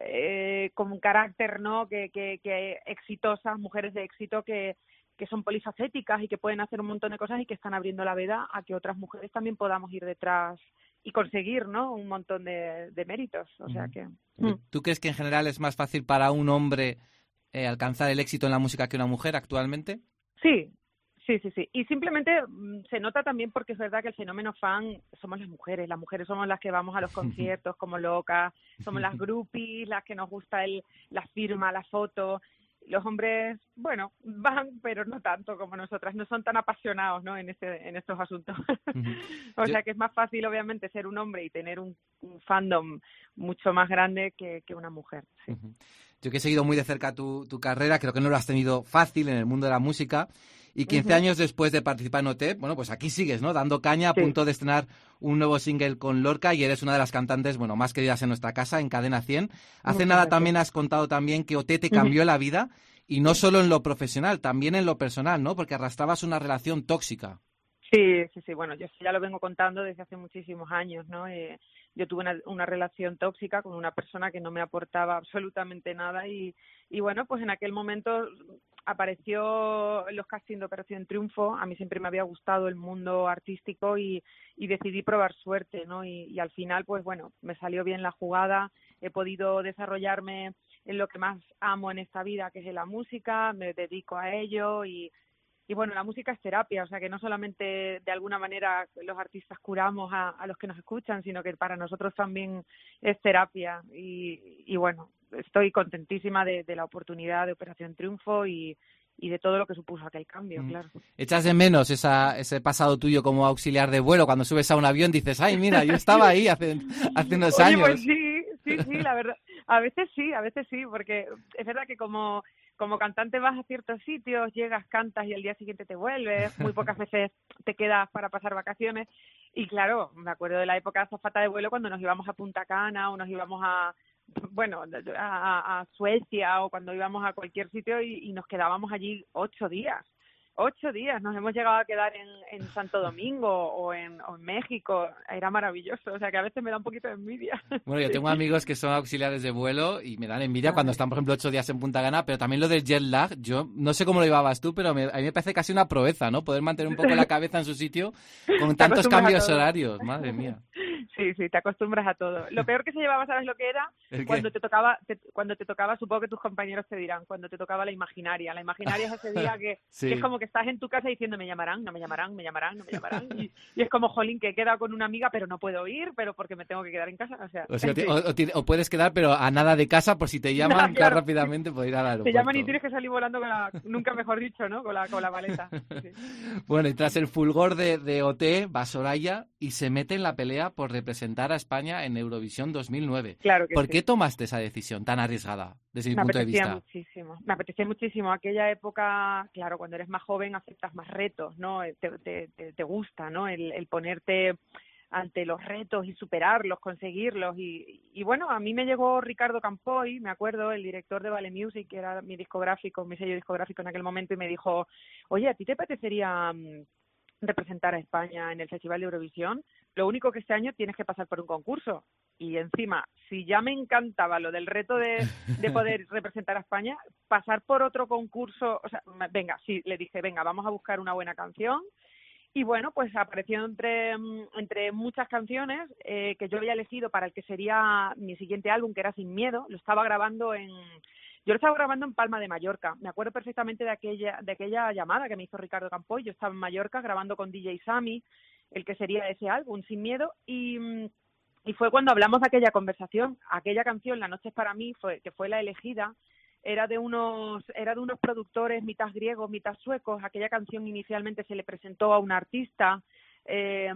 S: eh, con un carácter, ¿no? Que, que, que exitosas, mujeres de éxito que, que son polifacéticas y que pueden hacer un montón de cosas y que están abriendo la veda a que otras mujeres también podamos ir detrás y conseguir, ¿no? Un montón de, de méritos. O sea que.
C: ¿Tú- ¿Tú crees que en general es más fácil para un hombre eh, alcanzar el éxito en la música que una mujer actualmente?
S: Sí, sí, sí, sí. Y simplemente mm, se nota también porque es verdad que el fenómeno fan somos las mujeres. Las mujeres somos las que vamos a los <laughs> conciertos como locas, somos las <laughs> groupies, las que nos gusta el, la firma, la foto. Los hombres, bueno, <laughs> van, pero no tanto como nosotras. No son tan apasionados, ¿no? En este, en estos asuntos. <laughs> o sea que es más fácil, obviamente, ser un hombre y tener un, un fandom mucho más grande que, que una mujer. sí.
C: Yo que he seguido muy de cerca tu, tu carrera, creo que no lo has tenido fácil en el mundo de la música. Y 15
S: Ujú.
C: años después de participar en OT, bueno, pues aquí sigues, ¿no? Dando caña, a
S: Sí.
C: punto de estrenar un nuevo single con Lorca y eres una de las cantantes, bueno, más queridas en nuestra casa, en Cadena 100. Hace
S: Muchas
C: nada
S: gracias.
C: también has contado también que OT te
S: Ujú.
C: cambió la vida y no solo en lo profesional, también en lo personal, ¿no? Porque arrastrabas una relación tóxica.
S: Sí, sí, sí. Bueno, yo ya lo vengo contando desde hace muchísimos años, ¿no? Eh, yo tuve una, una relación tóxica con una persona que no me aportaba absolutamente nada y, y bueno, pues en aquel momento apareció los castings de Operación Triunfo. A mí siempre me había gustado el mundo artístico y, y decidí probar suerte, ¿no? Y, y al final, pues bueno, me salió bien la jugada. He podido desarrollarme en lo que más amo en esta vida, que es la música. Me dedico a ello y y bueno, la música es terapia, o sea que no solamente de alguna manera los artistas curamos a, a los que nos escuchan, sino que para nosotros también es terapia. Y, y bueno, estoy contentísima de, de la oportunidad de Operación Triunfo y, y de todo lo que supuso aquel cambio,
C: Mm.
S: claro.
C: ¿Echas de menos esa, ese pasado tuyo como auxiliar de vuelo? Cuando subes a un avión dices, ay, mira, yo estaba ahí hace, hace unos
S: Oye,
C: años.
S: pues sí, sí, sí, la verdad. A veces sí, a veces sí, porque es verdad que como, como cantante vas a ciertos sitios, llegas, cantas y al día siguiente te vuelves, muy pocas veces te quedas para pasar vacaciones. Y claro, me acuerdo de la época de azafata de vuelo cuando nos íbamos a Punta Cana o nos íbamos a, bueno, a, a Suecia o cuando íbamos a cualquier sitio y, y nos quedábamos allí ocho días. Ocho días, nos hemos llegado a quedar en, en Santo Domingo o en, o en México, era maravilloso, o sea que a veces me da un poquito de envidia.
C: Bueno, yo tengo amigos que son auxiliares de vuelo y me dan envidia cuando están, por ejemplo, ocho días en Punta Cana, pero también lo del jet lag, yo no sé cómo lo llevabas tú, pero me- a mí me parece casi una proeza, ¿no? Poder mantener un poco la <laughs> cabeza en su sitio con tantos cambios horarios, madre mía.
S: Sí, sí, te acostumbras a todo. Lo peor que se llevaba, ¿sabes lo que era? <laughs> Cuando te tocaba, te- cuando te tocaba, supongo que tus compañeros te dirán, cuando te tocaba la imaginaria. La imaginaria es ese día que, <laughs>
C: Sí.
S: que es como que estás en tu casa diciendo, me llamarán, no me llamarán, me llamarán, no me llamarán. Y, y es como, jolín, que he quedado con una amiga, pero no puedo ir, pero porque me tengo que quedar en casa. O sea,
C: O, sea, te- puedes quedar, pero a nada de casa por si te <laughs> llaman,
S: claro.
C: rápidamente puedes ir al
S: te
C: aeropuerto.
S: llaman y tienes que salir volando con la, nunca mejor dicho, ¿no? Con la, con la maleta. Sí.
C: Bueno, y tras el fulgor de, de OT, va Soraya y se mete en la pelea por representar a España en Eurovisión 2009.
S: Claro que
C: ¿Por
S: sí.
C: qué tomaste esa decisión tan arriesgada, desde mi
S: me
C: punto de
S: apetecía
C: vista?
S: muchísimo, me apetecía muchísimo. Aquella época, claro, cuando eres más joven aceptas más retos, ¿no? Eh, Te, te, te, te gusta, ¿no? El, el ponerte ante los retos y superarlos, conseguirlos. Y, y bueno, a mí me llegó Ricardo Campoy, me acuerdo, el director de Vale Music, que era mi discográfico, mi sello discográfico en aquel momento, y me dijo, oye, ¿a ti te apetecería mm, representar a España en el Festival de Eurovisión? Lo único que este año tienes que pasar por un concurso. Y encima, si ya me encantaba lo del reto de, de poder <laughs> representar a España, pasar por otro concurso, o sea, venga, sí, le dije, venga, vamos a buscar una buena canción. Y bueno, pues apareció entre, mm, entre muchas canciones eh, que yo había elegido para el que sería mi siguiente álbum, que era Sin Miedo. Lo estaba grabando en, yo lo estaba grabando en Palma de Mallorca. Me acuerdo perfectamente de aquella, de aquella llamada que me hizo Ricardo Campoy. Yo estaba en Mallorca grabando con DJ Sammy, el que sería ese álbum, Sin Miedo, y, mm, y fue cuando hablamos de aquella conversación. Aquella canción, La noche es para mí, fue, que fue la elegida, era de unos era de unos productores mitad griegos mitad suecos. Aquella canción inicialmente se le presentó a una artista eh,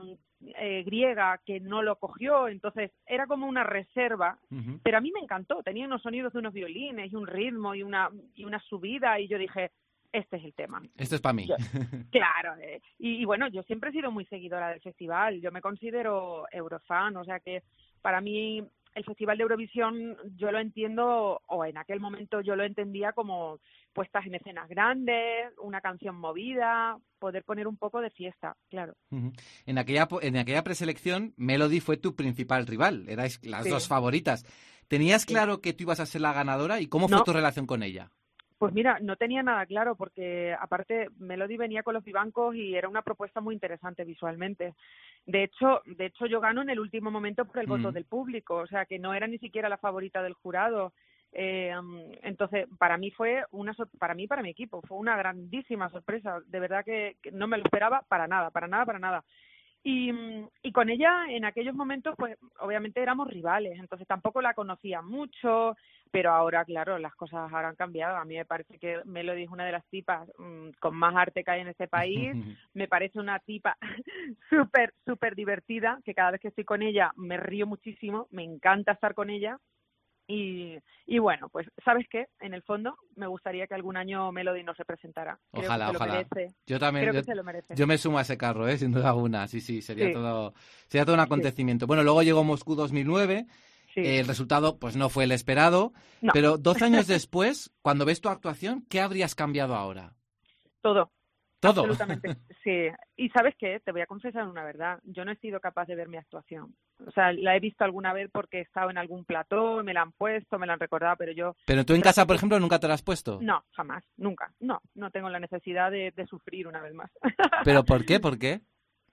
S: eh, griega que no lo cogió. Entonces era como una reserva. Pero a mí me encantó. Tenía unos sonidos de unos violines y un ritmo y una y una subida. Y yo dije este es el tema.
C: Esto es para mí.
S: Yo- <laughs> Claro, eh, y, y bueno, yo siempre he sido muy seguidora del festival, yo me considero eurofan, o sea que para mí el Festival de Eurovisión yo lo entiendo, o en aquel momento yo lo entendía como puestas en escenas grandes, una canción movida, poder poner un poco de fiesta, claro.
C: En aquella, en aquella preselección, Melody fue tu principal rival, erais las
S: Sí.
C: dos favoritas. ¿Tenías claro que tú ibas a ser la ganadora y cómo fue tu relación con ella?
S: Pues mira, no tenía nada claro porque aparte Melody venía con los vivancos y era una propuesta muy interesante visualmente. De hecho, de hecho yo gano en el último momento por el voto del público, o sea que no era ni siquiera la favorita del jurado. Eh, entonces, para mí fue una para mí para mi equipo fue una grandísima sorpresa. De verdad que, que no me lo esperaba para nada, para nada, para nada. Y, y con ella en aquellos momentos, pues obviamente éramos rivales, entonces tampoco la conocía mucho, pero ahora, claro, las cosas ahora han cambiado. A mí me parece que Melody es una de las tipas mm, con más arte que hay en este país. <laughs> me parece una tipa <laughs> súper, súper divertida, que cada vez que estoy con ella me río muchísimo, me encanta estar con ella. Y, y bueno, pues, ¿sabes qué? En el fondo, me gustaría que algún año Melody nos representara. Creo
C: Ojalá,
S: que se
C: ojalá.
S: lo merece.
C: Yo también.
S: Creo
C: yo,
S: que se lo merece.
C: yo me sumo a ese carro, ¿eh? sin duda alguna. Sí, sí, sería
S: Sí.
C: todo, sería todo un acontecimiento. Bueno, luego llegó Moscú 2009.
S: Sí.
C: El resultado, pues no fue el esperado.
S: No.
C: Pero 12 años <laughs> después, cuando ves tu actuación, ¿qué habrías cambiado ahora?
S: Todo.
C: Todo.
S: Absolutamente, <laughs> sí. Y sabes qué, te voy a confesar una verdad. Yo no he sido capaz de ver mi actuación. O sea, la he visto alguna vez porque he estado en algún plató, me la han puesto, me la han recordado, pero yo...
C: Pero tú en casa, por ejemplo, nunca te la has puesto.
S: No, jamás, nunca. No, no tengo la necesidad de, de sufrir una vez más. <laughs>
C: ¿Pero por qué? ¿Por qué?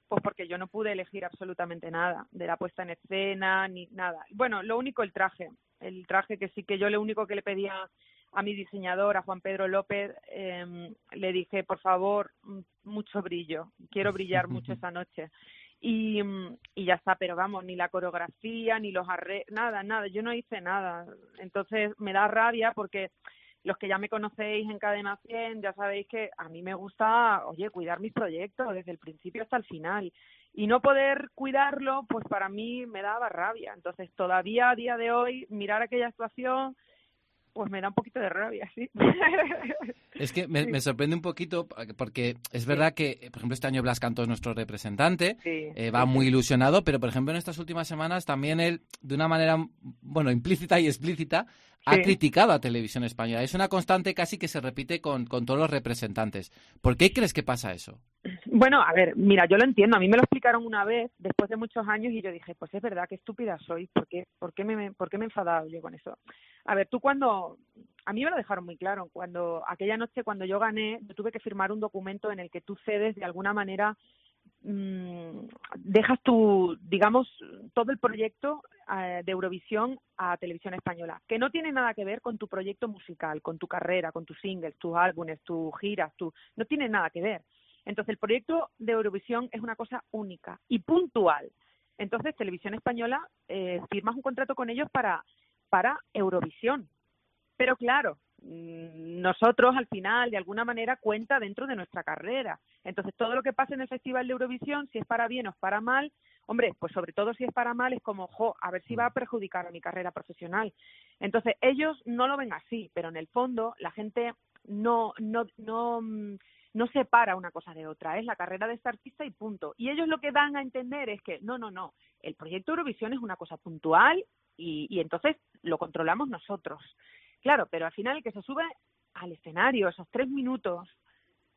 S: Pues porque yo no pude elegir absolutamente nada, de la puesta en escena, ni nada. Bueno, lo único el traje. El traje que sí que yo lo único que le pedía a mi diseñador, a Juan Pedro López, em, le dije, por favor, mm, mucho brillo, quiero brillar <laughs> mucho esa noche. Y, mm, y ya está, pero vamos, ni la coreografía, ni los arreglos, nada, nada, yo no hice nada. Entonces me da rabia porque los que ya me conocéis en Cadena 100, ya sabéis que a mí me gusta, oye, cuidar mis proyectos desde el principio hasta el final. Y no poder cuidarlo, pues para mí me daba rabia. Entonces, todavía a día de hoy, mirar aquella actuación, pues me da un poquito de rabia, sí. <laughs>
C: Es que me, me sorprende un poquito porque es verdad que, por ejemplo, este año Blas Cantó es nuestro representante,
S: Sí,
C: eh, va muy ilusionado, pero por ejemplo en estas últimas semanas también él, de una manera, bueno, implícita y explícita, ha
S: Sí.
C: criticado a Televisión Española. Es una constante casi que se repite con, con todos los representantes. ¿Por qué crees que pasa eso?
S: Bueno, a ver, mira, yo lo entiendo. A mí me lo explicaron una vez, después de muchos años, y yo dije, pues es verdad, qué estúpida soy. ¿Por qué, por qué, me, por qué me he enfadado yo con eso? A ver, tú cuando... A mí me lo dejaron muy claro. Cuando aquella noche, cuando yo gané, yo tuve que firmar un documento en el que tú cedes de alguna manera mm, dejas tu, digamos, todo el proyecto eh, de Eurovisión a Televisión Española, que no tiene nada que ver con tu proyecto musical, con tu carrera, con tus singles, tus álbumes, tus giras, tu, no tiene nada que ver. Entonces, el proyecto de Eurovisión es una cosa única y puntual. Entonces, Televisión Española eh, firmas un contrato con ellos para, para Eurovisión. Pero claro, nosotros al final, de alguna manera, cuenta dentro de nuestra carrera. Entonces, todo lo que pasa en el Festival de Eurovisión, si es para bien o es para mal, hombre, pues sobre todo si es para mal, es como, jo, a ver si va a perjudicar a mi carrera profesional. Entonces, ellos no lo ven así, pero en el fondo la gente no, no, no, mm, no separa una cosa de otra, es la carrera de este artista y punto. Y ellos lo que dan a entender es que, no, no, no, el proyecto Eurovisión es una cosa puntual y, y entonces lo controlamos nosotros. Claro, pero al final el que se sube al escenario esos tres minutos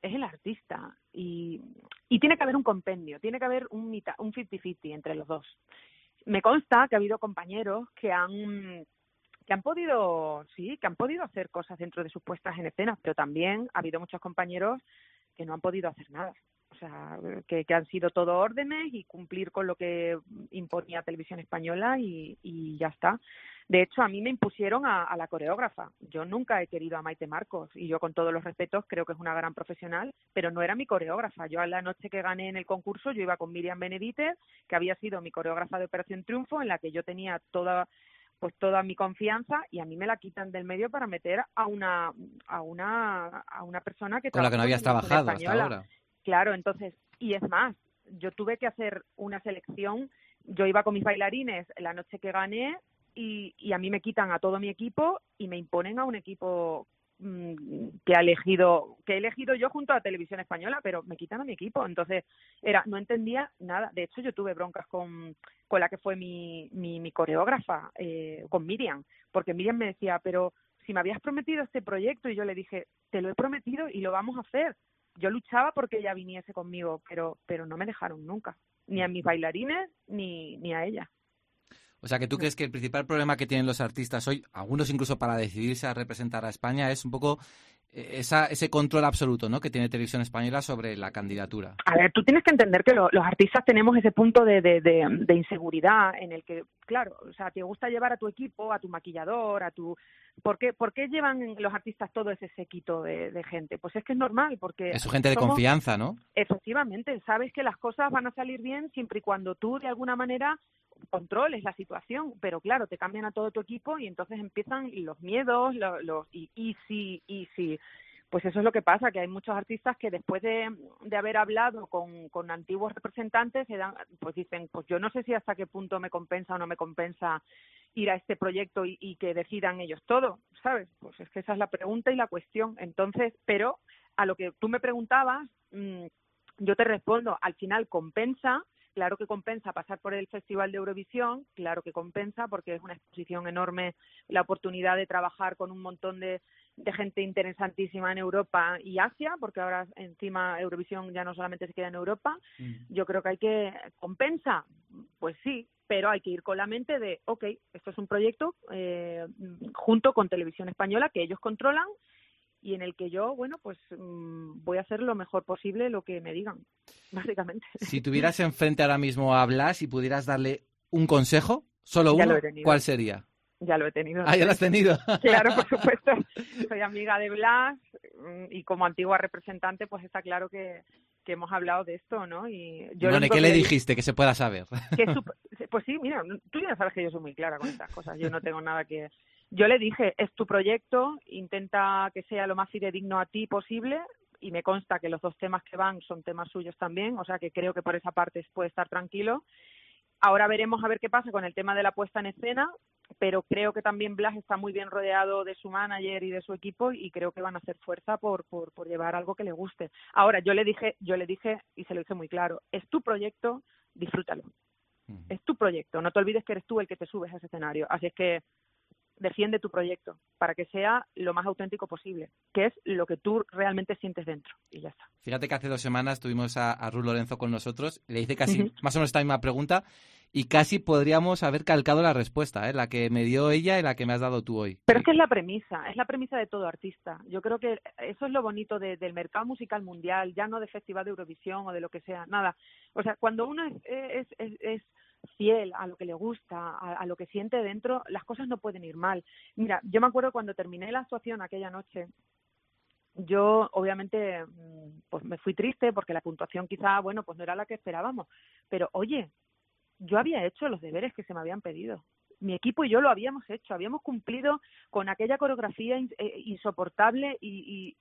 S: es el artista y, y tiene que haber un compendio, tiene que haber un mitad, un 50-50 entre los dos. Me consta que ha habido compañeros que han que han podido, sí, que han podido hacer cosas dentro de sus puestas en escena, pero también ha habido muchos compañeros que no han podido hacer nada. Sea, que, que han sido todo órdenes y cumplir con lo que imponía Televisión Española y, y ya está. De hecho, a mí me impusieron a, a la coreógrafa. Yo nunca he querido a Maite Marcos y yo con todos los respetos creo que es una gran profesional, pero no era mi coreógrafa. Yo a la noche que gané en el concurso yo iba con Miriam Benedite, que había sido mi coreógrafa de Operación Triunfo, en la que yo tenía toda pues toda mi confianza y a mí me la quitan del medio para meter a una a una a una persona que
C: Con la que no habías trabajado hasta ahora.
S: Claro, entonces, y es más, yo tuve que hacer una selección, yo iba con mis bailarines la noche que gané y, y a mí me quitan a todo mi equipo y me imponen a un equipo mm, que ha elegido que he elegido yo junto a televisión española pero me quitan a mi equipo. Entonces era no entendía nada. De hecho yo tuve broncas con con la que fue mi mi, mi coreógrafa eh, con Miriam porque Miriam me decía pero si me habías prometido este proyecto y yo le dije te lo he prometido y lo vamos a hacer yo luchaba porque ella viniese conmigo pero pero no me dejaron nunca ni a mis bailarines ni ni a ella
C: O sea, que tú crees que el principal problema que tienen los artistas hoy, algunos incluso para decidirse a representar a España, es un poco eh, esa, ese control absoluto ¿no? que tiene Televisión Española sobre la candidatura.
S: A ver, tú tienes que entender que lo- los artistas tenemos ese punto de, de, de, de inseguridad en el que, claro, o sea, te gusta llevar a tu equipo, a tu maquillador, a tu... ¿Por qué, por qué llevan los artistas todo ese séquito de, de gente? Pues es que es normal, porque...
C: Es su gente de confianza, ¿no?
S: Efectivamente, sabes que las cosas van a salir bien siempre y cuando tú, de alguna manera, controles la situación, pero claro, te cambian a todo tu equipo y entonces empiezan los miedos, los, los y, y si, y si, pues eso es lo que pasa, que hay muchos artistas que después de, haber hablado con, antiguos representantes, se dan, pues dicen, pues yo no sé si hasta qué punto me compensa o no me compensa ir a este proyecto y, y que decidan ellos todo, ¿sabes? Pues es que esa es la pregunta y la cuestión. Entonces, pero a lo que tú me preguntabas, mm, yo te respondo, al final compensa, claro que compensa pasar por el Festival de Eurovisión, claro que compensa porque es una exposición enorme, la oportunidad de trabajar con un montón de, de gente interesantísima en Europa y Asia, porque ahora encima Eurovisión ya no solamente se queda en Europa, yo creo que hay que compensa, pues sí, pero hay que ir con la mente de, ok, esto es un proyecto eh, junto con Televisión Española que ellos controlan y en el que yo, bueno, pues mm, voy a hacer lo mejor posible lo que me digan, <laughs> básicamente.
C: Si tuvieras enfrente ahora mismo a Blas y pudieras darle un consejo, solo uno. ¿cuál sería?
S: Ya lo he tenido.
C: Ah, ya lo has tenido. <laughs>
S: Claro, por <laughs> supuesto. Soy amiga de Blas mm, y como antigua representante, pues está claro que, que hemos hablado de esto, ¿no? Y yo
C: bueno, ¿y
S: único
C: qué
S: que
C: le
S: di-
C: dijiste? Que se pueda saber.
S: que <laughs> pues sí, mira, tú ya sabes que yo soy muy clara con estas cosas. Yo no tengo nada que. Yo le dije, es tu proyecto, intenta que sea lo más fidedigno a ti posible. Y me consta que los dos temas que van son temas suyos también, o sea que creo que por esa parte puede estar tranquilo. Ahora veremos a ver qué pasa con el tema de la puesta en escena, pero creo que también Blas está muy bien rodeado de su manager y de su equipo y creo que van a hacer fuerza por, por, por llevar algo que le guste. Ahora, yo le dije, yo le dije y se lo dije muy claro, es tu proyecto, disfrútalo. Es tu proyecto, no te olvides que eres tú el que te subes a ese escenario. Así es que defiende tu proyecto para que sea lo más auténtico posible, que es lo que tú realmente sientes dentro. Y ya está.
C: Fíjate que hace dos semanas tuvimos a, a Ruth Lorenzo con nosotros, le hice casi más o menos esta misma pregunta y casi podríamos haber calcado la respuesta, ¿eh? la que me dio ella y la que me has dado tú hoy.
S: Pero es que es la premisa, es la premisa de todo artista. Yo creo que eso es lo bonito de- del mercado musical mundial, ya no de Festival de Eurovisión o de lo que sea, nada. O sea, cuando uno es, es, es, es fiel a lo que le gusta, a, lo que siente dentro, las cosas no pueden ir mal. Mira, yo me acuerdo cuando terminé la actuación aquella noche, yo obviamente mm, pues me fui triste porque la puntuación quizá, bueno, pues no era la que esperábamos, pero oye, yo había hecho los deberes que se me habían pedido. Mi equipo y yo lo habíamos hecho, habíamos cumplido con aquella coreografía eh, insoportable y,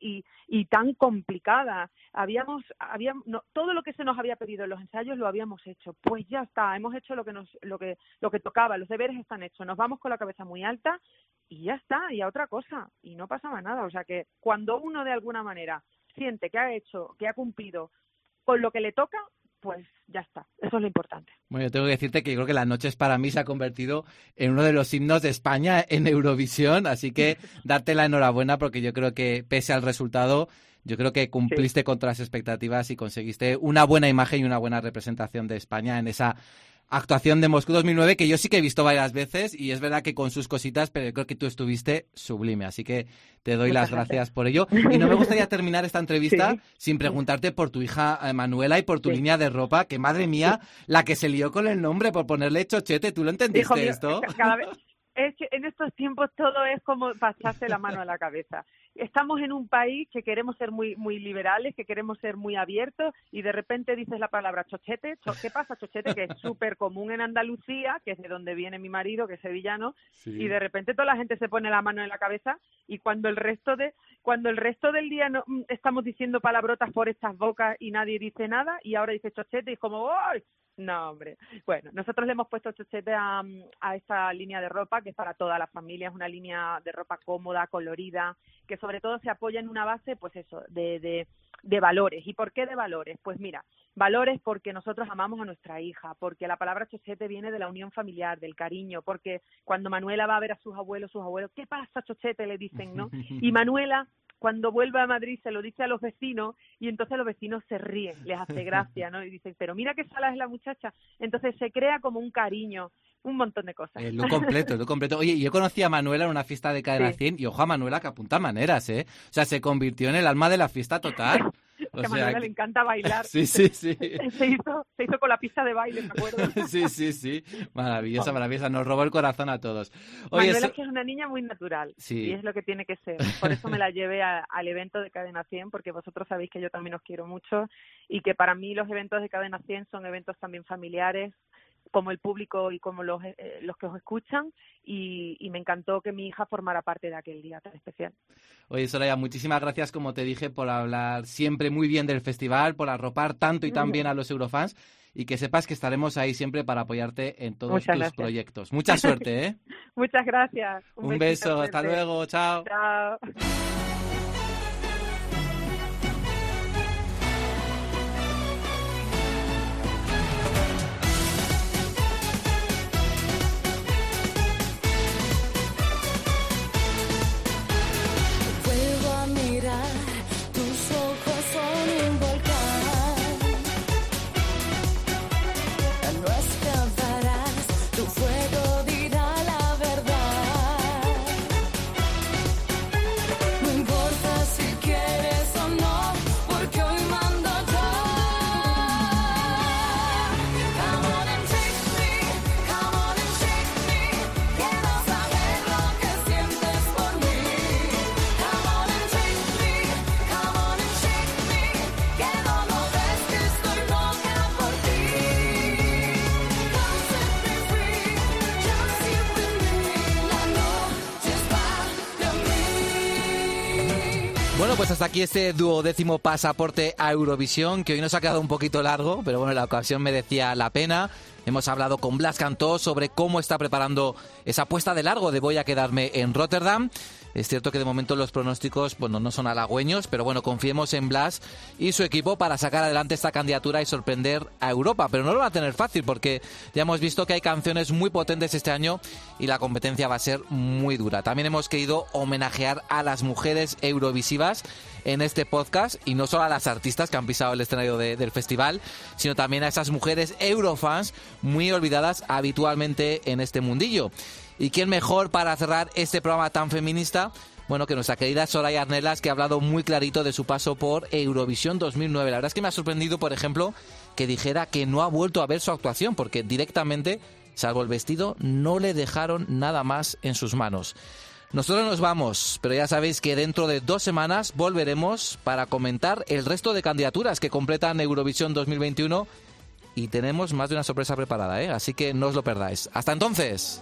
S: y tan complicada. Habíamos, habíamos no, todo lo que se nos había pedido en los ensayos lo habíamos hecho. Pues ya está, hemos hecho lo que nos, lo que, lo que tocaba, los deberes están hechos. Nos vamos con la cabeza muy alta y ya está, y a otra cosa, y no pasaba nada. O sea que cuando uno de alguna manera siente que ha hecho, que ha cumplido con lo que le toca, pues ya está. Eso es lo importante.
C: Bueno, yo tengo que decirte que yo creo que las noches para mí se ha convertido en uno de los himnos de España en Eurovisión, así que <laughs> darte la enhorabuena porque yo creo que pese al resultado, yo creo que cumpliste con todas las expectativas y conseguiste una buena imagen y una buena representación de España en esa actuación de Moscú 2009 que yo sí que he visto varias veces y es verdad que con sus cositas, pero yo creo que tú estuviste sublime, así que te doy
S: Muchas
C: las
S: gracias.
C: gracias por ello. Y no me gustaría <laughs> terminar esta entrevista sin preguntarte por tu hija eh, Manuela y por tu línea de ropa, que madre mía, la que se lió con el nombre por ponerle chochete, ¿tú lo entendiste
S: Hijo mío,
C: esto?
S: ca- <laughs> cada vez- es que en estos tiempos todo es como pasarse la mano a la cabeza. Estamos en un país que queremos ser muy muy liberales, que queremos ser muy abiertos y de repente dices la palabra chochete. Cho- ¿Qué pasa, chochete? Que es súper común en Andalucía, que es de donde viene mi marido, que es sevillano,
T: Sí.
S: y de repente toda la gente se pone la mano en la cabeza y cuando el resto de cuando el resto del día no, mm, estamos diciendo palabrotas por estas bocas y nadie dice nada y ahora dice chochete y es como ¡ay! No, hombre. Bueno, nosotros le hemos puesto chochete a, a esta línea de ropa que es para toda la familia, es una línea de ropa cómoda, colorida, que sobre todo se apoya en una base, pues eso, de, de, de valores. ¿Y por qué de valores? Pues mira, valores porque nosotros amamos a nuestra hija, porque la palabra chochete viene de la unión familiar, del cariño, porque cuando Manuela va a ver a sus abuelos, sus abuelos, ¿qué pasa, chochete? le dicen, ¿no? <laughs> Y Manuela cuando vuelve a Madrid se lo dice a los vecinos y entonces los vecinos se ríen, les hace gracia, ¿no? Y dicen, pero mira qué sala es la muchacha. Entonces se crea como un cariño, un montón de cosas.
C: Eh, lo completo, lo completo. Oye, yo conocí a Manuela en una fiesta de Cadena
S: Sí.
C: 100 y ojo a Manuela que apunta maneras, ¿eh? O sea, se convirtió en el alma de la fiesta total. O
S: que a Manuela
C: que-
S: le encanta bailar. <laughs>
C: Sí, sí, sí. <laughs>
S: Se hizo, se hizo con la pista de baile, me acuerdo. <laughs>
C: Sí, sí, sí. Maravillosa, maravillosa. Nos robó el corazón a todos. Oye,
S: Manuela es que es una niña muy natural
C: Sí.
S: y es lo que tiene que ser. Por eso me la llevé a- al evento de Cadena 100 porque vosotros sabéis que yo también os quiero mucho y que para mí los eventos de Cadena 100 son eventos también familiares como el público y como los, eh, los que os escuchan y, y me encantó que mi hija formara parte de aquel día tan especial.
C: Oye, Soraya, muchísimas gracias, como te dije, por hablar siempre muy bien del festival, por arropar tanto y tan bien a los Eurofans y que sepas que estaremos ahí siempre para apoyarte en todos
S: Muchas
C: tus
S: gracias.
C: proyectos. Mucha suerte, ¿eh? <laughs>
S: Muchas gracias.
C: Un beso, hasta luego, chao.
S: Chao.
C: Hasta aquí este duodécimo pasaporte a Eurovisión, que hoy nos ha quedado un poquito largo, pero bueno, la ocasión merecía la pena. Hemos hablado con Blas Cantó sobre cómo está preparando esa puesta de largo de voy a quedarme en Rotterdam. Es cierto que de momento los pronósticos bueno, no son halagüeños, pero bueno, confiemos en Blas y su equipo para sacar adelante esta candidatura y sorprender a Europa. Pero no lo va a tener fácil porque ya hemos visto que hay canciones muy potentes este año y la competencia va a ser muy dura. También hemos querido homenajear a las mujeres eurovisivas en este podcast y no solo a las artistas que han pisado el escenario de- del festival, sino también a esas mujeres eurofans muy olvidadas habitualmente en este mundillo. ¿Y quién mejor para cerrar este programa tan feminista? Bueno, que nuestra querida Soraya Arnelas, que ha hablado muy clarito de su paso por Eurovisión 2009. La verdad es que me ha sorprendido, por ejemplo, que dijera que no ha vuelto a ver su actuación, porque directamente, salvo el vestido, no le dejaron nada más en sus manos. Nosotros nos vamos, pero ya sabéis que dentro de dos semanas volveremos para comentar el resto de candidaturas que completan Eurovisión 2021 y tenemos más de una sorpresa preparada, ¿eh? así que no os lo perdáis. Hasta entonces.